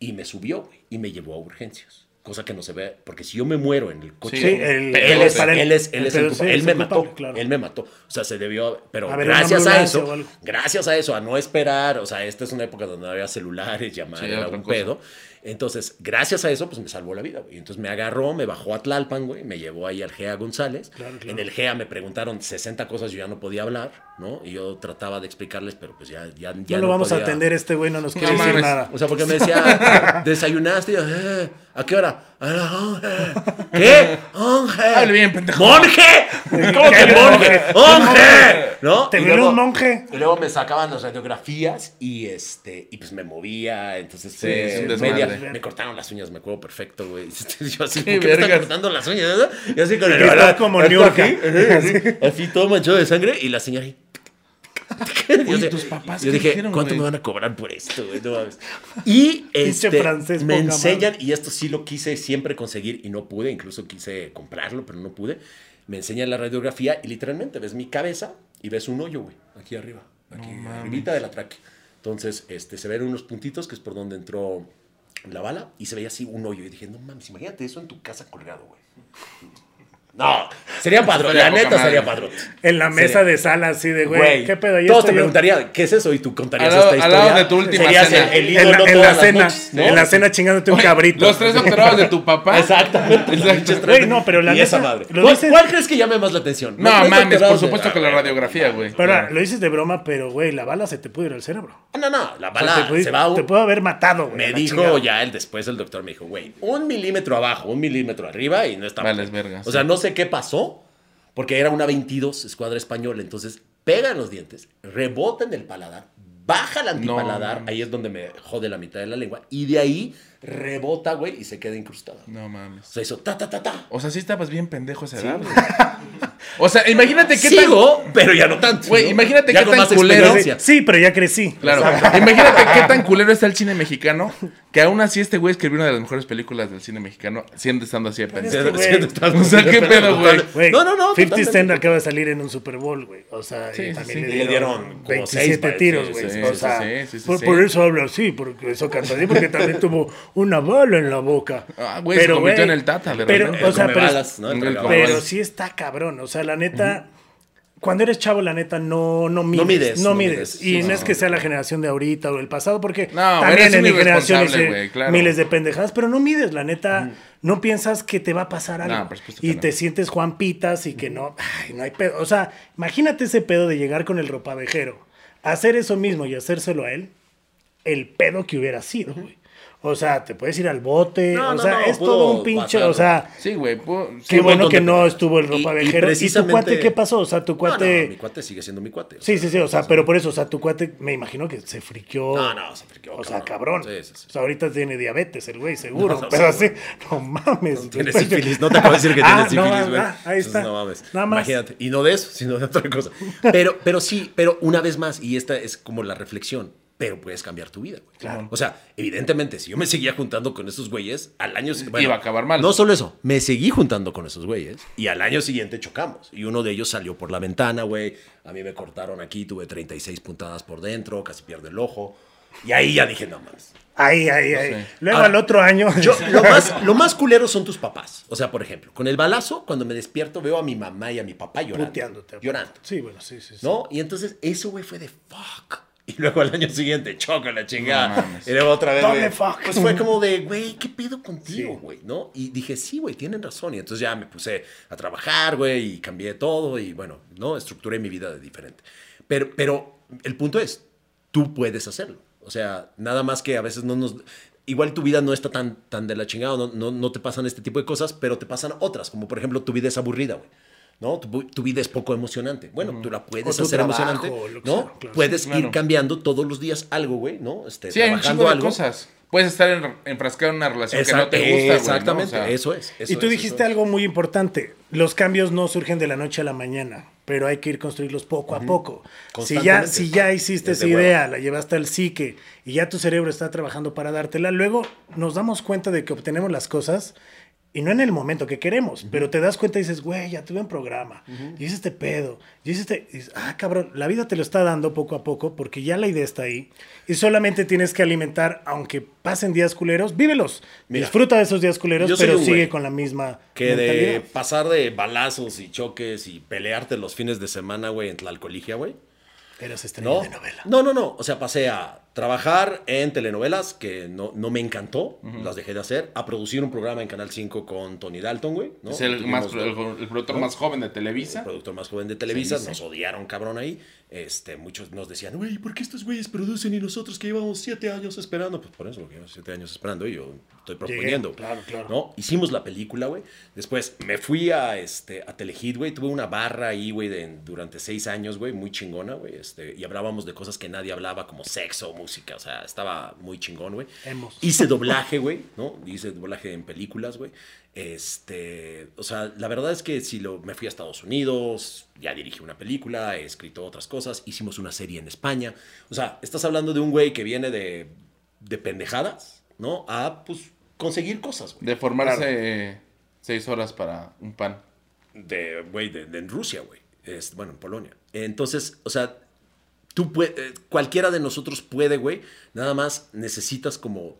Speaker 3: y me subió, güey, y me llevó a urgencias. Cosa que no se ve, porque si yo me muero en el coche,
Speaker 1: Sí,
Speaker 2: el-
Speaker 3: él, es, él es, él es el
Speaker 2: pedo,
Speaker 3: culpable.
Speaker 2: sí,
Speaker 3: él
Speaker 2: es
Speaker 3: me
Speaker 2: el
Speaker 3: mató,
Speaker 2: culpable, claro.
Speaker 3: él me mató. O sea, se debió, pero gracias a eso, gracias a eso, a no esperar, o sea, esta es una época donde no había celulares, llamar,
Speaker 1: Sí,
Speaker 3: era un
Speaker 1: cosa.
Speaker 3: pedo. Entonces, gracias a eso, pues me salvó la vida, güey. Entonces me agarró, me bajó a Tlalpan, güey, me llevó ahí al GEA González.
Speaker 2: Claro, claro.
Speaker 3: En el GEA me preguntaron 60 cosas, yo ya no podía hablar, ¿no? Y yo trataba de explicarles, pero pues ya, ya, ya
Speaker 2: lo vamos a atender, este güey no nos quiere
Speaker 1: No
Speaker 2: decir nada.
Speaker 3: O sea, porque me decía, desayunaste, y yo, "Eh, ¿a qué hora? A las once". ¿Qué? ¡Onge!
Speaker 1: Hable bien, pendejo.
Speaker 3: ¡Monje! ¿Cómo que
Speaker 2: ¿Qué
Speaker 3: monje?
Speaker 2: monje?
Speaker 3: ¿no?
Speaker 2: Te
Speaker 3: Y
Speaker 2: vino un monje.
Speaker 3: Y luego me sacaban las radiografías y este y pues me movía, entonces
Speaker 1: Sí, un
Speaker 3: media- me cortaron las uñas, me acuerdo perfecto, güey. Yo así, ¿por qué me están cortando las uñas? no? Y así con el
Speaker 2: estás como Niurka.
Speaker 3: aquí, así, así todo manchado de sangre y la señora ahí. Yo
Speaker 1: Oye,
Speaker 3: sé-
Speaker 1: ¿tus papás
Speaker 3: yo
Speaker 1: qué
Speaker 3: dije,
Speaker 1: dijeron,
Speaker 3: ¿cuánto
Speaker 1: güey?
Speaker 3: me van a cobrar por esto, güey? No. Y este,
Speaker 2: francés
Speaker 3: me enseñan, y esto sí lo quise siempre conseguir y no pude, incluso quise comprarlo, pero no pude. Me enseñan la radiografía y literalmente ves mi cabeza y ves un hoyo, güey, aquí arriba, aquí arribita de la tráquea. Entonces, este, se ven unos puntitos que es por donde entró la bala y se veía así un hoyo. Y dije, no mames, imagínate eso en tu casa colgado, güey. No, sería padrón,
Speaker 1: Estaría
Speaker 3: la neta
Speaker 1: madre.
Speaker 3: sería padrón.
Speaker 2: En la mesa
Speaker 3: Sería-
Speaker 2: de sala, así de, güey,
Speaker 3: Güey,
Speaker 2: ¿qué pedo?
Speaker 3: Todos te
Speaker 2: yo.
Speaker 3: preguntarían, ¿qué es eso? Y tú contarías
Speaker 1: Al lado-
Speaker 3: esta
Speaker 1: al
Speaker 3: historia.
Speaker 1: lado de tu última
Speaker 3: Serías
Speaker 1: cena.
Speaker 3: el, el
Speaker 2: En la, en cena,
Speaker 3: noches, ¿no?
Speaker 2: en la cena chingándote un cabrito.
Speaker 1: Los tres doctorados de tu papá.
Speaker 3: Exactamente. estrella.
Speaker 2: Güey, no, pero la
Speaker 3: y esa madre.
Speaker 2: lo
Speaker 3: ¿Cuál,
Speaker 2: dices-
Speaker 3: cuál crees que llame más la atención?
Speaker 1: No
Speaker 3: tres
Speaker 1: mames, por
Speaker 3: doctorados de-
Speaker 1: supuesto que la radiografía, güey.
Speaker 2: Pero lo dices de broma, pero, güey, la bala se te puede ir al cerebro.
Speaker 3: Ah, No, no, la
Speaker 2: O sea,
Speaker 3: bala
Speaker 2: te, puede,
Speaker 3: se va
Speaker 2: te puede haber matado, güey.
Speaker 3: Me dijo ya el después el doctor me dijo, güey, un milímetro abajo, un milímetro arriba y no está.
Speaker 1: Vales verga,
Speaker 3: O sea, no sé qué pasó, porque era una 22 escuadra española, entonces pegan los dientes, rebota en el paladar, baja el antipaladar,
Speaker 1: No.
Speaker 3: ahí es donde me jode la mitad de la lengua, y de ahí rebota, güey, y se queda incrustada.
Speaker 1: No
Speaker 3: O
Speaker 1: mames.
Speaker 3: sea, hizo ta, ta, ta, ta.
Speaker 1: O sea, sí estabas bien pendejo esa edad. O sea, imagínate qué tan.
Speaker 3: Sigo, pero ya no tanto.
Speaker 1: Güey,
Speaker 3: ¿no?
Speaker 1: imagínate
Speaker 3: Ya
Speaker 1: qué tan culero.
Speaker 2: Sí, pero ya crecí.
Speaker 1: Claro. Imagínate qué tan culero está el cine mexicano. Que aún así este güey escribió una de las mejores películas del cine mexicano, siendo estando así
Speaker 3: estás-
Speaker 1: O sea, ¿qué pedo, güey?
Speaker 3: No, no, no,
Speaker 2: 50
Speaker 3: totalmente.
Speaker 2: Cent acaba de salir en un Super Bowl, güey. O sea,
Speaker 1: Sí,
Speaker 2: y
Speaker 1: sí,
Speaker 2: también
Speaker 1: sí.
Speaker 2: le dieron,
Speaker 3: dieron como
Speaker 2: 27
Speaker 3: seis, pa-
Speaker 2: tiros, güey.
Speaker 1: sí,
Speaker 2: o sea,
Speaker 1: sí, sí, sí,
Speaker 2: por,
Speaker 1: sí.
Speaker 2: por eso habla así, porque eso canta así, porque también tuvo una bala en la boca.
Speaker 1: Ah, güey, se convirtió en el Tata, de
Speaker 2: pero,
Speaker 1: repente.
Speaker 2: o sea, pero, pero sí está cabrón. O sea, la neta, cuando eres chavo, la neta, no, no mides. No
Speaker 3: mides, no mides.
Speaker 2: Y
Speaker 3: Sí,
Speaker 2: no
Speaker 3: no.
Speaker 2: es que sea la generación de ahorita o el pasado, porque
Speaker 1: No,
Speaker 2: también
Speaker 1: eres
Speaker 2: en mi generación hice
Speaker 1: güey, claro.
Speaker 2: miles de pendejadas, pero no mides, la neta. No piensas que te va a pasar algo. Y
Speaker 1: no.
Speaker 2: te sientes Juan Pitas y que no, ay, no hay pedo. O sea, imagínate ese pedo de llegar con el ropavejero, hacer eso mismo y hacérselo a él, el pedo que hubiera sido, güey. O sea, te puedes ir al bote,
Speaker 3: No,
Speaker 2: o
Speaker 3: no,
Speaker 2: sea,
Speaker 3: no,
Speaker 2: es todo un pinche, o sea,
Speaker 1: Sí, güey.
Speaker 2: qué bueno que no estuvo el
Speaker 3: Y- y
Speaker 2: ropavejero. ¿Y, tu
Speaker 3: precisamente-
Speaker 2: cuate qué pasó? O sea, tu cuate...
Speaker 3: mi cuate sigue siendo mi cuate.
Speaker 2: Sí,
Speaker 3: sea,
Speaker 2: sí, sí, o sea, pero por eso, o sea, tu cuate, me imagino que se friqueó.
Speaker 3: No, no, se friqueó,
Speaker 2: O sea,
Speaker 3: cabrón.
Speaker 2: cabrón.
Speaker 3: Sí, sí, sí.
Speaker 2: O sea, ahorita tiene diabetes el güey, seguro. Pero
Speaker 3: sí,
Speaker 2: así, no mames.
Speaker 3: Tiene
Speaker 2: güey.
Speaker 3: sífilis, no te puedo decir que
Speaker 2: Ah,
Speaker 3: tiene sífilis, güey.
Speaker 2: ah, ahí está.
Speaker 3: Entonces, No mames.
Speaker 2: Nada más.
Speaker 3: Imagínate. Y no de eso, sino de otra cosa. Pero, pero sí, pero una vez más, y esta es como la reflexión, pero puedes cambiar tu vida, güey.
Speaker 2: Claro.
Speaker 3: O sea, evidentemente, si yo me seguía juntando con esos güeyes, al año bueno,
Speaker 1: Iba a acabar mal.
Speaker 3: No solo eso, me seguí juntando con esos güeyes y al año siguiente chocamos. Y uno de ellos salió por la ventana, güey. A mí me cortaron aquí, tuve 36 puntadas por dentro, casi pierdo el ojo. Y ahí ya dije, no más.
Speaker 2: Ahí, ahí, ahí.
Speaker 1: sé.
Speaker 2: Luego
Speaker 3: Ahora,
Speaker 2: al otro año.
Speaker 3: Yo, lo, más, lo más culero son tus papás. O sea, por ejemplo, con el balazo, cuando me despierto, veo a mi mamá y a mi papá llorando.
Speaker 2: puteándote.
Speaker 3: Llorando.
Speaker 2: Sí, bueno, sí, sí. sí.
Speaker 3: ¿No? Y entonces eso, güey, fue de fuck. Y luego al año siguiente, choca la chingada.
Speaker 1: No
Speaker 3: y luego otra vez. Pues fue como de, güey, ¿qué pedo contigo,
Speaker 2: Sí.
Speaker 3: güey? ¿No? Y dije, sí, güey, tienen razón. Y entonces ya me puse a trabajar, güey, y cambié todo. Y bueno, ¿no? Estructuré mi vida de diferente. Pero, pero el punto es, tú puedes hacerlo. O sea, nada más que a veces no nos... Igual tu vida no está tan, tan de la chingada, no, no, no te pasan este tipo de cosas, pero te pasan otras, como por ejemplo tu vida es aburrida, güey. ¿No? Tu, tu vida es poco emocionante. Bueno, tú la puedes hacer
Speaker 2: trabajo,
Speaker 3: emocionante. ¿No?
Speaker 2: sea, claro.
Speaker 3: Puedes
Speaker 1: Sí, claro.
Speaker 3: ir cambiando todos los días algo, güey, ¿no? Este,
Speaker 1: Sí, hay un
Speaker 3: trabajando
Speaker 1: chingo de
Speaker 3: algo.
Speaker 1: cosas. Puedes estar en- enfrascado en una relación que no te gusta, güey. ¿no?
Speaker 3: Exactamente,
Speaker 1: O sea,
Speaker 3: eso es. eso
Speaker 2: y tú
Speaker 3: es,
Speaker 2: dijiste
Speaker 3: es.
Speaker 2: algo muy importante. Los cambios no surgen de la noche a la mañana, pero hay que ir construirlos poco a poco. Si ya, si ya hiciste
Speaker 3: Desde
Speaker 2: esa
Speaker 3: huevo.
Speaker 2: idea, la llevaste al psique y ya tu cerebro está trabajando para dártela, luego nos damos cuenta de que obtenemos las cosas y no en el momento que queremos, pero te das cuenta y dices, güey, ya tuve un programa, y hice este pedo, y hice este, y dices, ah, cabrón, la vida te lo está dando poco a poco porque ya la idea está ahí y solamente tienes que alimentar, aunque pasen días culeros, vívelos,
Speaker 3: Mira,
Speaker 2: disfruta de esos días culeros,
Speaker 3: yo
Speaker 2: pero sigue con la misma
Speaker 3: Que de pasar de balazos y choques y pelearte los fines de semana, güey, en Tlalcoligia, güey.
Speaker 2: Eras estrella
Speaker 3: ¿No?
Speaker 2: de novela.
Speaker 3: no, no, no. O sea, pasé a trabajar en telenovelas que no, no me encantó, las dejé de hacer, a producir un programa en Canal 5 con Tony Dalton, güey. ¿no?
Speaker 1: Es el, más, el, el productor
Speaker 3: ¿no?
Speaker 1: más joven de
Speaker 3: el
Speaker 1: Televisa.
Speaker 3: productor más joven de Televisa,
Speaker 1: Sí, sí.
Speaker 3: nos odiaron cabrón ahí. Este, muchos nos decían, güey, ¿por qué estos güeyes producen y nosotros que llevamos siete años esperando? Pues por eso, porque llevamos siete años esperando y yo estoy proponiendo.
Speaker 2: claro, claro.
Speaker 3: ¿no? Hicimos la película, güey. Después me fui a, este, a Telehit, güey. Tuve una barra ahí, güey, durante seis años, güey, muy chingona, güey. Este, y hablábamos de cosas que nadie hablaba, como sexo, música, o sea, estaba muy chingón, güey. Hice doblaje, güey, ¿no? Hice doblaje en películas, güey. Este, o sea, la verdad es que si lo, me fui a Estados Unidos, ya dirigí una película, he escrito otras cosas, hicimos una serie en España. O sea, estás hablando de un güey que viene de, de pendejadas, ¿no? A, pues, conseguir cosas, güey.
Speaker 1: De formarse eh, seis horas para un pan.
Speaker 3: De, güey, de, de en Rusia, güey. Es, bueno, en Polonia. Entonces, o sea, tú puedes, cualquiera de nosotros puede, güey. Nada más necesitas como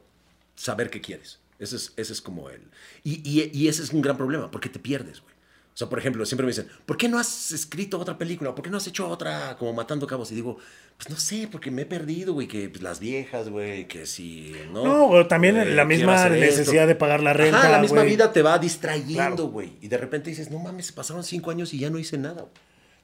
Speaker 3: saber qué quieres. Ese es, ese es como el... Y, y, y ese es un gran problema, porque te pierdes, güey. O sea, por ejemplo, siempre me dicen, ¿por qué no has escrito otra película? ¿Por qué no has hecho otra como Matando Cabos? Y digo, pues no sé, porque me he perdido, güey, que pues, las viejas, güey, que si, ¿no?
Speaker 2: No, o también
Speaker 3: Eh,
Speaker 2: la misma
Speaker 3: esto.
Speaker 2: necesidad de pagar la renta.
Speaker 3: Ajá, la misma
Speaker 2: güey.
Speaker 3: vida te va distrayendo,
Speaker 2: Claro.
Speaker 3: güey. Y de repente dices, no mames, pasaron cinco años y ya no hice nada, güey.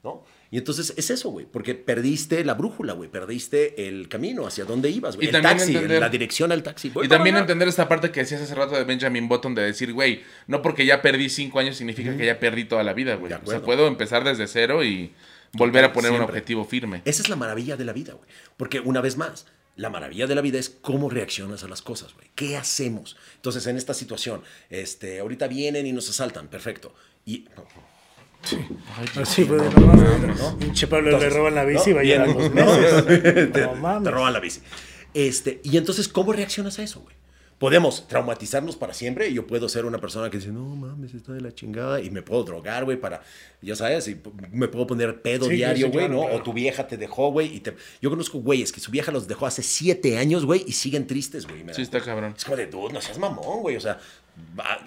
Speaker 3: ¿No? Y entonces es eso, güey. Porque perdiste la brújula, güey. Perdiste el camino hacia dónde ibas, güey. El taxi,
Speaker 1: entender-
Speaker 3: la dirección al taxi. Voy
Speaker 1: Y también
Speaker 3: allá.
Speaker 1: entender esta parte que decías hace rato de Benjamin Button de decir, güey, no porque ya perdí cinco años significa que ya perdí toda la vida, güey. O sea, puedo empezar desde cero y volver a poner un objetivo firme.
Speaker 3: Esa es la maravilla de la vida, güey. Porque una vez más, la maravilla de la vida es cómo reaccionas a las cosas, güey. ¿Qué hacemos? Entonces, en esta situación, este, ahorita vienen y nos asaltan, perfecto. Y
Speaker 2: Así fue de no mames. Pinche Pablo le roban la bici y
Speaker 3: ¿no?
Speaker 2: va a llegar a
Speaker 3: Bien,
Speaker 2: los
Speaker 3: ¿no?
Speaker 2: meses.
Speaker 3: te,
Speaker 2: No mames.
Speaker 3: te roban la bici. Este, y entonces, ¿cómo reaccionas a eso, güey? Podemos traumatizarnos para siempre y yo puedo ser una persona que dice, no mames, está de la chingada y me puedo drogar, güey, para, ya sabes, y me puedo poner pedo
Speaker 2: Sí,
Speaker 3: diario, güey, ¿no?
Speaker 2: claro.
Speaker 3: O tu vieja te dejó, güey, y te... Yo conozco güeyes que su vieja los dejó hace siete años, güey, y siguen tristes, güey.
Speaker 1: Sí, está cabrón.
Speaker 3: Es como de, dude, no seas mamón, güey, o sea,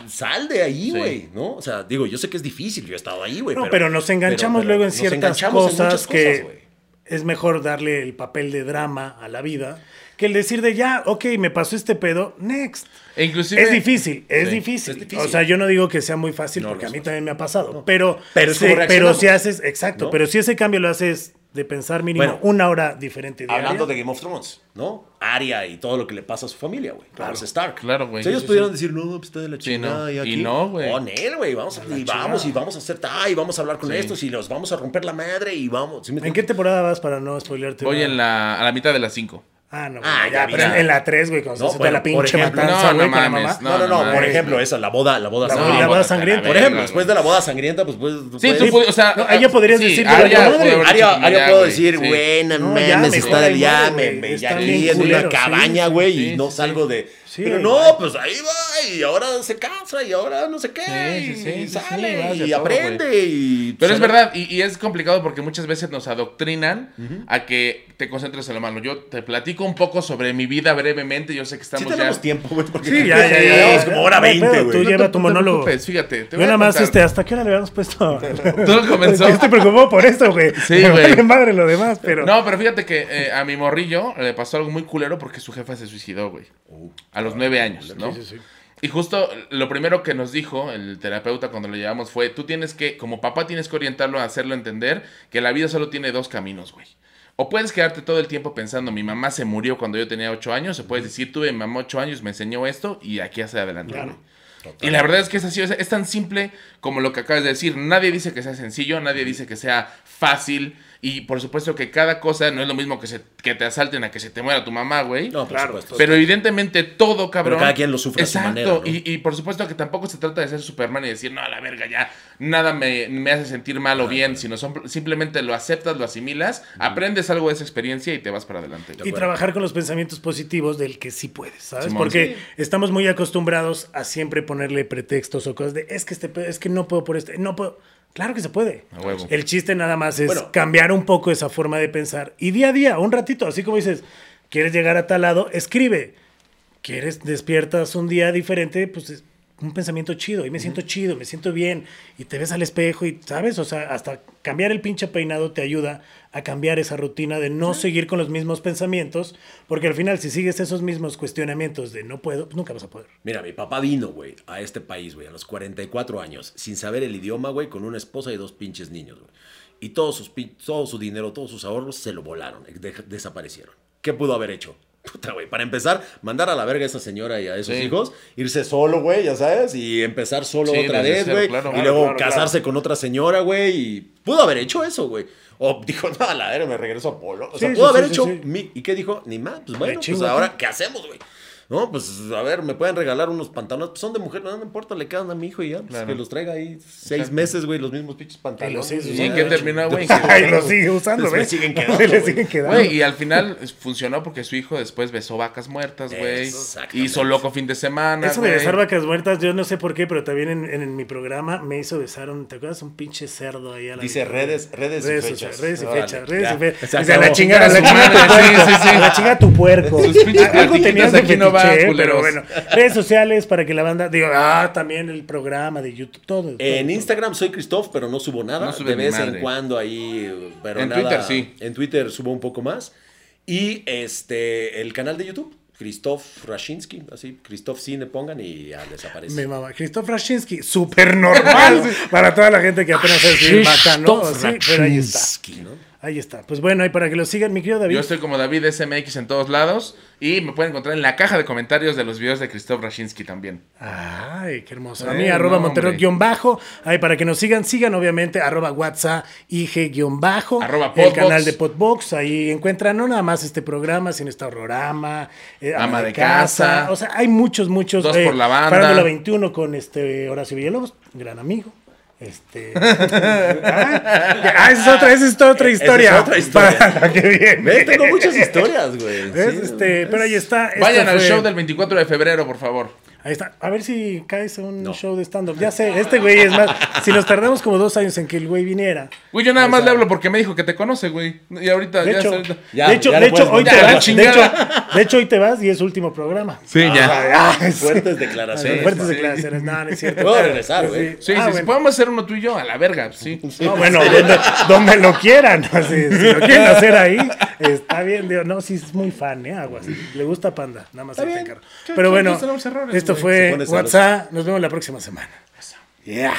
Speaker 3: sal de ahí,
Speaker 1: Sí.
Speaker 3: güey, ¿no? O sea, digo, yo sé que es difícil, yo he estado ahí, güey.
Speaker 2: No, pero, nos enganchamos
Speaker 3: pero-
Speaker 2: luego en ciertas
Speaker 3: enganchamos en
Speaker 2: cosas, que es mejor darle el papel de drama a la vida que el decir de ya, ok, me pasó este pedo, next.
Speaker 1: E inclusive...
Speaker 2: Es difícil, es,
Speaker 1: Sí,
Speaker 2: difícil.
Speaker 3: es difícil.
Speaker 2: O sea, yo no digo que sea muy fácil
Speaker 3: No,
Speaker 2: porque
Speaker 3: no
Speaker 2: a mí
Speaker 3: fácil.
Speaker 2: también me ha pasado. Pero,
Speaker 3: Pero
Speaker 2: si haces, exacto,
Speaker 3: ¿No?
Speaker 2: pero si ese cambio lo haces de pensar mínimo
Speaker 3: Bueno,
Speaker 2: una hora diferente diaria.
Speaker 3: Hablando de Game of Thrones, ¿no? Aria y todo lo que le pasa a su familia, güey. Claro. Stark.
Speaker 1: Claro, güey.
Speaker 3: O sea, ellos
Speaker 1: Sí, sí,
Speaker 3: pudieron decir, no, pues está de la
Speaker 1: Sí,
Speaker 3: chingada.
Speaker 1: no.
Speaker 3: Y,
Speaker 1: Y
Speaker 3: aquí,
Speaker 1: no, güey.
Speaker 3: Con él, güey. Vamos, a- y vamos, y vamos a hacer ta, y vamos a hablar con
Speaker 1: Sí.
Speaker 3: estos, y los vamos a romper la madre, y vamos. ¿sí me
Speaker 2: ¿En qué temporada vas para no spoilearte?
Speaker 1: Voy en la, a la mitad de las 5.
Speaker 2: Ah, no,
Speaker 3: Ah, ya
Speaker 2: pero
Speaker 3: ya.
Speaker 2: en la 3, güey, cuando
Speaker 3: No,
Speaker 2: se
Speaker 3: bueno,
Speaker 2: la
Speaker 3: por
Speaker 2: pinche
Speaker 3: ejemplo,
Speaker 2: matanza,
Speaker 1: no,
Speaker 2: güey,
Speaker 1: no
Speaker 2: con la
Speaker 1: mames,
Speaker 2: mamá.
Speaker 3: No, no, por ejemplo, esa, la boda, la boda
Speaker 2: La,
Speaker 3: sangrienta.
Speaker 2: la boda sangrienta.
Speaker 3: Por ejemplo, después de la boda sangrienta, pues puedes.
Speaker 1: Sí,
Speaker 3: puedes-
Speaker 1: tú puedes, o sea...
Speaker 2: No, ella podrías decir, pero
Speaker 1: Aria
Speaker 3: Aria, puedo decir,
Speaker 1: sí.
Speaker 3: güey, no mames,
Speaker 2: me
Speaker 3: está ya, me, me, ya aquí en una
Speaker 2: sí,
Speaker 3: cabaña, güey,
Speaker 1: sí,
Speaker 3: y no
Speaker 1: sí,
Speaker 3: salgo de.
Speaker 2: Sí,
Speaker 3: pero no, pues ahí va, y ahora se casa, y ahora no sé qué,
Speaker 1: Sí, sí, sí,
Speaker 3: y sale, y
Speaker 1: todo,
Speaker 3: aprende, y.
Speaker 1: Pero es
Speaker 3: sale-
Speaker 1: verdad, y, y es complicado porque muchas veces nos adoctrinan a que te concentres en lo malo. Yo te platico un poco sobre mi vida brevemente, yo sé que
Speaker 3: Sí
Speaker 1: estamos
Speaker 3: tenemos
Speaker 1: ya...
Speaker 3: tiempo, güey, porque
Speaker 2: Sí, ya, ya, ya.
Speaker 3: como hora
Speaker 2: No hay
Speaker 3: 20,
Speaker 2: pedo,
Speaker 3: güey.
Speaker 2: Tú lleva
Speaker 1: No
Speaker 2: tu
Speaker 1: te
Speaker 2: monólogo.
Speaker 1: fíjate. Te
Speaker 2: Yo
Speaker 1: a
Speaker 2: nada más, este, ¿hasta qué hora le habíamos puesto?
Speaker 1: Todo comenzó...
Speaker 2: Estoy preocupado por esto, güey.
Speaker 1: Sí, güey.
Speaker 2: madre lo demás, pero...
Speaker 1: No, pero fíjate que eh, a mi morrillo le pasó algo muy culero porque su jefa se suicidó, güey. A los nueve años, ¿no?
Speaker 2: Sí, sí, sí.
Speaker 1: Y justo lo primero que nos dijo el terapeuta cuando lo llevamos fue, tú tienes que, como papá tienes que orientarlo a hacerlo entender que la vida solo tiene dos caminos, güey. O puedes quedarte todo el tiempo pensando, mi mamá se murió cuando yo tenía ocho años, o puedes decir, tuve mi mamá ocho años, me enseñó esto y aquí hacia adelante.
Speaker 2: Claro.
Speaker 1: Y la verdad es que es así, es tan simple como lo que acabas de decir. Nadie dice que sea sencillo, nadie dice que sea fácil. Y por supuesto que cada cosa no es lo mismo que, se, que te asalten a que se te muera tu mamá, güey.
Speaker 3: No, por
Speaker 2: Claro.
Speaker 3: supuesto.
Speaker 1: Pero evidentemente todo, cabrón.
Speaker 3: cada quien lo sufre a su
Speaker 1: Exacto.
Speaker 3: manera, ¿no?
Speaker 1: y, y por supuesto que tampoco se trata de ser Superman y decir, no, a la verga, ya nada me, me hace sentir mal o bien, sino son- simplemente lo aceptas, lo asimilas, aprendes algo de esa experiencia y te vas para adelante.
Speaker 2: Y trabajar con los pensamientos positivos del que sí puedes, ¿sabes?
Speaker 1: Simón.
Speaker 2: Porque estamos muy acostumbrados a siempre ponerle pretextos o cosas de es que este es que no puedo por este, no puedo. Claro que se puede.
Speaker 1: A huevo.
Speaker 2: El chiste nada más es
Speaker 3: Bueno.
Speaker 2: cambiar un poco esa forma de pensar y día a día, un ratito, así como dices, quieres llegar a tal lado, escribe. Quieres despiertas un día diferente, pues es un pensamiento chido y me siento chido, me siento bien y te ves al espejo y sabes, o sea, hasta cambiar el pinche peinado te ayuda a cambiar esa rutina de no seguir con los mismos pensamientos, porque al final si sigues esos mismos cuestionamientos de no puedo, pues nunca vas a poder.
Speaker 3: Mira, mi papá vino, güey, a este país, güey, a los 44 años, sin saber el idioma, güey, con una esposa y dos pinches niños, güey. Y todos sus, todo su dinero, todos sus ahorros se lo volaron, de- desaparecieron. ¿Qué pudo haber hecho? Puta, güey, para empezar, mandar a la verga a esa señora y a esos
Speaker 1: Sí.
Speaker 3: hijos, irse solo, güey, ya sabes, y empezar solo
Speaker 1: Sí,
Speaker 3: otra vez, güey,
Speaker 1: claro.
Speaker 3: y
Speaker 1: Claro,
Speaker 3: luego
Speaker 2: claro,
Speaker 3: casarse con otra señora, güey, y pudo haber hecho eso, güey. O dijo, no, a la verga, me regreso a Polo. O sea,
Speaker 2: Sí,
Speaker 3: pudo haber hecho mi- ¿Y qué dijo? Ni más, pues bueno, pues ahora. ¿qué hacemos, güey? No, pues a ver, me pueden regalar unos pantalones, pues son de mujer, no, no importa, le quedan a mi hijo y ya, pues
Speaker 1: Claro.
Speaker 3: que los traiga ahí seis meses, güey, los mismos pinches pantalones.
Speaker 2: sí, sí,
Speaker 1: ¿Y
Speaker 2: sí.
Speaker 1: en qué terminó, güey?
Speaker 2: Ay, lo sigue usando, ¿ves?
Speaker 3: siguen quedando,
Speaker 2: Le
Speaker 3: güey.
Speaker 2: siguen quedando.
Speaker 1: Güey, y al final funcionó porque su hijo después besó vacas muertas, güey. Hizo loco fin de semana.
Speaker 2: Eso de
Speaker 1: güey.
Speaker 2: besar vacas muertas, yo no sé por qué, pero también en, en mi programa me hizo besar un, ¿te acuerdas? Un pinche cerdo ahí a la
Speaker 3: Dice redes, redes, y
Speaker 2: Redes,
Speaker 3: fechas.
Speaker 2: sociales, redes y fechas, redes y fechas.
Speaker 3: Se
Speaker 2: O sea, la chingada, la chingada tu puerco. La chinga tu puerco. Algo tenías de
Speaker 1: aquí no van, culeros.
Speaker 2: pero bueno. Redes sociales para que la banda, digo, ah, también el programa de YouTube, todo. todo,
Speaker 3: En
Speaker 2: todo.
Speaker 3: Instagram soy Christoph, pero no subo nada.
Speaker 1: No
Speaker 3: de vez en cuando ahí, pero
Speaker 1: En
Speaker 3: nada.
Speaker 1: Twitter sí.
Speaker 3: En Twitter subo un poco más. Y este, el canal de YouTube, Christoph Rashinsky, así, Christoph Cine pongan y ya les aparece.
Speaker 2: Me mama. Christoph Rashinsky, súper normal para toda la gente que apenas bacano.
Speaker 3: Christoph
Speaker 2: Sí, pero ahí está.
Speaker 3: Rashinsky, ¿no?
Speaker 2: Ahí está. Pues bueno, y para que lo sigan, mi querido David.
Speaker 1: Yo estoy como David SMX en todos lados y me pueden encontrar en la caja de comentarios de los videos de Christoph Rashinsky también.
Speaker 2: Ay, qué hermoso. A
Speaker 1: Eh,
Speaker 2: mí, arroba
Speaker 1: no,
Speaker 2: Montero
Speaker 1: hombre.
Speaker 2: guion bajo. Ahí para que nos sigan, sigan obviamente arroba WhatsApp, IG guion bajo.
Speaker 1: Arroba
Speaker 2: el canal de Podbox. Ahí encuentran no nada más este programa, sino está Horrorama, eh,
Speaker 1: Ama de Casa.
Speaker 2: O sea, hay muchos, muchos.
Speaker 1: Dos por la banda.
Speaker 2: Farándula 21 con este Horacio Villalobos, gran amigo. Este. ah, esa es otra, esa es otra
Speaker 3: Esa es
Speaker 2: historia.
Speaker 3: otra historia.
Speaker 2: Para que viene.
Speaker 3: Ve, tengo muchas historias, güey.
Speaker 2: ¿Ves?
Speaker 3: Sí,
Speaker 2: Este, pero ahí está.
Speaker 1: Vayan al
Speaker 2: fue-
Speaker 1: show del 24 de febrero, por favor.
Speaker 2: Ahí está. A ver si caes a un
Speaker 3: No.
Speaker 2: show de stand-up. Ya sé, este güey es más. Si nos tardamos como dos años en que el güey viniera.
Speaker 1: Güey, yo nada más le hablo porque me dijo que te conoce, güey. Y ahorita
Speaker 2: De
Speaker 1: ya
Speaker 2: hecho,
Speaker 1: ahorita-
Speaker 3: Ya,
Speaker 2: de hecho,
Speaker 3: ya
Speaker 2: de hecho hoy te vas. De hecho,
Speaker 1: chingada.
Speaker 2: de hecho, hoy te vas y es último programa.
Speaker 1: Sí, ya.
Speaker 2: Ah, sí.
Speaker 3: Fuertes declaraciones.
Speaker 2: Fuertes
Speaker 3: Sí.
Speaker 2: declaraciones. No, no es cierto.
Speaker 3: Puedo regresar, güey.
Speaker 1: Sí, sí,
Speaker 2: Ah,
Speaker 1: sí,
Speaker 2: bueno.
Speaker 1: podemos hacer uno tú y yo, a la verga, sí.
Speaker 2: No, bueno, donde, donde lo quieran. así, si lo quieren hacer ahí, está bien. digo, no, sí, es muy fan, ¿eh? Aguas. Le gusta Panda. Nada más
Speaker 1: Está
Speaker 2: ahí te
Speaker 1: bien.
Speaker 2: encargo. Pero bueno,
Speaker 1: errores,
Speaker 2: esto
Speaker 1: güey.
Speaker 3: Se
Speaker 2: fue. WhatsApp. Nos vemos la próxima semana. Yeah.